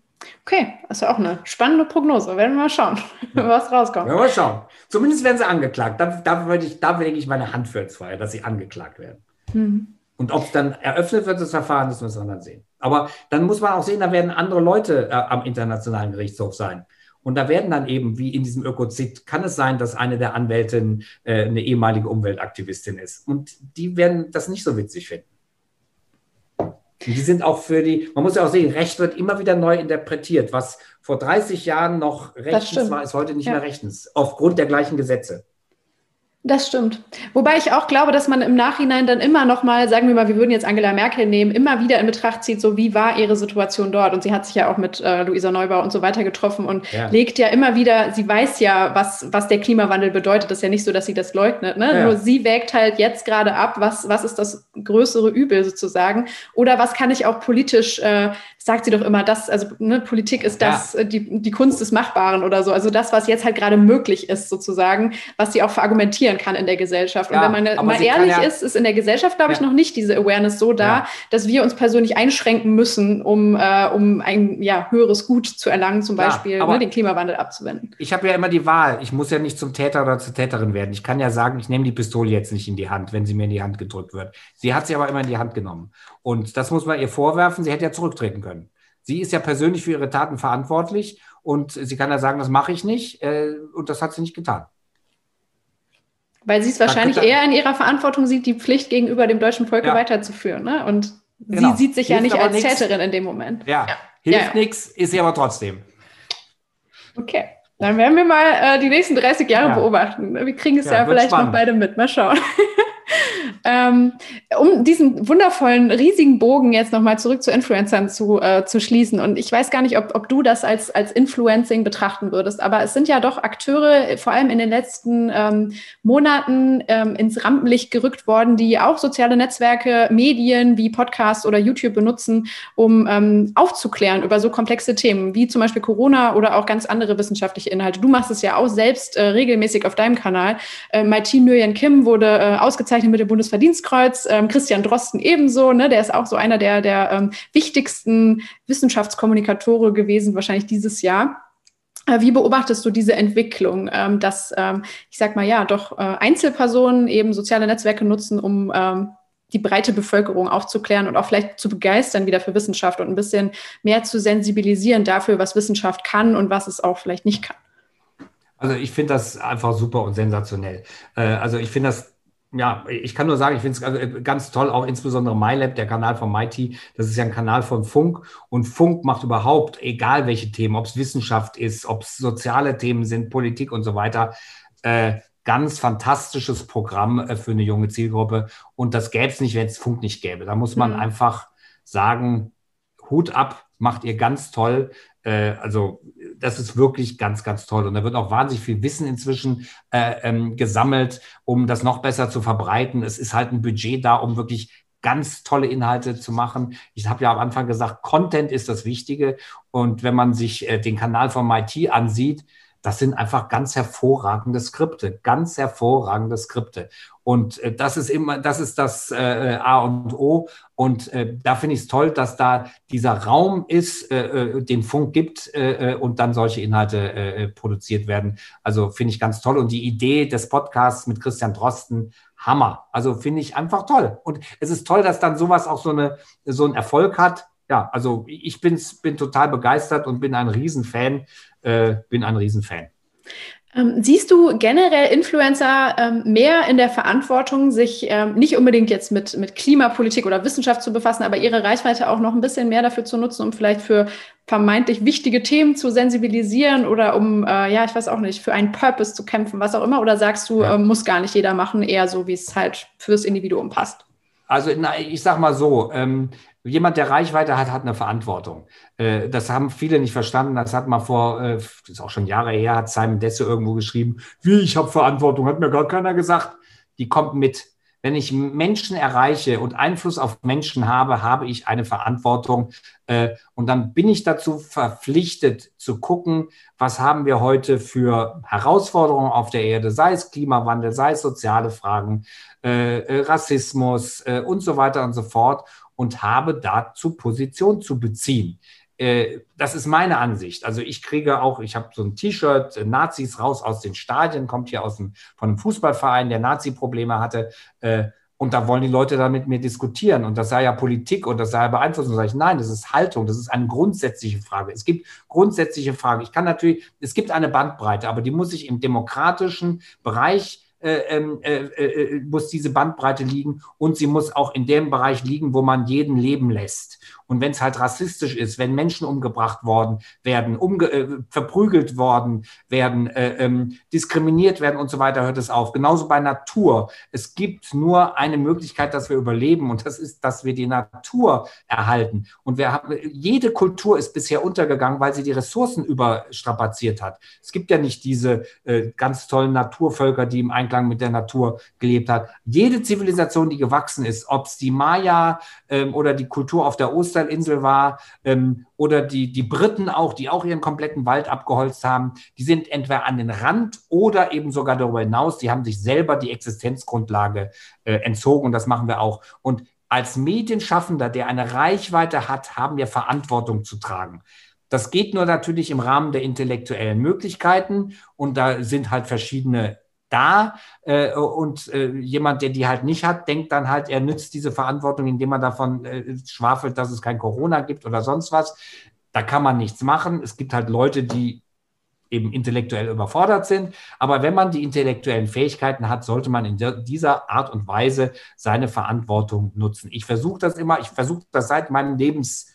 A: Okay, das ist ja auch eine spannende Prognose. Werden wir mal schauen, ja. was rauskommt.
B: Ja, mal schauen. Zumindest werden sie angeklagt. Da, da, würde ich, da lege ich meine Hand für ins Feuer, dass sie angeklagt werden. Mhm. Und ob es dann eröffnet wird, das Verfahren, das müssen wir dann sehen. Aber dann muss man auch sehen, da werden andere Leute äh, am Internationalen Gerichtshof sein. Und da werden dann eben, wie in diesem Ökozid, kann es sein, dass eine der Anwältinnen äh, eine ehemalige Umweltaktivistin ist. Und die werden das nicht so witzig finden. Die sind auch für die, man muss ja auch sehen, Recht wird immer wieder neu interpretiert. Was vor 30 Jahren noch rechtens war, ist heute nicht ja. mehr rechtens, aufgrund der gleichen Gesetze.
A: Das stimmt. Wobei ich auch glaube, dass man im Nachhinein dann immer noch mal, sagen wir mal, wir würden jetzt Angela Merkel nehmen, immer wieder in Betracht zieht, so wie war ihre Situation dort. Und sie hat sich ja auch mit äh, Luisa Neubau und so weiter getroffen und ja. legt ja immer wieder, sie weiß ja, was, was der Klimawandel bedeutet. Das ist ja nicht so, dass sie das leugnet. Ne? Ja. Nur sie wägt halt jetzt gerade ab, was, was ist das größere Übel sozusagen. Oder was kann ich auch politisch äh, sagt sie doch immer, dass, also ne, Politik ist das, ja. Äh, die, die Kunst des Machbaren oder so. Also das, was jetzt halt gerade möglich ist, sozusagen, was sie auch verargumentieren kann in der Gesellschaft. Ja, und wenn man mal ehrlich ja, ist, ist in der Gesellschaft, glaube ich, noch nicht diese Awareness so da, dass wir uns persönlich einschränken müssen, um, äh, um ein ja, höheres Gut zu erlangen, zum Beispiel ne, den Klimawandel abzuwenden.
B: Ich habe ja immer die Wahl. Ich muss ja nicht zum Täter oder zur Täterin werden. Ich kann ja sagen, ich nehme die Pistole jetzt nicht in die Hand, wenn sie mir in die Hand gedrückt wird. Sie hat sie aber immer in die Hand genommen. Und das muss man ihr vorwerfen. Sie hätte ja zurücktreten können. Sie ist ja persönlich für ihre Taten verantwortlich und sie kann ja sagen, das mache ich nicht. Äh, und das hat sie nicht getan.
A: Weil sie es wahrscheinlich eher in ihrer Verantwortung sieht, die Pflicht gegenüber dem deutschen Volke ja. weiterzuführen. Ne? Und genau. sie sieht sich hilft ja nicht als nix. Täterin in dem Moment.
B: Ja, ja. hilft ja. nichts, ist sie aber trotzdem.
A: Okay. Dann werden wir mal äh, die nächsten 30 Jahre beobachten. Wir kriegen es ja, vielleicht spannend. noch beide mit. Mal schauen. Ähm, um diesen wundervollen, riesigen Bogen jetzt nochmal zurück zu Influencern zu, äh, zu schließen. Und ich weiß gar nicht, ob, ob du das als, als Influencing betrachten würdest, aber es sind ja doch Akteure, vor allem in den letzten ähm, Monaten, ähm, ins Rampenlicht gerückt worden, die auch soziale Netzwerke, Medien wie Podcasts oder YouTube benutzen, um ähm, aufzuklären über so komplexe Themen wie zum Beispiel Corona oder auch ganz andere wissenschaftliche Inhalte. Du machst es ja auch selbst äh, regelmäßig auf deinem Kanal. Äh, Team Nguyen Kim wurde äh, ausgezeichnet mit dem Bundesverdienstkreuz, ähm, Christian Drosten ebenso, ne, der ist auch so einer der, der ähm, wichtigsten Wissenschaftskommunikatore gewesen, wahrscheinlich dieses Jahr. Äh, wie beobachtest du diese Entwicklung, ähm, dass, ähm, ich sag mal, ja, doch äh, Einzelpersonen eben soziale Netzwerke nutzen, um ähm, die breite Bevölkerung aufzuklären und auch vielleicht zu begeistern wieder für Wissenschaft und ein bisschen mehr zu sensibilisieren dafür, was Wissenschaft kann und was es auch vielleicht nicht kann?
B: Also ich finde das einfach super und sensationell. Äh, also ich finde das ja, ich kann nur sagen, ich finde es also, ganz toll, auch insbesondere MyLab, der Kanal von MIT. Das ist ja ein Kanal von Funk und Funk macht überhaupt, egal welche Themen, ob es Wissenschaft ist, ob es soziale Themen sind, Politik und so weiter, äh, ganz fantastisches Programm äh, für eine junge Zielgruppe. Und das gäbe es nicht, wenn es Funk nicht gäbe. Da muss man mhm. einfach sagen, Hut ab, macht ihr ganz toll. Äh, also das ist wirklich ganz, ganz toll. Und da wird auch wahnsinnig viel Wissen inzwischen äh, ähm, gesammelt, um das noch besser zu verbreiten. Es ist halt ein Budget da, um wirklich ganz tolle Inhalte zu machen. Ich habe ja am Anfang gesagt, Content ist das Wichtige. Und wenn man sich äh, den Kanal von MIT ansieht, das sind einfach ganz hervorragende Skripte, ganz hervorragende Skripte. Und äh, das ist immer, das ist das äh, A und O. Und äh, da finde ich es toll, dass da dieser Raum ist, äh, äh den Funk gibt äh, äh, und dann solche Inhalte äh, produziert werden. Also finde ich ganz toll. Und die Idee des Podcasts mit Christian Drosten, Hammer. Also finde ich einfach toll. Und es ist toll, dass dann sowas auch so, eine, so einen Erfolg hat. Ja, also ich bin's, bin total begeistert und bin ein Riesenfan. Äh, bin ein Riesenfan.
A: Ähm, siehst du generell Influencer ähm, mehr in der Verantwortung, sich ähm, nicht unbedingt jetzt mit, mit Klimapolitik oder Wissenschaft zu befassen, aber ihre Reichweite auch noch ein bisschen mehr dafür zu nutzen, um vielleicht für vermeintlich wichtige Themen zu sensibilisieren oder um, äh, ja, ich weiß auch nicht, für einen Purpose zu kämpfen, was auch immer? Oder sagst du, ja. äh, muss gar nicht jeder machen, eher so, wie es halt fürs Individuum passt?
B: Also na, ich sag mal so, ähm, jemand, der Reichweite hat, hat eine Verantwortung. Äh, das haben viele nicht verstanden. Das hat mal vor, äh, das ist auch schon Jahre her, hat Simon Desse irgendwo geschrieben, wie ich habe Verantwortung, hat mir gar keiner gesagt. Die kommt mit. Wenn ich Menschen erreiche und Einfluss auf Menschen habe, habe ich eine Verantwortung. Äh, und dann bin ich dazu verpflichtet zu gucken, was haben wir heute für Herausforderungen auf der Erde, sei es Klimawandel, sei es soziale Fragen, Rassismus und so weiter und so fort und habe dazu Position zu beziehen. Äh, das ist meine Ansicht. Also ich kriege auch, ich habe so ein T-Shirt, äh, Nazis raus aus den Stadien, kommt hier aus dem, von einem Fußballverein, der Nazi-Probleme hatte. Äh, und da wollen die Leute dann mit mir diskutieren. Und das sei ja Politik und das sei ja Beeinflussung. Sage ich, nein, das ist Haltung, das ist eine grundsätzliche Frage. Es gibt grundsätzliche Fragen. Ich kann natürlich, es gibt eine Bandbreite, aber die muss ich im demokratischen Bereich äh, ähm, äh, äh, muss diese Bandbreite liegen und sie muss auch in dem Bereich liegen, wo man jeden leben lässt. Und wenn es halt rassistisch ist, wenn Menschen umgebracht worden werden, umge äh, verprügelt worden werden, äh, ähm, diskriminiert werden und so weiter, hört es auf. Genauso bei Natur. Es gibt nur eine Möglichkeit, dass wir überleben und das ist, dass wir die Natur erhalten. Und wir haben, jede Kultur ist bisher untergegangen, weil sie die Ressourcen überstrapaziert hat. Es gibt ja nicht diese äh, ganz tollen Naturvölker, die im Einklang mit der Natur gelebt hat. Jede Zivilisation, die gewachsen ist, ob es die Maya ähm, oder die Kultur auf der Oster Osterinsel war ähm, oder die, die Briten auch, die auch ihren kompletten Wald abgeholzt haben, die sind entweder an den Rand oder eben sogar darüber hinaus, die haben sich selber die Existenzgrundlage äh, entzogen und das machen wir auch. Und als Medienschaffender, der eine Reichweite hat, haben wir Verantwortung zu tragen. Das geht nur natürlich im Rahmen der intellektuellen Möglichkeiten und da sind halt verschiedene da äh, und äh, jemand, der die halt nicht hat, denkt dann halt, er nützt diese Verantwortung, indem er davon äh, schwafelt, dass es kein Corona gibt oder sonst was. Da kann man nichts machen. Es gibt halt Leute, die eben intellektuell überfordert sind. Aber wenn man die intellektuellen Fähigkeiten hat, sollte man in dieser Art und Weise seine Verantwortung nutzen. Ich versuche das immer, ich versuche das seit meinem Lebens,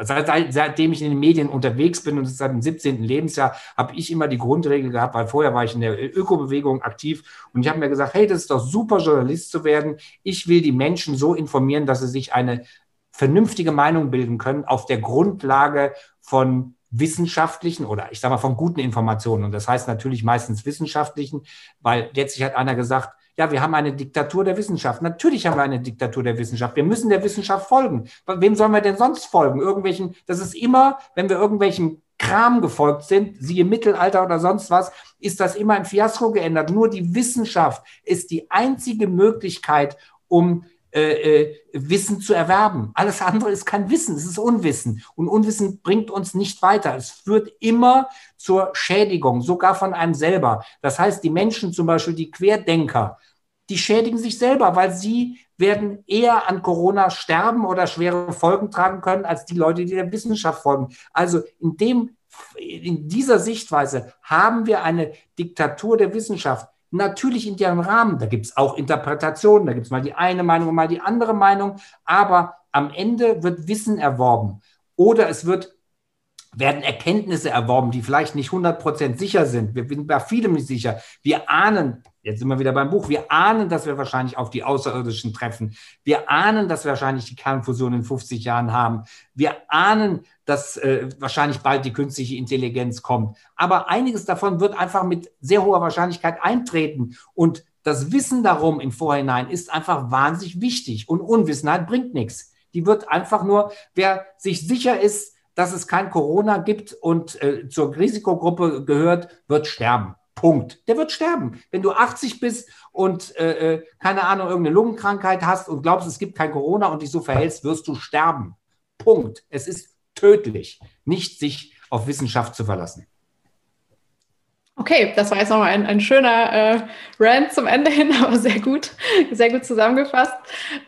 B: Seit, seitdem ich in den Medien unterwegs bin und seit dem 17. Lebensjahr, habe ich immer die Grundregel gehabt, weil vorher war ich in der Ökobewegung aktiv und ich habe mir gesagt, hey, das ist doch super, Journalist zu werden. Ich will die Menschen so informieren, dass sie sich eine vernünftige Meinung bilden können auf der Grundlage von wissenschaftlichen oder ich sage mal von guten Informationen. Und das heißt natürlich meistens wissenschaftlichen, weil letztlich hat einer gesagt, ja, wir haben eine Diktatur der Wissenschaft. Natürlich haben wir eine Diktatur der Wissenschaft. Wir müssen der Wissenschaft folgen. Wem sollen wir denn sonst folgen? Irgendwelchen, das ist immer, wenn wir irgendwelchen Kram gefolgt sind, siehe Mittelalter oder sonst was, ist das immer ein Fiasko geändert. Nur die Wissenschaft ist die einzige Möglichkeit, um äh, äh, Wissen zu erwerben. Alles andere ist kein Wissen, es ist Unwissen. Und Unwissen bringt uns nicht weiter. Es führt immer zur Schädigung, sogar von einem selber. Das heißt, die Menschen, zum Beispiel die Querdenker, die schädigen sich selber, weil sie werden eher an Corona sterben oder schwere Folgen tragen können, als die Leute, die der Wissenschaft folgen. Also in dem, in dieser Sichtweise haben wir eine Diktatur der Wissenschaft. Natürlich in deren Rahmen. Da gibt es auch Interpretationen, da gibt es mal die eine Meinung und mal die andere Meinung, aber am Ende wird Wissen erworben oder es wird, werden Erkenntnisse erworben, die vielleicht nicht 100% sicher sind. Wir sind bei vielem nicht sicher. Wir ahnen, Jetzt sind wir wieder beim Buch. Wir ahnen, dass wir wahrscheinlich auf die Außerirdischen treffen. Wir ahnen, dass wir wahrscheinlich die Kernfusion in 50 Jahren haben. Wir ahnen, dass äh, wahrscheinlich bald die künstliche Intelligenz kommt. Aber einiges davon wird einfach mit sehr hoher Wahrscheinlichkeit eintreten. Und das Wissen darum im Vorhinein ist einfach wahnsinnig wichtig. Und Unwissenheit bringt nichts. Die wird einfach nur, wer sich sicher ist, dass es kein Corona gibt und äh, zur Risikogruppe gehört, wird sterben. Punkt. Der wird sterben. Wenn du 80 bist und äh, äh, keine Ahnung, irgendeine Lungenkrankheit hast und glaubst, es gibt kein Corona und dich so verhältst, wirst du sterben. Punkt. Es ist tödlich, nicht sich auf Wissenschaft zu verlassen.
A: Okay, das war jetzt nochmal ein, ein schöner äh, Rant zum Ende hin, aber sehr gut, sehr gut zusammengefasst.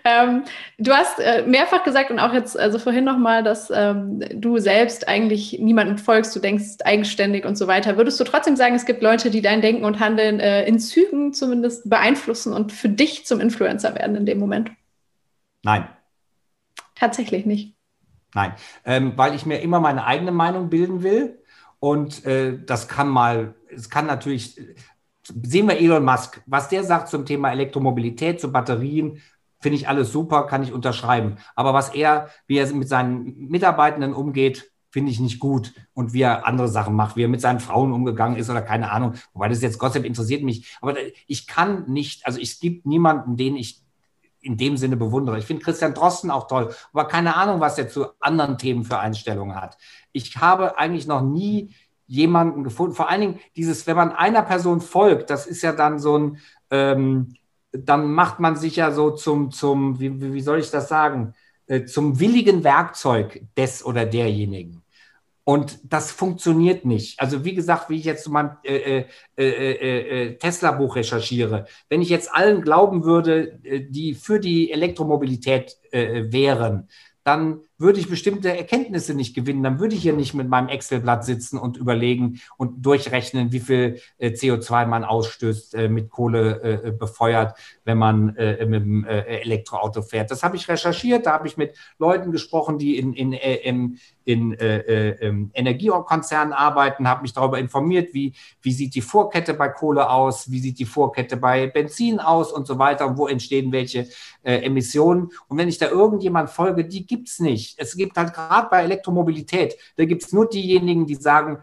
A: Ähm, du hast äh, mehrfach gesagt und auch jetzt, also vorhin nochmal, dass ähm, du selbst eigentlich niemandem folgst, du denkst eigenständig und so weiter. Würdest du trotzdem sagen, es gibt Leute, die dein Denken und Handeln äh, in Zügen zumindest beeinflussen und für dich zum Influencer werden in dem Moment?
B: Nein.
A: Tatsächlich nicht.
B: Nein, ähm, weil ich mir immer meine eigene Meinung bilden will und äh, das kann mal, es kann natürlich, sehen wir Elon Musk, was der sagt zum Thema Elektromobilität, zu Batterien, finde ich alles super, kann ich unterschreiben. Aber was er, wie er mit seinen Mitarbeitenden umgeht, finde ich nicht gut. Und wie er andere Sachen macht, wie er mit seinen Frauen umgegangen ist oder keine Ahnung. Wobei das jetzt Dank interessiert mich. Aber ich kann nicht, also es gibt niemanden, den ich in dem Sinne bewundere. Ich finde Christian Drosten auch toll, aber keine Ahnung, was er zu anderen Themen für Einstellungen hat. Ich habe eigentlich noch nie jemanden gefunden. Vor allen Dingen dieses, wenn man einer Person folgt, das ist ja dann so ein, ähm, dann macht man sich ja so zum, zum, wie, wie soll ich das sagen, äh, zum willigen Werkzeug des oder derjenigen. Und das funktioniert nicht. Also wie gesagt, wie ich jetzt zu meinem äh, äh, äh, Tesla-Buch recherchiere, wenn ich jetzt allen glauben würde, die für die Elektromobilität wären, dann würde ich bestimmte Erkenntnisse nicht gewinnen. Dann würde ich hier nicht mit meinem Excel-Blatt sitzen und überlegen und durchrechnen, wie viel äh, CO2 man ausstößt, äh, mit Kohle äh, befeuert, wenn man mit dem Elektroauto fährt. Das habe ich recherchiert. Da habe ich mit Leuten gesprochen, die in, in, in, in Energiekonzernen arbeiten, habe mich darüber informiert, wie, wie sieht die Vorkette bei Kohle aus, wie sieht die Vorkette bei Benzin aus und so weiter wo entstehen welche Emissionen. Und wenn ich da irgendjemand folge, die gibt es nicht Es gibt halt gerade bei Elektromobilität, da gibt es nur diejenigen, die sagen,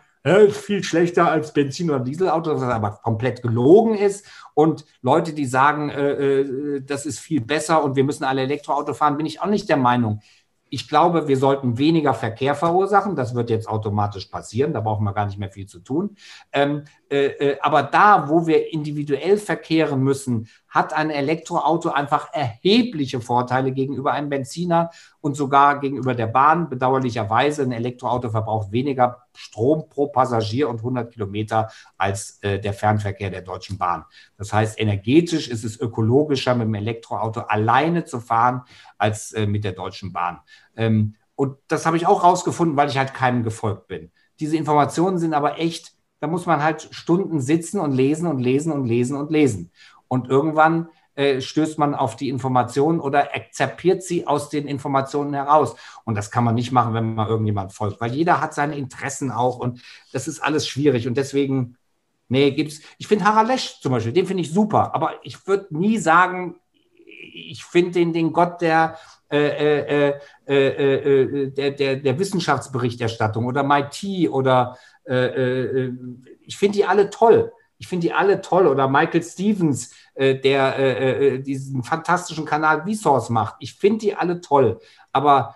B: viel schlechter als Benzin- oder Dieselauto, was aber komplett gelogen ist. Und Leute, die sagen, äh, äh, das ist viel besser und wir müssen alle Elektroauto fahren, bin ich auch nicht der Meinung. Ich glaube, wir sollten weniger Verkehr verursachen. Das wird jetzt automatisch passieren. Da brauchen wir gar nicht mehr viel zu tun. Ähm, äh, äh, aber da, wo wir individuell verkehren müssen, hat ein Elektroauto einfach erhebliche Vorteile gegenüber einem Benziner und sogar gegenüber der Bahn. Bedauerlicherweise, ein Elektroauto verbraucht weniger Strom pro Passagier und 100 Kilometer als äh, der Fernverkehr der Deutschen Bahn. Das heißt, energetisch ist es ökologischer, mit dem Elektroauto alleine zu fahren, als äh, mit der Deutschen Bahn. Ähm, und das habe ich auch rausgefunden, weil ich halt keinem gefolgt bin. Diese Informationen sind aber echt da muss man halt Stunden sitzen und lesen und lesen und lesen und lesen. Und irgendwann äh, stößt man auf die Informationen oder akzeptiert sie aus den Informationen heraus. Und das kann man nicht machen, wenn man irgendjemand folgt, weil jeder hat seine Interessen auch und das ist alles schwierig. Und deswegen, nee, gibt's. Ich finde Harald Lesch zum Beispiel, den finde ich super, aber ich würde nie sagen, ich finde den, den Gott der, äh, äh, äh, der, der, der Wissenschaftsberichterstattung oder MIT oder ich finde die alle toll. Ich finde die alle toll. Oder Michael Stevens, der diesen fantastischen Kanal Vsauce macht. Ich finde die alle toll. Aber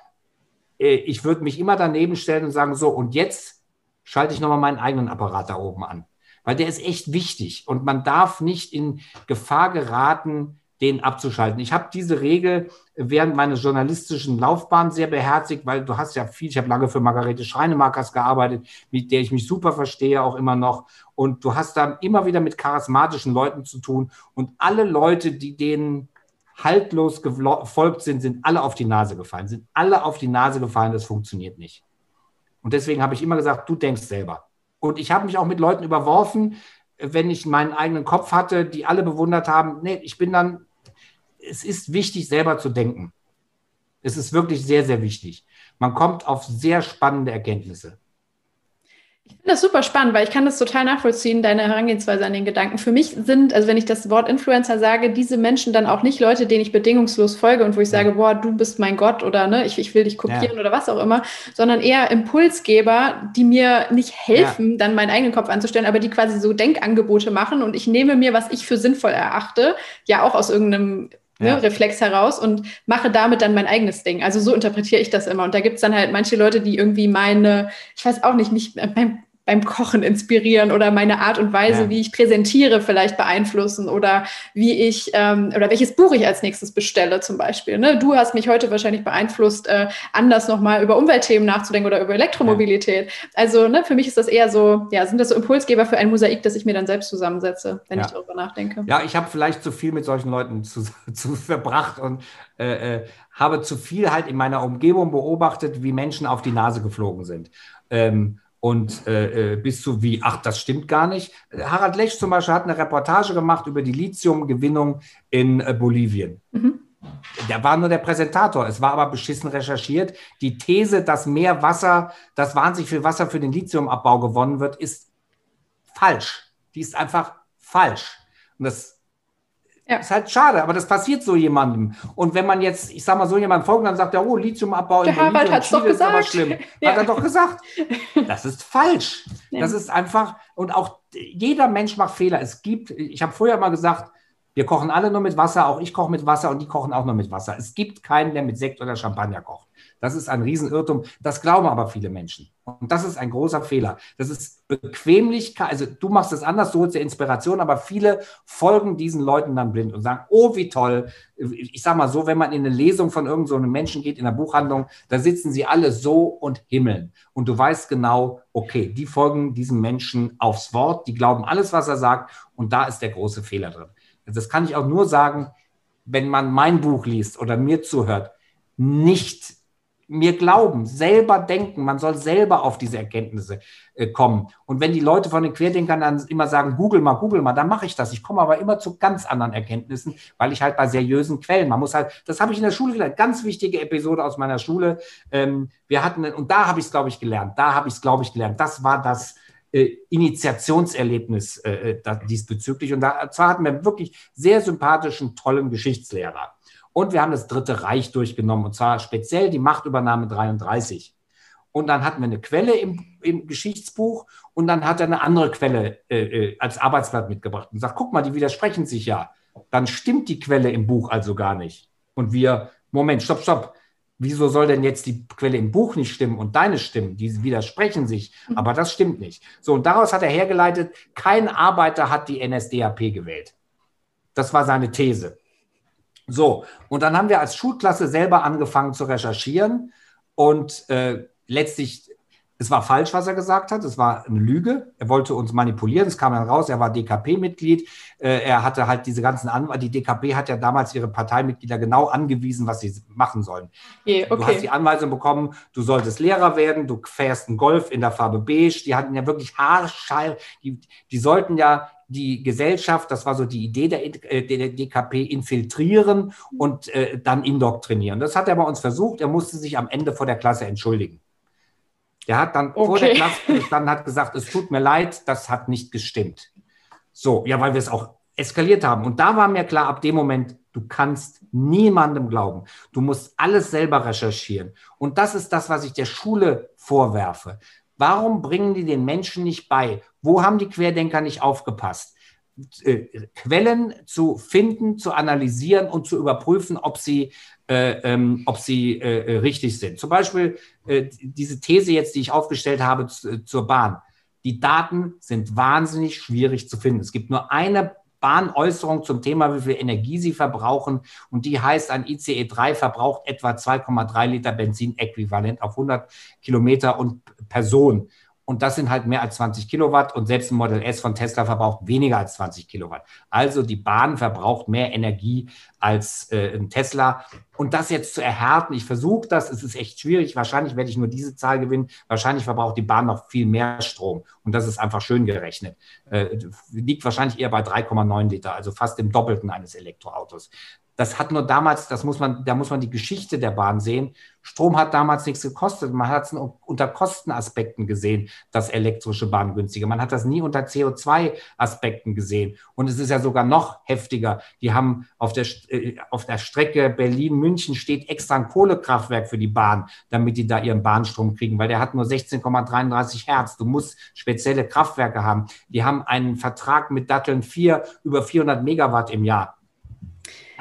B: ich würde mich immer daneben stellen und sagen, so, und jetzt schalte ich nochmal meinen eigenen Apparat da oben an. Weil der ist echt wichtig. Und man darf nicht in Gefahr geraten, den abzuschalten. Ich habe diese Regel während meiner journalistischen Laufbahn sehr beherzigt, weil du hast ja viel, ich habe lange für Margarete Schreinemakers gearbeitet, mit der ich mich super verstehe, auch immer noch. Und du hast da immer wieder mit charismatischen Leuten zu tun. Und alle Leute, die denen haltlos gefolgt sind, sind alle auf die Nase gefallen, sind alle auf die Nase gefallen, das funktioniert nicht. Und deswegen habe ich immer gesagt, du denkst selber. Und ich habe mich auch mit Leuten überworfen, wenn ich meinen eigenen Kopf hatte, die alle bewundert haben. Nee, ich bin dann es ist wichtig, selber zu denken. Es ist wirklich sehr, sehr wichtig. Man kommt auf sehr spannende Erkenntnisse.
A: Ich finde das super spannend, weil ich kann das total nachvollziehen, deine Herangehensweise an den Gedanken. Für mich sind, also wenn ich das Wort Influencer sage, diese Menschen dann auch nicht Leute, denen ich bedingungslos folge und wo ich sage, boah, du bist mein Gott oder ne, ich, ich will dich kopieren ja. oder was auch immer, sondern eher Impulsgeber, die mir nicht helfen, ja. dann meinen eigenen Kopf anzustellen, aber die quasi so Denkangebote machen und ich nehme mir, was ich für sinnvoll erachte, ja auch aus irgendeinem ne, ja. Reflex heraus und mache damit dann mein eigenes Ding. Also so interpretiere ich das immer. Und da gibt es dann halt manche Leute, die irgendwie meine, ich weiß auch nicht, mich beim beim Kochen inspirieren oder meine Art und Weise, ja. wie ich präsentiere, vielleicht beeinflussen oder wie ich ähm, oder welches Buch ich als nächstes bestelle, zum Beispiel. Ne? Du hast mich heute wahrscheinlich beeinflusst, äh, anders nochmal über Umweltthemen nachzudenken oder über Elektromobilität. Ja. Also ne, für mich ist das eher so, ja, sind das so Impulsgeber für ein Mosaik, das ich mir dann selbst zusammensetze, wenn ja. ich darüber nachdenke.
B: Ja, ich habe vielleicht zu viel mit solchen Leuten zu, zu verbracht und äh, äh, habe zu viel halt in meiner Umgebung beobachtet, wie Menschen auf die Nase geflogen sind. Ähm, und äh, äh, bis zu wie, ach, das stimmt gar nicht. Harald Lech zum Beispiel hat eine Reportage gemacht über die Lithiumgewinnung in äh, Bolivien. Mhm. Der war nur der Präsentator. Es war aber beschissen recherchiert. Die These, dass mehr Wasser, dass wahnsinnig viel Wasser für den Lithiumabbau gewonnen wird, ist falsch. Die ist einfach falsch. Und das ja. Ist halt schade, aber das passiert so jemandem. Und wenn man jetzt, ich sag mal, so jemand folgt, dann sagt er, oh, Lithiumabbau
A: in Harald hat doch gesagt. aber
B: schlimm. Ja. Hat er doch gesagt. Das ist falsch. Ja. Das ist einfach, und auch jeder Mensch macht Fehler. Es gibt, ich habe vorher mal gesagt, wir kochen alle nur mit Wasser, auch ich koche mit Wasser und die kochen auch nur mit Wasser. Es gibt keinen, der mit Sekt oder Champagner kocht. Das ist ein Riesenirrtum. Das glauben aber viele Menschen. Und das ist ein großer Fehler. Das ist Bequemlichkeit. Also du machst es anders, du holst dir Inspiration, aber viele folgen diesen Leuten dann blind und sagen, oh, wie toll. Ich sage mal so, wenn man in eine Lesung von irgendeinem so Menschen geht, in der Buchhandlung, da sitzen sie alle so und himmeln. Und du weißt genau, okay, die folgen diesem Menschen aufs Wort, die glauben alles, was er sagt. Und da ist der große Fehler drin. Das kann ich auch nur sagen, wenn man mein Buch liest oder mir zuhört, nicht mir glauben, selber denken, man soll selber auf diese Erkenntnisse äh, kommen. Und wenn die Leute von den Querdenkern dann immer sagen, google mal, google mal, dann mache ich das. Ich komme aber immer zu ganz anderen Erkenntnissen, weil ich halt bei seriösen Quellen, man muss halt, das habe ich in der Schule gelernt, ganz wichtige Episode aus meiner Schule. Ähm, wir hatten, und da habe ich es, glaube ich, gelernt, da habe ich es, glaube ich, gelernt. Das war das, äh, Initiationserlebnis äh, äh, da, diesbezüglich. Und da, zwar hatten wir wirklich sehr sympathischen, tollen Geschichtslehrer. Und wir haben das Dritte Reich durchgenommen, und zwar speziell die Machtübernahme 33. Und dann hatten wir eine Quelle im, im Geschichtsbuch und dann hat er eine andere Quelle äh, äh als Arbeitsblatt mitgebracht und sagt, guck mal, die widersprechen sich ja. Dann stimmt die Quelle im Buch also gar nicht. Und wir, Moment, stopp, stopp wieso soll denn jetzt die Quelle im Buch nicht stimmen und deine stimmen? Die widersprechen sich, mhm. aber das stimmt nicht. So, und daraus hat er hergeleitet, kein Arbeiter hat die NSDAP gewählt. Das war seine These. So, und dann haben wir als Schulklasse selber angefangen zu recherchieren und äh, letztlich es war falsch, was er gesagt hat. Es war eine Lüge. Er wollte uns manipulieren. Es kam dann raus, er war DKP-Mitglied. Äh, er hatte halt diese ganzen Anwälte. Die DKP hat ja damals ihre Parteimitglieder genau angewiesen, was sie machen sollen. Okay. Du hast die Anweisung bekommen, du solltest Lehrer werden, du fährst einen Golf in der Farbe beige. Die hatten ja wirklich haarschall. Die, die sollten ja die Gesellschaft, das war so die Idee der, äh, der DKP, infiltrieren und äh, dann indoktrinieren. Das hat er bei uns versucht. Er musste sich am Ende vor der Klasse entschuldigen. Der hat dann okay. vor der Klasse gestanden, hat gesagt, es tut mir leid, das hat nicht gestimmt. So, ja, weil wir es auch eskaliert haben. Und da war mir klar, ab dem Moment, du kannst niemandem glauben. Du musst alles selber recherchieren. Und das ist das, was ich der Schule vorwerfe. Warum bringen die den Menschen nicht bei? Wo haben die Querdenker nicht aufgepasst? Äh, Quellen zu finden, zu analysieren und zu überprüfen, ob sie äh, ähm, ob sie äh, äh, richtig sind. Zum Beispiel äh, diese These jetzt, die ich aufgestellt habe zu, zur Bahn. Die Daten sind wahnsinnig schwierig zu finden. Es gibt nur eine Bahnäußerung zum Thema, wie viel Energie sie verbrauchen. Und die heißt, ein ICE 3 verbraucht etwa 2,3 Liter Benzin-Äquivalent auf 100 Kilometer und Person. Und das sind halt mehr als 20 Kilowatt und selbst ein Model S von Tesla verbraucht weniger als 20 Kilowatt. Also die Bahn verbraucht mehr Energie als äh, ein Tesla. Und das jetzt zu erhärten, ich versuche das, es ist echt schwierig. Wahrscheinlich werde ich nur diese Zahl gewinnen. Wahrscheinlich verbraucht die Bahn noch viel mehr Strom. Und das ist einfach schön gerechnet. Äh, liegt wahrscheinlich eher bei 3,9 Liter, also fast dem Doppelten eines Elektroautos. Das hat nur damals, das muss man, da muss man die Geschichte der Bahn sehen. Strom hat damals nichts gekostet. Man hat es unter Kostenaspekten gesehen, das elektrische Bahn günstiger. Man hat das nie unter CO2-Aspekten gesehen. Und es ist ja sogar noch heftiger. Die haben auf der, äh, auf der Strecke Berlin-München steht extra ein Kohlekraftwerk für die Bahn, damit die da ihren Bahnstrom kriegen, weil der hat nur 16,33 Hertz. Du musst spezielle Kraftwerke haben. Die haben einen Vertrag mit Datteln 4 über 400 Megawatt im Jahr.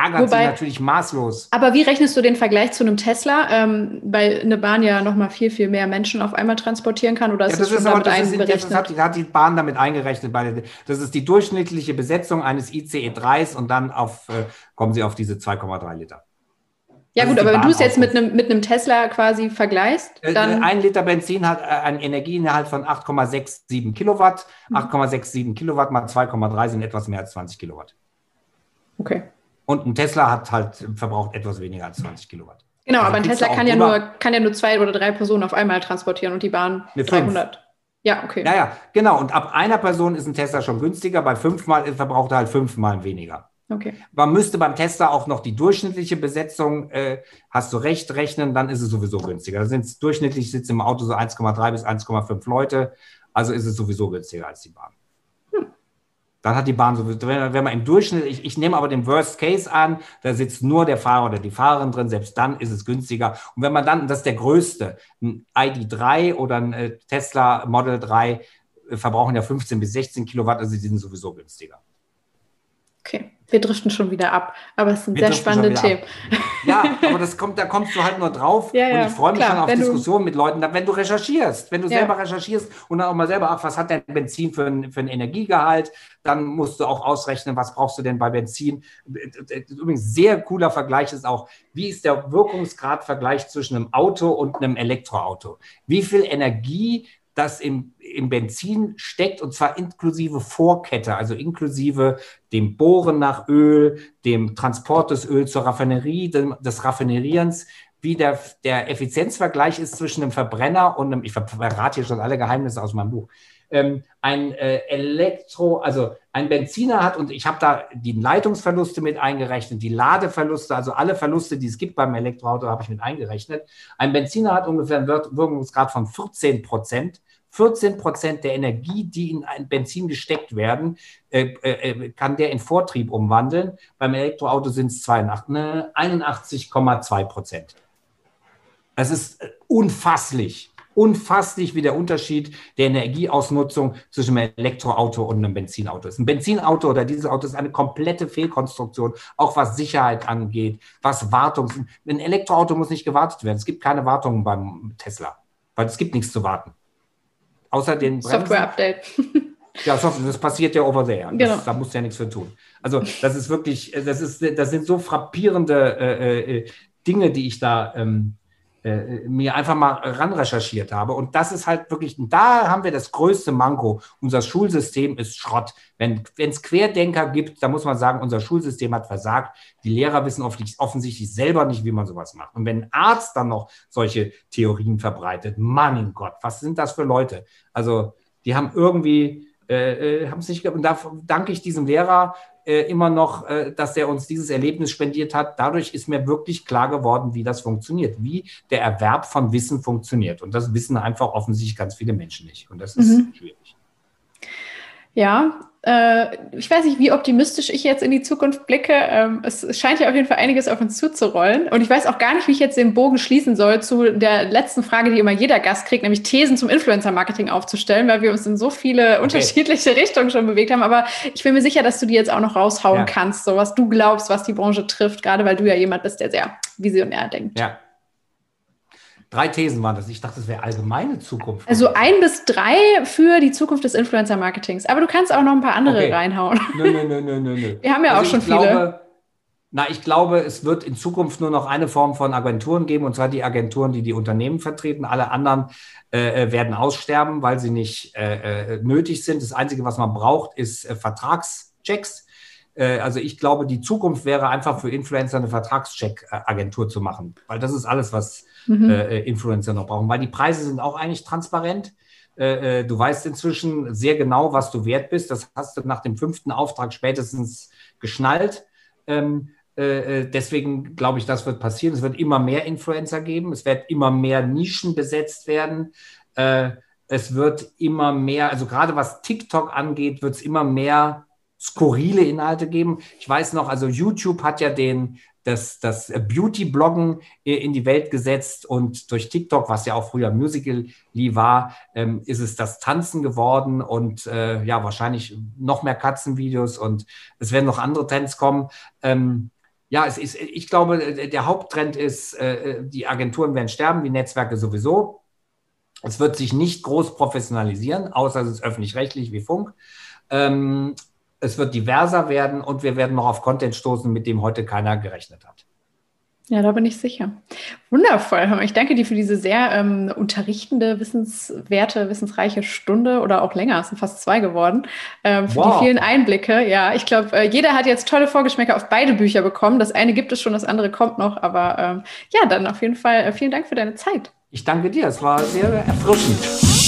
B: Ärgert Wobei, sich natürlich maßlos.
A: Aber wie rechnest du den Vergleich zu einem Tesla, ähm, weil eine Bahn ja noch mal viel, viel mehr Menschen auf einmal transportieren kann? Oder ist ja, das, das schon damit eingerechnet?
B: Das hat, hat, die Bahn damit eingerechnet. Bei, das ist die durchschnittliche Besetzung eines ICE 3s und dann auf, äh, kommen sie auf diese 2,3 Liter.
A: Ja gut, aber wenn du es jetzt mit einem, mit einem Tesla quasi vergleichst,
B: äh,
A: dann...
B: Ein Liter Benzin hat äh, einen Energieinhalt von 8,67 Kilowatt. 8,67 mhm. Kilowatt mal 2,3 sind etwas mehr als 20 Kilowatt.
A: Okay.
B: Und ein Tesla hat halt verbraucht etwas weniger als 20 Kilowatt.
A: Genau, also aber ein Tesla kann ja, nur, kann ja nur zwei oder drei Personen auf einmal transportieren und die Bahn 300. Fünf. Ja, okay.
B: Naja, genau. Und ab einer Person ist ein Tesla schon günstiger. Bei fünfmal verbraucht er halt fünfmal weniger.
A: Okay.
B: Man müsste beim Tesla auch noch die durchschnittliche Besetzung, äh, hast du recht, rechnen, dann ist es sowieso günstiger. Da sind durchschnittlich sitzen im Auto so 1,3 bis 1,5 Leute. Also ist es sowieso günstiger als die Bahn. Dann hat die Bahn so, wenn, wenn man im Durchschnitt, ich, ich nehme aber den Worst Case an, da sitzt nur der Fahrer oder die Fahrerin drin, selbst dann ist es günstiger. Und wenn man dann, das ist der größte, ein ID3 oder ein äh, Tesla Model 3 äh, verbrauchen ja 15 bis 16 Kilowatt, also die sind sowieso günstiger.
A: Okay. Wir driften schon wieder ab, aber es sind Wir sehr spannende Themen.
B: Ja, aber das kommt, da kommst du halt nur drauf.
A: Ja, ja,
B: und ich freue mich klar, schon auf Diskussionen mit Leuten, wenn du recherchierst, wenn du ja. selber recherchierst und dann auch mal selber, ach, was hat denn Benzin für ein, für ein Energiegehalt? Dann musst du auch ausrechnen, was brauchst du denn bei Benzin? Übrigens, sehr cooler Vergleich ist auch, wie ist der Wirkungsgradvergleich zwischen einem Auto und einem Elektroauto? Wie viel Energie das im, im Benzin steckt und zwar inklusive Vorkette, also inklusive dem Bohren nach Öl, dem Transport des Öls zur Raffinerie, dem, des Raffinerierens, wie der, der Effizienzvergleich ist zwischen einem Verbrenner und einem, ich verrate hier schon alle Geheimnisse aus meinem Buch, ähm, ein äh, Elektro, also ein Benziner hat, und ich habe da die Leitungsverluste mit eingerechnet, die Ladeverluste, also alle Verluste, die es gibt beim Elektroauto, habe ich mit eingerechnet. Ein Benziner hat ungefähr einen Wirkungsgrad von 14 Prozent. 14 Prozent der Energie, die in ein Benzin gesteckt werden, äh, äh, kann der in Vortrieb umwandeln. Beim Elektroauto sind es 81,2 Prozent. Es ist äh, unfasslich, unfasslich, wie der Unterschied der Energieausnutzung zwischen einem Elektroauto und einem Benzinauto ist. Ein Benzinauto oder dieses Auto ist eine komplette Fehlkonstruktion, auch was Sicherheit angeht, was Wartung. Ein Elektroauto muss nicht gewartet werden. Es gibt keine Wartungen beim Tesla, weil es gibt nichts zu warten. Außer den
A: Software-Update.
B: Ja, das passiert ja over there. Das, genau. Da musst du ja nichts für tun. Also das ist wirklich, das ist, das sind so frappierende äh, äh, Dinge, die ich da ähm, äh, mir einfach mal ran recherchiert habe. Und das ist halt wirklich, da haben wir das größte Manko. Unser Schulsystem ist Schrott. Wenn es Querdenker gibt, da muss man sagen, unser Schulsystem hat versagt. Die Lehrer wissen offensichtlich selber nicht, wie man sowas macht. Und wenn ein Arzt dann noch solche Theorien verbreitet, Mann in Gott, was sind das für Leute? Also, die haben irgendwie, äh, äh haben es nicht, und da danke ich diesem Lehrer, äh, immer noch, äh, dass er uns dieses Erlebnis spendiert hat. Dadurch ist mir wirklich klar geworden, wie das funktioniert, wie der Erwerb von Wissen funktioniert. Und das wissen einfach offensichtlich ganz viele Menschen nicht. Und das ist mhm. schwierig.
A: Ja, ich weiß nicht, wie optimistisch ich jetzt in die Zukunft blicke. Ähm, es, es, scheint ja auf jeden Fall einiges auf uns zuzurollen. Und ich weiß auch gar nicht, wie ich jetzt den Bogen schließen soll zu der letzten Frage, die immer jeder Gast kriegt, nämlich Thesen zum Influencer-Marketing aufzustellen, weil wir uns in so viele okay. unterschiedliche Richtungen schon bewegt haben. Aber ich bin mir sicher, dass du die jetzt auch noch raushauen ja. kannst, so was du glaubst, was die Branche trifft, gerade weil du ja jemand bist, der sehr visionär denkt.
B: Ja. Drei Thesen waren das. Ich dachte, das wäre allgemeine Zukunft.
A: Also ein bis drei für die Zukunft des Influencer-Marketings. Aber du kannst auch noch ein paar andere okay. reinhauen.
B: Nö, nö, nö, nö, nö.
A: Wir haben ja also auch schon glaube, viele.
B: Na, ich glaube, es wird in Zukunft nur noch eine Form von Agenturen geben, und zwar die Agenturen, die die Unternehmen vertreten. Alle anderen äh, äh werden aussterben, weil sie nicht äh, äh, nötig sind. Das Einzige, was man braucht, ist äh, Vertragschecks. Äh, also ich glaube, die Zukunft wäre einfach für Influencer eine Vertragscheck-Agentur zu machen, weil das ist alles, was mhm. Äh, äh, Influencer noch brauchen, weil die Preise sind auch eigentlich transparent. Äh, äh, du weißt inzwischen sehr genau, was du wert bist. Das hast du nach dem fünften Auftrag spätestens geschnallt. Ähm, äh, deswegen glaube ich, das wird passieren. Es wird immer mehr Influencer geben. Es wird immer mehr Nischen besetzt werden. Es wird immer mehr, also gerade was TikTok angeht, wird es immer mehr skurrile Inhalte geben. Ich weiß noch, also YouTube hat ja den das, das Beauty-Bloggen in die Welt gesetzt und durch TikTok, was ja auch früher Musical.ly war, ähm, ist es das Tanzen geworden und äh, ja, wahrscheinlich noch mehr Katzenvideos und es werden noch andere Trends kommen. Ähm, Ja, es ist, ich glaube, der Haupttrend ist, äh, die Agenturen werden sterben, die Netzwerke sowieso. Es wird sich nicht groß professionalisieren, außer es ist öffentlich-rechtlich wie Funk. Ähm, es wird diverser werden und wir werden noch auf Content stoßen, mit dem heute keiner gerechnet hat.
A: Ja, da bin ich sicher. Wundervoll. Ich danke dir für diese sehr ähm, unterrichtende, wissenswerte, wissensreiche Stunde oder auch länger. Es sind fast zwei geworden. Ähm, für wow. die vielen Einblicke. Ja, ich glaube, äh, jeder hat jetzt tolle Vorgeschmäcker auf beide Bücher bekommen. Das eine gibt es schon, das andere kommt noch. Aber ähm, ja, dann auf jeden Fall äh, vielen Dank für deine Zeit.
B: Ich danke dir. Es war sehr erfrischend.